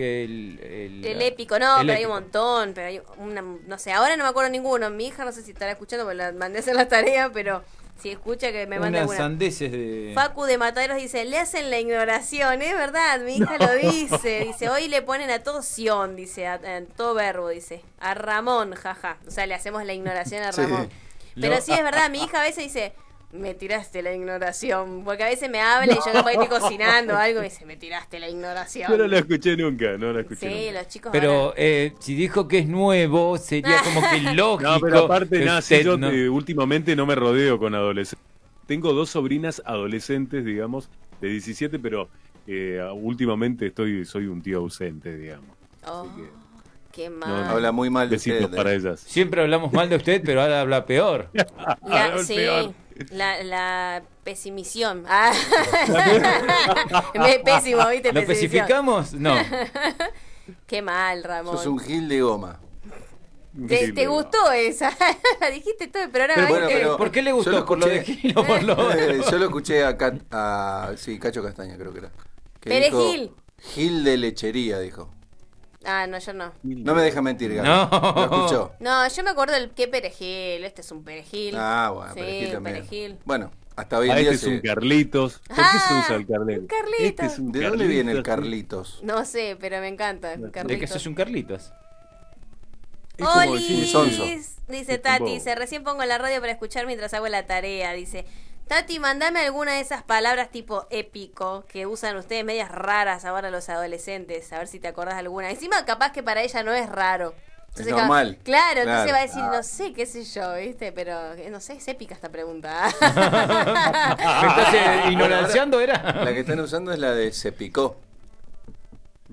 El, El épico, no, el pero hay un montón, pero hay una, no sé, ahora no me acuerdo ninguno. Mi hija no sé si estará escuchando porque la mandé a hacer la tarea, pero si escucha que me mande Unas alguna. sandeces de... Facu de Mataderos dice, le hacen la ignoración, es verdad, mi hija lo dice, dice, hoy le ponen a todo Sion, dice, a, a todo verbo, dice, a Ramón, jaja, o sea, le hacemos la ignoración a Sí. Ramón. Pero Lo- sí es verdad, mi hija a veces dice, me tiraste la ignoración, porque a veces me habla y yo capaz que estoy cocinando o algo y dice, me tiraste la ignoración. Yo no la escuché nunca, no la escuché Sí, nunca. los chicos Pero eh, si dijo que es nuevo, sería como que lógico. No, pero aparte, nada, yo no- eh, últimamente no me rodeo con adolescentes. Tengo dos sobrinas adolescentes, digamos, de 17, pero eh, últimamente estoy soy un tío ausente, digamos. Oh, qué mal. no. Habla muy mal de Besitos usted, para ellas. Siempre hablamos mal de usted, pero ahora habla peor. Habla sí, peor. La, la pesimisión. Ah. Me- Pésimo, ¿viste? ¿Lo especificamos? No. Qué mal, Ramón. Sos un gil de goma. ¿Te, te gustó esa? Dijiste todo el programa. Pero bueno, pero ¿Por qué le gustó? lo ¿Por lo de escuché- Gil o por lo Eh, Yo lo escuché a, Cat- a- sí, Cacho Castaña, creo que era. que Perejil. dijo, Gil de lechería, dijo. Ah, no, yo no. No me deja mentir, Gaby. No. Lo escuchó. No, yo me acuerdo del qué perejil. Este es un perejil. Ah, bueno, sí, perejil un también. perejil. Bueno, hasta hoy en Ah, día este es un Carlitos. ¿Por qué Ah, se usa el Carlitos? un Carlitos. Este es un ¿De dónde viene el Carlitos. Carlitos? No sé, pero me encanta. De que Carlitos. sos un Carlitos. Olis, dice Tati, dice, recién pongo la radio para escuchar mientras hago la tarea, dice. Tati, mandame alguna de esas palabras tipo épico que usan ustedes medias raras ahora los adolescentes, a ver si te acordás de alguna. Encima capaz que para ella no es raro. Es ca- normal. Claro, entonces va a decir, Ah. no sé, qué sé yo, ¿viste? Pero eh, no sé, es épica esta pregunta. ¿Me estás eh, ignoranciando, era? La que están usando es la de se picó.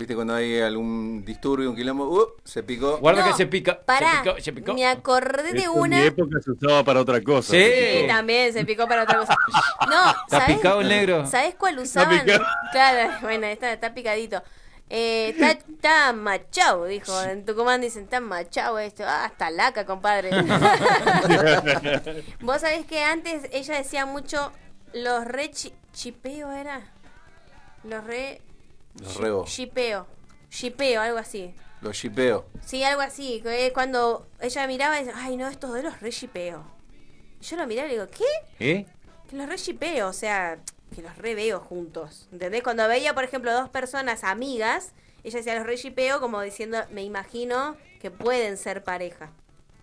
¿Viste cuando hay algún disturbio, un quilombo? Uh, se picó. Guarda No, que se pica. Pará, Se picó, se picó. me acordé de Esto una... En mi época se usaba para otra cosa. Sí. Sí, también se picó para otra cosa. No, Está ¿sabés? picado el negro. ¿Sabés cuál usaban? picado. Claro, bueno, está, está picadito. Eh, está, está machado, dijo. En Tucumán dicen, está machado esto. Ah, está laca, compadre. Vos sabés que antes ella decía mucho los re chi- chipeo, ¿era? Los re... Los rebo. Chipeo. Chipeo, algo así. Los shipeo. Sí, algo así. que es cuando ella miraba decía, ay, no, estos de los re chipeo. Yo lo miraba y le digo, ¿qué? ¿Eh? Que los re shipeo, o sea, que los re veo juntos. ¿Entendés? Cuando veía, por ejemplo, dos personas amigas, ella decía los re shipeo como diciendo, me imagino que pueden ser pareja.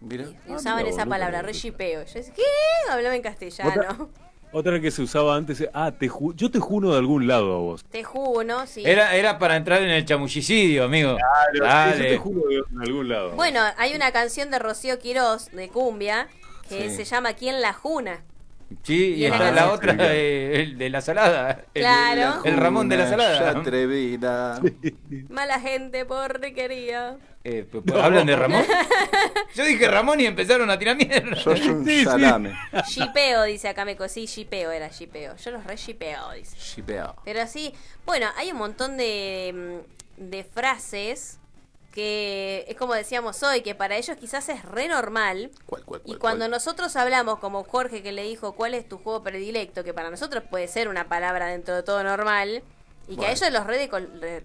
Mira. Y usaban mira, esa palabra, re shipeo. Yo decía, ¿qué? Hablaba en castellano. Otra que se usaba antes, es, ah, te ju- yo te juro de algún lado a vos. Te juro, ¿no? Sí. Era, era para entrar en el chamullicidio, amigo. Yo te Dale. juro de algún lado. Bueno, hay una canción de Rocío Quirós, de cumbia, que Sí. se llama ¿Quién la juna? Sí, y Y está la otra, eh, el de la salada. El- Claro. El, Ramón de la salada. atrevida. Mala gente porquería. Eh, p- p- ¿Hablan de Ramón? Yo dije Ramón y empezaron a tirar mierda. Sos un Sí, salame. Shipeo, dice acá Meco. Sí, shipeo era shipeo. Yo los re shipeo, dice. Shipeo. Pero sí, bueno, hay un montón de, de frases que es como decíamos hoy, que para ellos quizás es re normal. y cuando nosotros hablamos, como Jorge que le dijo, ¿cuál es tu juego predilecto? Que para nosotros puede ser una palabra dentro de todo normal, y que a ellos los redes,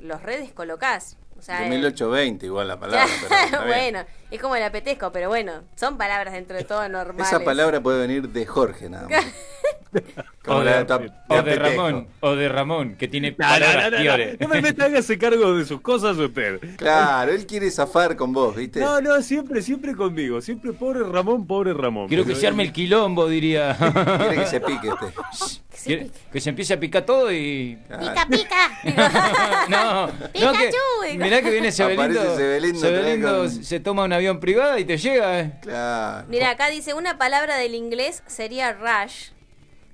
los redes colocás. O sea, De eh, 1820 igual la palabra. pero bueno, es como el apetezco, pero bueno, son palabras dentro de todo normales. Esa palabra puede venir de Jorge nada más. Como O la de, o. Ramón, o de Ramón, que tiene no, palabras no, no, me hágase cargo de sus cosas usted. Claro, él quiere zafar con vos, ¿viste? No, no, siempre, siempre conmigo. Siempre pobre Ramón, pobre Ramón. Quiero que se arme el quilombo, diría. Quiere que se pique este. Quiere- que se empiece a picar todo y. Pica, pica. No, no que, mirá que viene Sebelindo. Sebelindo, Sebelindo trae con- se toma un avión privado y te llega. eh. Claro. Mira, acá dice, una palabra del inglés sería rush.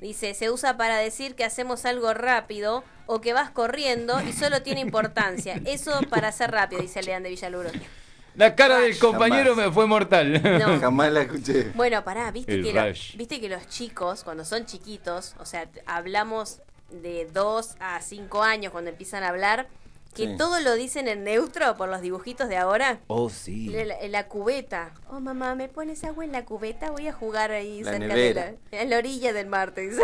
Dice, se usa para decir que hacemos algo rápido o que vas corriendo y solo tiene importancia. Eso para ser rápido, dice Lean de Villaluro. La cara del compañero Jamás. me fue mortal. No. Jamás la escuché. Bueno, pará, viste que, lo- viste que los chicos, cuando son chiquitos, o sea, hablamos de 2 a 5 años cuando empiezan a hablar, que Sí. todo lo dicen en neutro por los dibujitos de ahora. Oh, sí. La, la- cubeta. Oh, mamá, ¿me pones agua en la cubeta? Voy a jugar ahí La cerca nevera. de la, en la orilla del mar, te dice.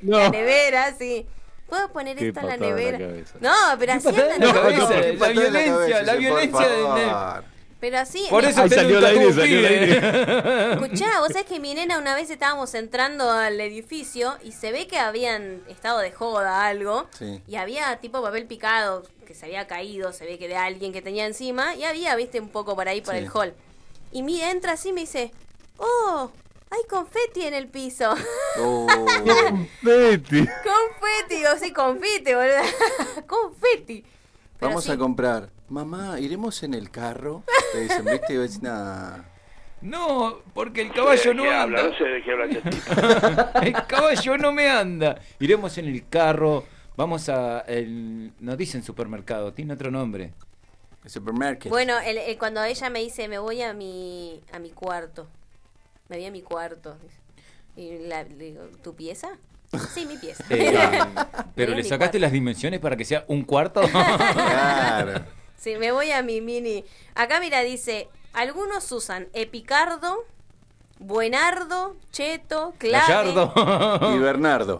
No. La nevera, sí. ¿Puedo poner esto en la nevera? no, pero así andan en la cabeza, la violencia, cabeza, la violencia. Pero así. Por eso Ahí salió el aire, salió el pibe. Escuchá, vos sabés que mi nena una vez estábamos entrando al edificio y se ve que habían estado de joda algo Sí. y había tipo papel picado que se había caído, se ve que de alguien que tenía encima y había, viste, un poco por ahí por Sí. el hall. Y mi entra así y me dice, oh, hay confeti en el piso. Oh. Betty. confeti, digo, sí, confeti, boludo. confeti. Vamos sí. a comprar. Mamá, ¿iremos en el carro? Te dicen, ¿viste? Y. No, porque el caballo no ¿De qué habla? anda. No sé de qué habla este tipo. El caballo no me anda. Iremos en el carro. Vamos a. El, no dicen supermercado, tiene otro nombre. El supermercado. Bueno, el- el- cuando ella me dice, me voy a mi, a mi cuarto. Me voy a mi cuarto. Y la- le digo, ¿tu pieza? Sí, mi pieza. Eh, pero le sacaste las dimensiones para que sea un cuarto. Claro. Sí, me voy a mi mini. Acá, mira, dice, algunos usan epicardo, buenardo, cheto, clave, Gallardo. Y Bernardo.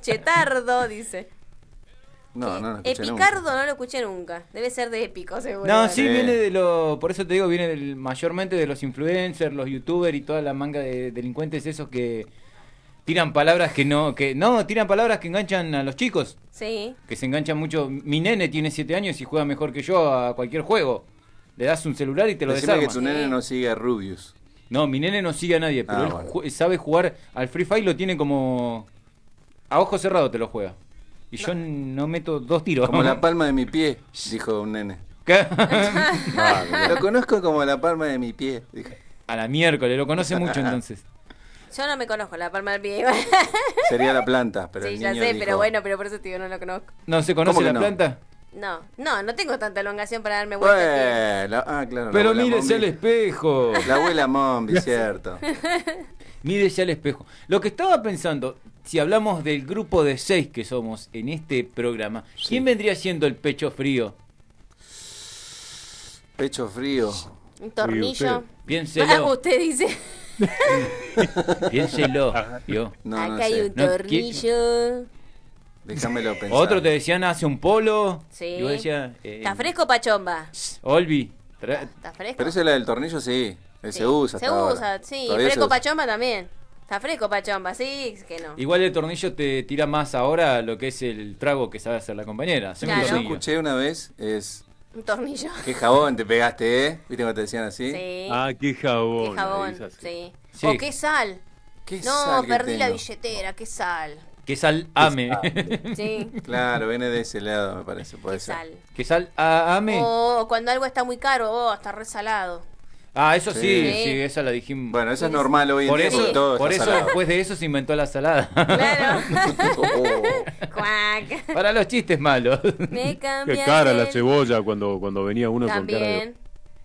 chetardo, dice. No, no, no Epicardo nunca. no lo escuché nunca. Debe ser de épico, seguro. No, sí, Sí. viene de lo. Por eso te digo, viene del, mayormente de los influencers, los youtubers y toda la manga de delincuentes esos que tiran palabras que no. que No, tiran palabras que enganchan a los chicos. Sí. Que se enganchan mucho. Mi nene tiene 7 años y juega mejor que yo a cualquier juego. Le das un celular y te lo Decime desarma. que tu nene no sigue a Rubius. No, mi nene no sigue a nadie, pero Ah, él bueno. ju- sabe jugar al Free Fire, lo tiene como. A ojo cerrado te lo juega. Y yo no meto dos tiros. Como la palma de mi pie, dijo un nene. ¿Qué? Lo conozco como la palma de mi pie. A la miércoles, lo conoce mucho entonces. Yo no me conozco la palma del pie. Sería la planta, pero sí, el ya niño sé, dijo- pero bueno, pero por eso te digo, no lo conozco. ¿No se conoce ¿Cómo que la no? planta? No, no, no tengo tanta elongación para darme vuelta. Bueno, ah, claro. la Pero mírese al espejo. La abuela Mombi, cierto. Mírese al espejo. Lo que estaba pensando, si hablamos del grupo de seis que somos en este programa, ¿quién vendría siendo el pecho frío? Pecho frío. Un tornillo. Ah, Piénselo, usted dice. piénselo. No, Acá no hay sé. un tornillo. Déjamelo pensar. Otro te decían hace un polo. Sí. Y vos decías, eh, ¿Está fresco, Pachomba? Olvi. tra- ¿Está fresco? Pero ese es la del tornillo, sí. Ese Sí. se usa. Se ahora. usa, sí. Todavía Fresco. Pachomba también. Está fresco, Pachomba, sí, es que no. Igual el tornillo te tira más ahora lo que es el trago que sabe hacer la compañera. Haceme un Claro. Yo escuché una vez, es... Un tornillo. ¿Qué jabón te pegaste, eh? ¿Viste cómo te decían así? Sí. Ah, qué jabón. Qué jabón, sí. Sí. O qué sal. ¿Qué No, sal que perdí la billetera, qué sal. Que sal ame. Sí, Claro, viene de ese lado, me parece, puede qué ser. sal. que sal ame. O cuando algo está muy caro, oh, está resalado. Ah, eso sí, sí, Sí. esa la dijimos. Bueno, eso es normal hoy en por día eso, todo por eso salado. después de eso se inventó la salada. Claro. Oh. Para los chistes malos. Me Qué cara la cebolla cuando, cuando venía uno con cara de... También.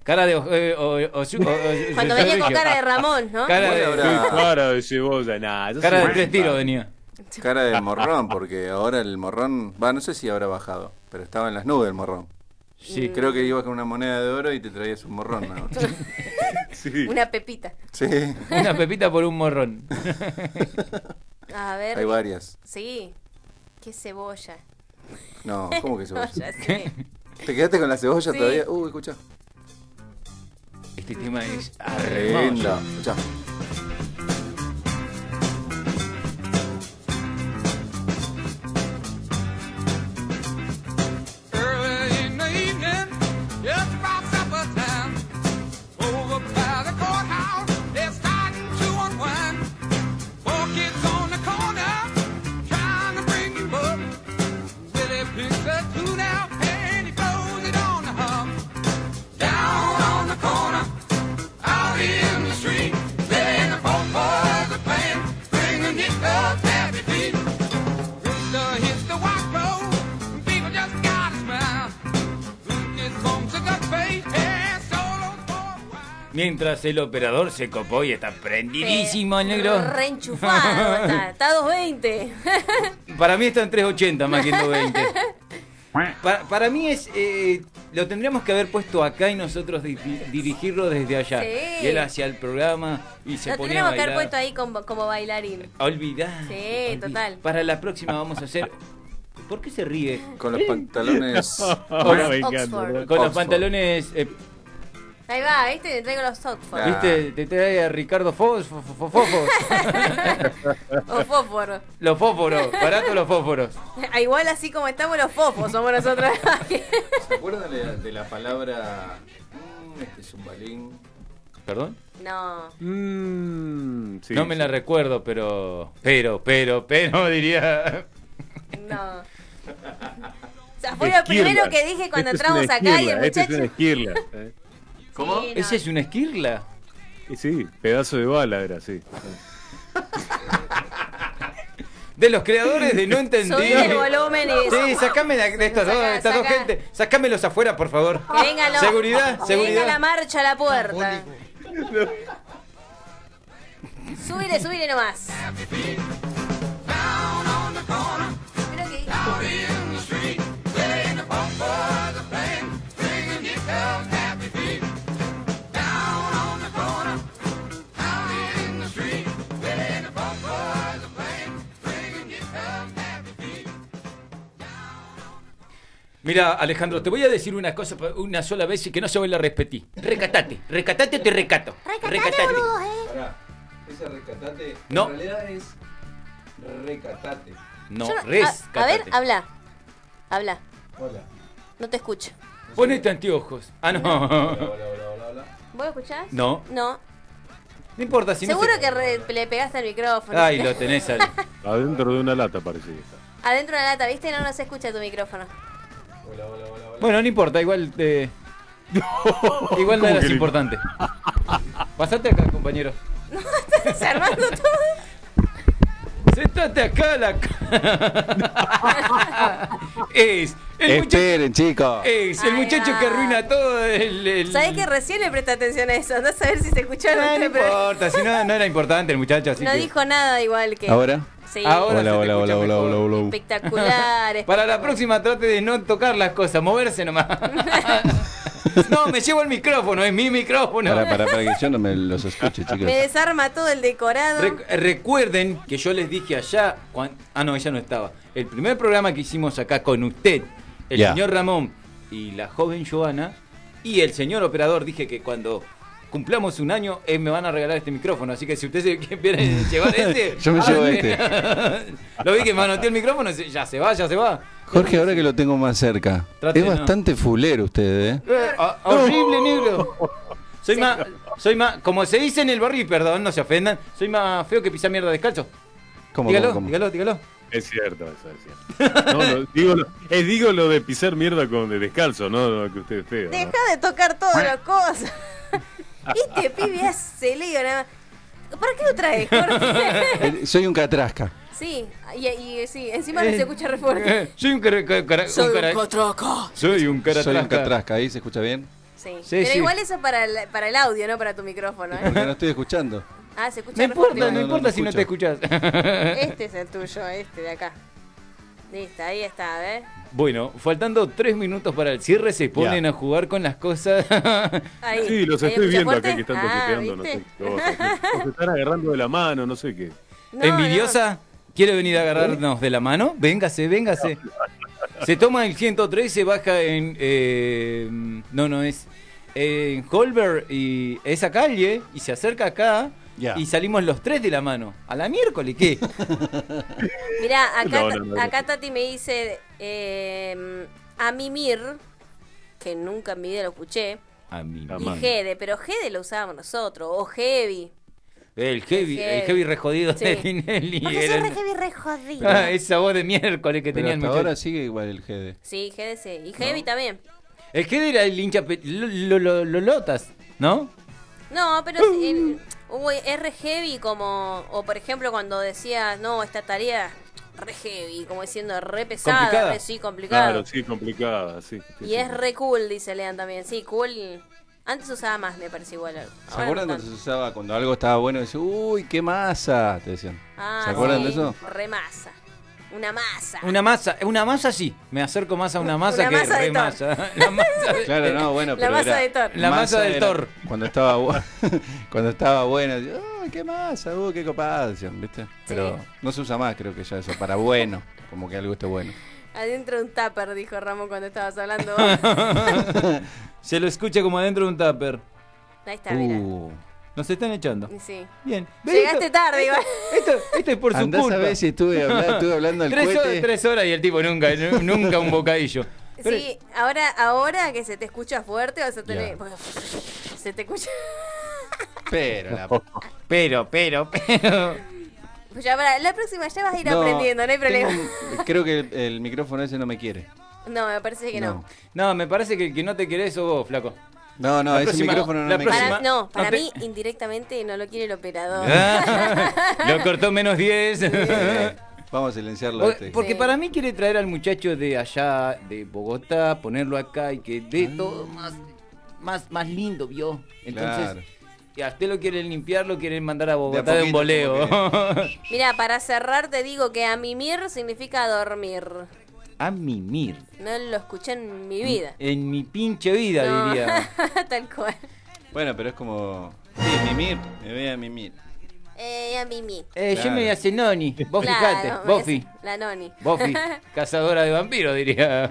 Cara de. eh, o- o- o- Cuando venía con cara de Ramón, ¿no? Cara de, ahora- cara de cebolla, eso cara de tres tiros venía. Cara de morrón, porque ahora el morrón... Va, no sé si habrá bajado, pero estaba en las nubes el morrón. Sí. Creo que ibas con una moneda de oro y te traías un morrón. ¿no? Sí. Una pepita. Sí. Una pepita por un morrón. A ver. Hay varias. Sí. Qué cebolla. No, ¿cómo que cebolla? Ya sé. ¿Te quedaste con la cebolla Sí. todavía? Uy, escucha. Este tema es hermoso. Escucha. Mientras el operador se copó y está prendidísimo el negro. Reenchufado. está, está a 220. Para mí está en 380 más que en 220. Para, para mí es. eh, lo tendríamos que haber puesto acá y nosotros di- dirigirlo desde allá. Sí. Y él hacia el programa y se Lo ponía a tendríamos que haber puesto ahí como, como bailarín. Olvidar. Sí, total. Para la próxima vamos a hacer. ¿Por qué se ríe? Con los pantalones. Con, los- con pantalones. eh, Ahí va, ¿viste? Te traigo los Oxford. ¿Viste? Te trae a Ricardo Fos. O fósforo. los fósforos, barato los fósforos. Ah, Igual así como estamos los fofos, somos nosotros. ¿Se acuerdan de la, de la palabra. mm, este es un balín? ¿Perdón? no. Mm, sí, no me la recuerdo, pero. Pero, pero, pero, diría. No. O sea, fue lo primero que dije cuando Este es entramos acá y el esquirla, este es muchacho. una esquirla, ¿eh? ¿Cómo? Sí, no. ¿Ese es una esquirla? Sí, pedazo de bala era, sí. De los creadores de No Entendí. Subí el volumen y- Sí, sacame de, de estas, dos, Saca, de estas dos gente. Sacámelos afuera, por favor. Que venga lo- Seguridad, que venga la seguridad. marcha a la puerta. Subile, subile nomás. Creo que Mira, Alejandro, te voy a decir una cosa una sola vez y que no se vuelva a repetir. Recatate, recatate o te recato. Recatate. Pará, ese recatate. No. En realidad es. Recatate. No, no- rescatate. a, a ver, habla. Habla. Hola. No te escucho. Ponete anteojos. Ah, no. Hola, hola, hola, hola, hola. ¿Vos escuchás? No. No. No importa si no Seguro se- que re- le pegaste al micrófono. Ay, lo tenés al... Adentro de una lata parece que está. Adentro de la lata, ¿viste? No, no se escucha tu micrófono. Bueno, no importa, igual te... Igual no ¿Cómo eras que no? importante. Pasate acá, compañero. Estás armando todo. Sentate acá a la... es el muchacho... Chicos. Es el Ay, muchacho que arruina todo el... el- ¿Sabés que recién le presta atención a eso? Andás a ver si se escuchó o no. No, no importa, si no, no era importante el muchacho, así No que... dijo nada igual que. ¿Ahora? Sí. Ahora se Hola, te hola, hola, hola, mejor. hola, hola. Espectacular. Para la próxima trate de no tocar las cosas, moverse nomás. no, me llevo el micrófono, es mi micrófono. Para, para, para que yo no me los escuche, chicos. Me desarma todo el decorado. Rec- recuerden que yo les dije allá, cuan- ah no, ella no estaba. El primer programa que hicimos acá con usted, el señor Ramón y la joven Joana y el señor operador, dije que cuando cumplamos un año eh, me van a regalar este micrófono. Así que si ustedes quieren llevar este, Yo me llevo háganle. este. Lo vi que manoteó el micrófono, ya se va, ya se va. Jorge, ahora que lo tengo más cerca. Trate, es no. bastante fulero usted, ¿eh? Eh, ah, horrible, negro. Soy más, soy más, como se dice en el barrio, y perdón, no se ofendan, soy más feo que pisar mierda descalzo. ¿Cómo, dígalo, cómo, cómo? dígalo, dígalo. Es cierto, eso es cierto. No, no, digo, lo, eh, digo lo de pisar mierda con de descalzo, no lo que usted es feo. ¿no? Deja de tocar todas las cosas. Este pibe hace lío nada más. ¿Para qué lo traes, Jorge? Eh, Soy un catrasca. sí, y, y- sí, encima no Eh, se escucha re fuerte. Eh, soy un cara, Soy un cara-. Soy un cara Soy un trasca. catrasca, ¿ahí se escucha bien? Sí. Sí, Pero sí. igual eso es para el, para el audio, no para tu micrófono. ¿eh? Porque no estoy escuchando. Ah, se escucha No re fuerte importa, no, importa no si no te escuchas. Este es el tuyo, este de acá. Listo, ahí está, ¿ves? Bueno, faltando tres minutos para el cierre, se ponen a jugar con las cosas. Ahí. Sí, los ¿Ahí estoy viendo fuerte? acá que están Ah, toqueteando, no sé. a. O se están agarrando de la mano, no sé qué. No, ¿Envidiosa? ¿Quiere venir a agarrarnos de la mano? Véngase, véngase. Se toma el 103 se baja en. eh, no, no es. En Holber y esa calle y se acerca acá Y salimos los tres de la mano. ¿A la miércoles qué? Mirá, acá, No, no, no, acá Tati me dice eh, a Mimir, que nunca en mi vida lo escuché, A mí. y Gede, pero Gede lo usábamos nosotros, o Heavy. El heavy, el heavy re jodido Sí. de Tinelli. Porque era sos el- re heavy, re jodido. Ah, esa voz de miércoles que Pero tenían hasta ahora sigue igual el GD. Sí, Gede sí. Y Heavy también. El que era el hincha pe- lo, lo- lo- lo- lotas, ¿no? No, pero el- hubo- es re heavy como, o por ejemplo cuando decías, no, esta tarea re heavy, como diciendo re pesada, ¿Complicada? re sí, complicada. Claro, sí, complicada, sí. sí, Y sí. es re cool, dice Lean también. Sí, cool. Antes usaba más, me parece igual. ¿Se acuerdan no cuando se usaba cuando algo estaba bueno? Dice, uy, qué masa, te decían. Ah, ¿Se acuerdan sí, de eso? Re masa. Una masa. Una masa, una masa sí. Me acerco más a una masa Una que masa re masa. La masa de- Claro, no, bueno, La pero masa era- de Thor. La masa del era Thor. Cuando estaba, bu- cuando estaba uy, qué masa, uy, qué copada, decían, ¿viste? Pero no se usa más, creo que ya eso, para bueno, como que algo esté bueno. Adentro de un tupper, dijo Ramón cuando estabas hablando. Se lo escucha como adentro de un tupper. Ahí está, mira. Nos están echando. Sí. Bien. Llegaste tarde, igual. Esto, esto es por su Andá a culpa. si estuve hablando, estuve hablando al tres, cohete. horas, tres horas y el tipo nunca, nu- nunca un bocadillo. Pero- Sí, ahora, ahora que se te escucha fuerte vas a tener... Se te escucha... Pero, la... pero, pero, pero. Pues ya para, la próxima ya vas a ir No, aprendiendo, no hay problema. tengo creo que el, el micrófono ese no me quiere. No, me parece que no. No, me parece que el que no te querés sos vos, flaco. No, no, La ese próxima- micrófono no la me Para, no, para te- mí indirectamente no lo quiere el operador. Ah, lo cortó menos 10. Vamos a silenciarlo. O- este. Porque para mí quiere traer al muchacho de allá, de Bogotá, ponerlo acá y que dé Ah. todo más, más, más lindo, ¿vio? Entonces, Claro. y a usted lo quieren limpiar, lo quieren mandar a Bogotá de, un poquito, voleo. Mira, para cerrar te digo que a mimir significa dormir. A mimir. No lo escuché en mi vida. En mi pinche vida, No. diría. Tal cual. Bueno, pero es como. Sí, mimir, me voy a mimir. Eh, a mimir. Eh, Yo me voy a hacer noni. Vos Claro, fijate, Buffy. La noni. Buffy, cazadora de vampiros, diría.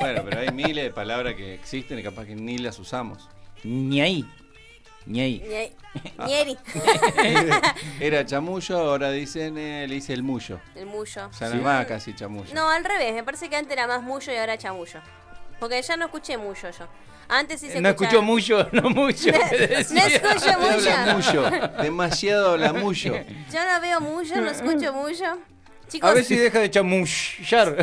Bueno, pero hay miles de palabras que existen y capaz que ni las usamos. Ni ahí. Ni ahí. Ñe- Ñeri. Era chamullo, ahora dicen, eh, le dice el mullo. El mullo. Ya no es más casi chamullo. No, al revés. Me parece que antes era más mullo y ahora chamullo. Porque ya no escuché mullo yo. Antes sí se No escuchaba- escuchó mucho, no mucho. No escucho Habla mullo. mullo, demasiado habla mullo. Yo no veo mullo, no escucho mullo. Chicos, A ver si deja de chamullar.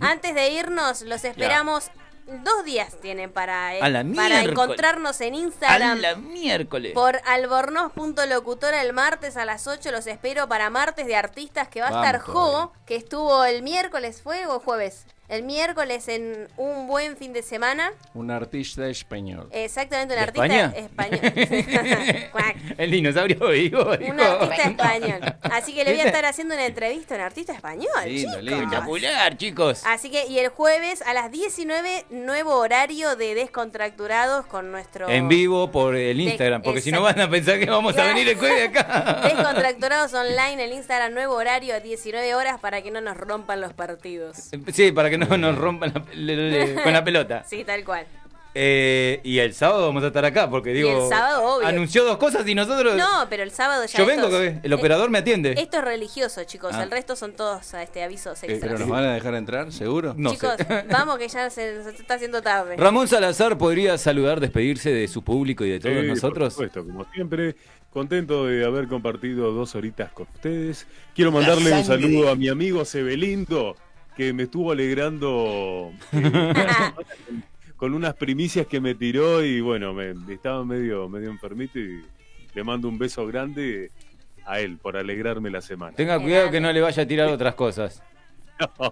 antes de irnos, los esperamos. Dos días tienen para, eh, A para miércoles. encontrarnos en A Instagram. la miércoles. Por albornoz.locutora el martes a las 8 los espero para martes de artistas que va a estar Jo, que estuvo el miércoles, ¿fue o jueves? El miércoles en un buen fin de semana. Un artista español. Exactamente, un ¿De artista España? español. El dinosaurio vivo. dijo. un artista español. Así que le voy a estar haciendo una entrevista a un artista español. Lindo, chicos. lindo. Espectacular, chicos. Así que, y el jueves a las 19, nuevo horario de Descontracturados con nuestro... En vivo por el Instagram, porque si no van a pensar que vamos a venir el jueves acá. Descontracturados online, el Instagram, nuevo horario a 19 horas para que no nos rompan los partidos. Sí, para que no nos rompan la- le- le- con la pelota. Sí, tal cual. Eh, y el sábado vamos a estar acá, porque digo. el sábado, obvio. Anunció dos cosas y nosotros. No, pero el sábado ya Yo vengo, estos- el operador me atiende. Esto es religioso, chicos. Ah. El resto son todos este, avisos Eh. ¿Pero nos van a dejar entrar, seguro? No chicos, sé. vamos que ya se, se está haciendo tarde. Ramón Salazar podría saludar, despedirse de su público y de todos Sí, nosotros. Por supuesto, como siempre, contento de haber compartido dos horitas con ustedes. Quiero mandarle un saludo a mi amigo Sebelindo, que me estuvo alegrando eh, con unas primicias que me tiró y bueno, me, estaba medio, medio enfermito y le mando un beso grande a él por alegrarme la semana. Tenga cuidado que no le vaya a tirar otras cosas.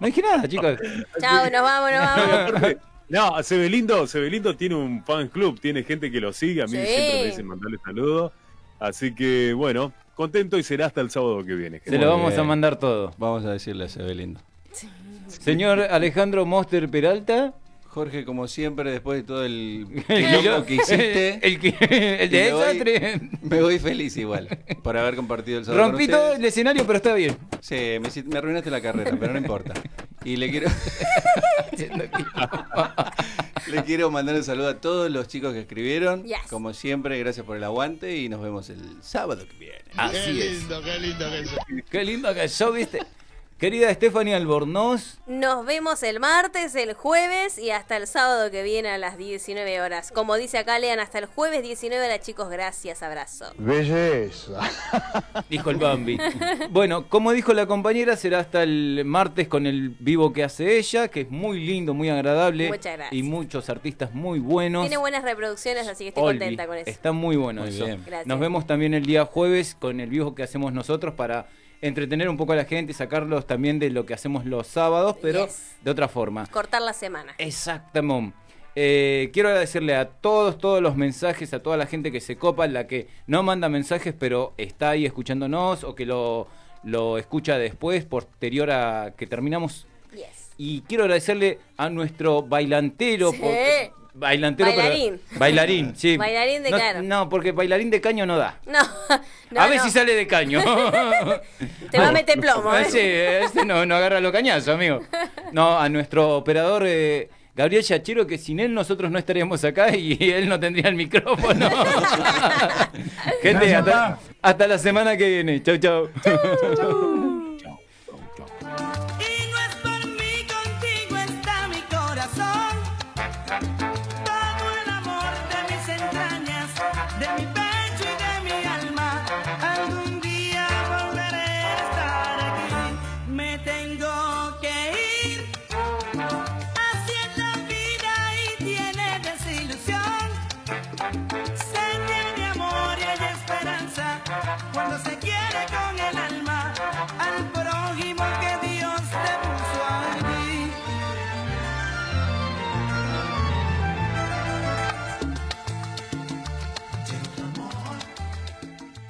No dije nada, chicos. Chao, nos vamos, nos vamos. No, Sebelindo, Sebelindo tiene un fan club, tiene gente que lo sigue, a mí Sí. siempre me dicen mandarle saludos. Así que bueno, contento y será hasta el sábado que viene. Se lo vamos a mandar todo. Vamos a decirle a Sebelindo. Señor Alejandro Monster Peralta. Jorge, como siempre, después de todo el El quilombo que hiciste, el que- el de me voy- desastre. Me voy feliz igual por haber compartido el sábado. con Rompí todo el escenario, pero está bien. Sí, me, me arruinaste la carrera, pero no importa. Y le quiero. le quiero mandar un saludo a todos los chicos que escribieron. Yes. Como siempre, gracias por el aguante y nos vemos el sábado que viene. Así qué es. lindo, qué lindo que eso. Qué lindo que yo, viste. Querida Stephanie Albornoz, Nos vemos el martes, el jueves y hasta el sábado que viene a las 19 horas. Como dice acá, lean hasta el jueves 19 horas, chicos. Gracias, abrazo. Belleza. dijo el Bambi. Bueno, como dijo la compañera, será hasta el martes con el vivo que hace ella, que es muy lindo, muy agradable. Muchas gracias. Y muchos artistas muy buenos. Tiene buenas reproducciones, así que estoy Olvi, contenta con eso. Está muy bueno Muy eso. bien. Gracias. Nos vemos también el día jueves con el vivo que hacemos nosotros para entretener un poco a la gente y sacarlos también de lo que hacemos los sábados, pero Yes. de otra forma. Cortar la semana. Exactamente. Eh, quiero agradecerle a todos, todos los mensajes, a toda la gente que se copa, la que no manda mensajes, pero está ahí escuchándonos o que lo, lo escucha después, posterior a que terminamos. Yes. Y quiero agradecerle a nuestro bailantero. Sí. por- bailantero, pero- Bailarín. bailarín, sí. Bailarín de no, caro. No, porque bailarín de caño no da. No, no, a ver no. si sale de caño. Te va a meter plomo, ¿eh? Sí, este no, no agarra los cañazos, amigo. No, a nuestro operador eh, Gabriel Yachiro, que sin él nosotros no estaríamos acá y él no tendría el micrófono. Gente, hasta, hasta la semana que viene. Chau, chau.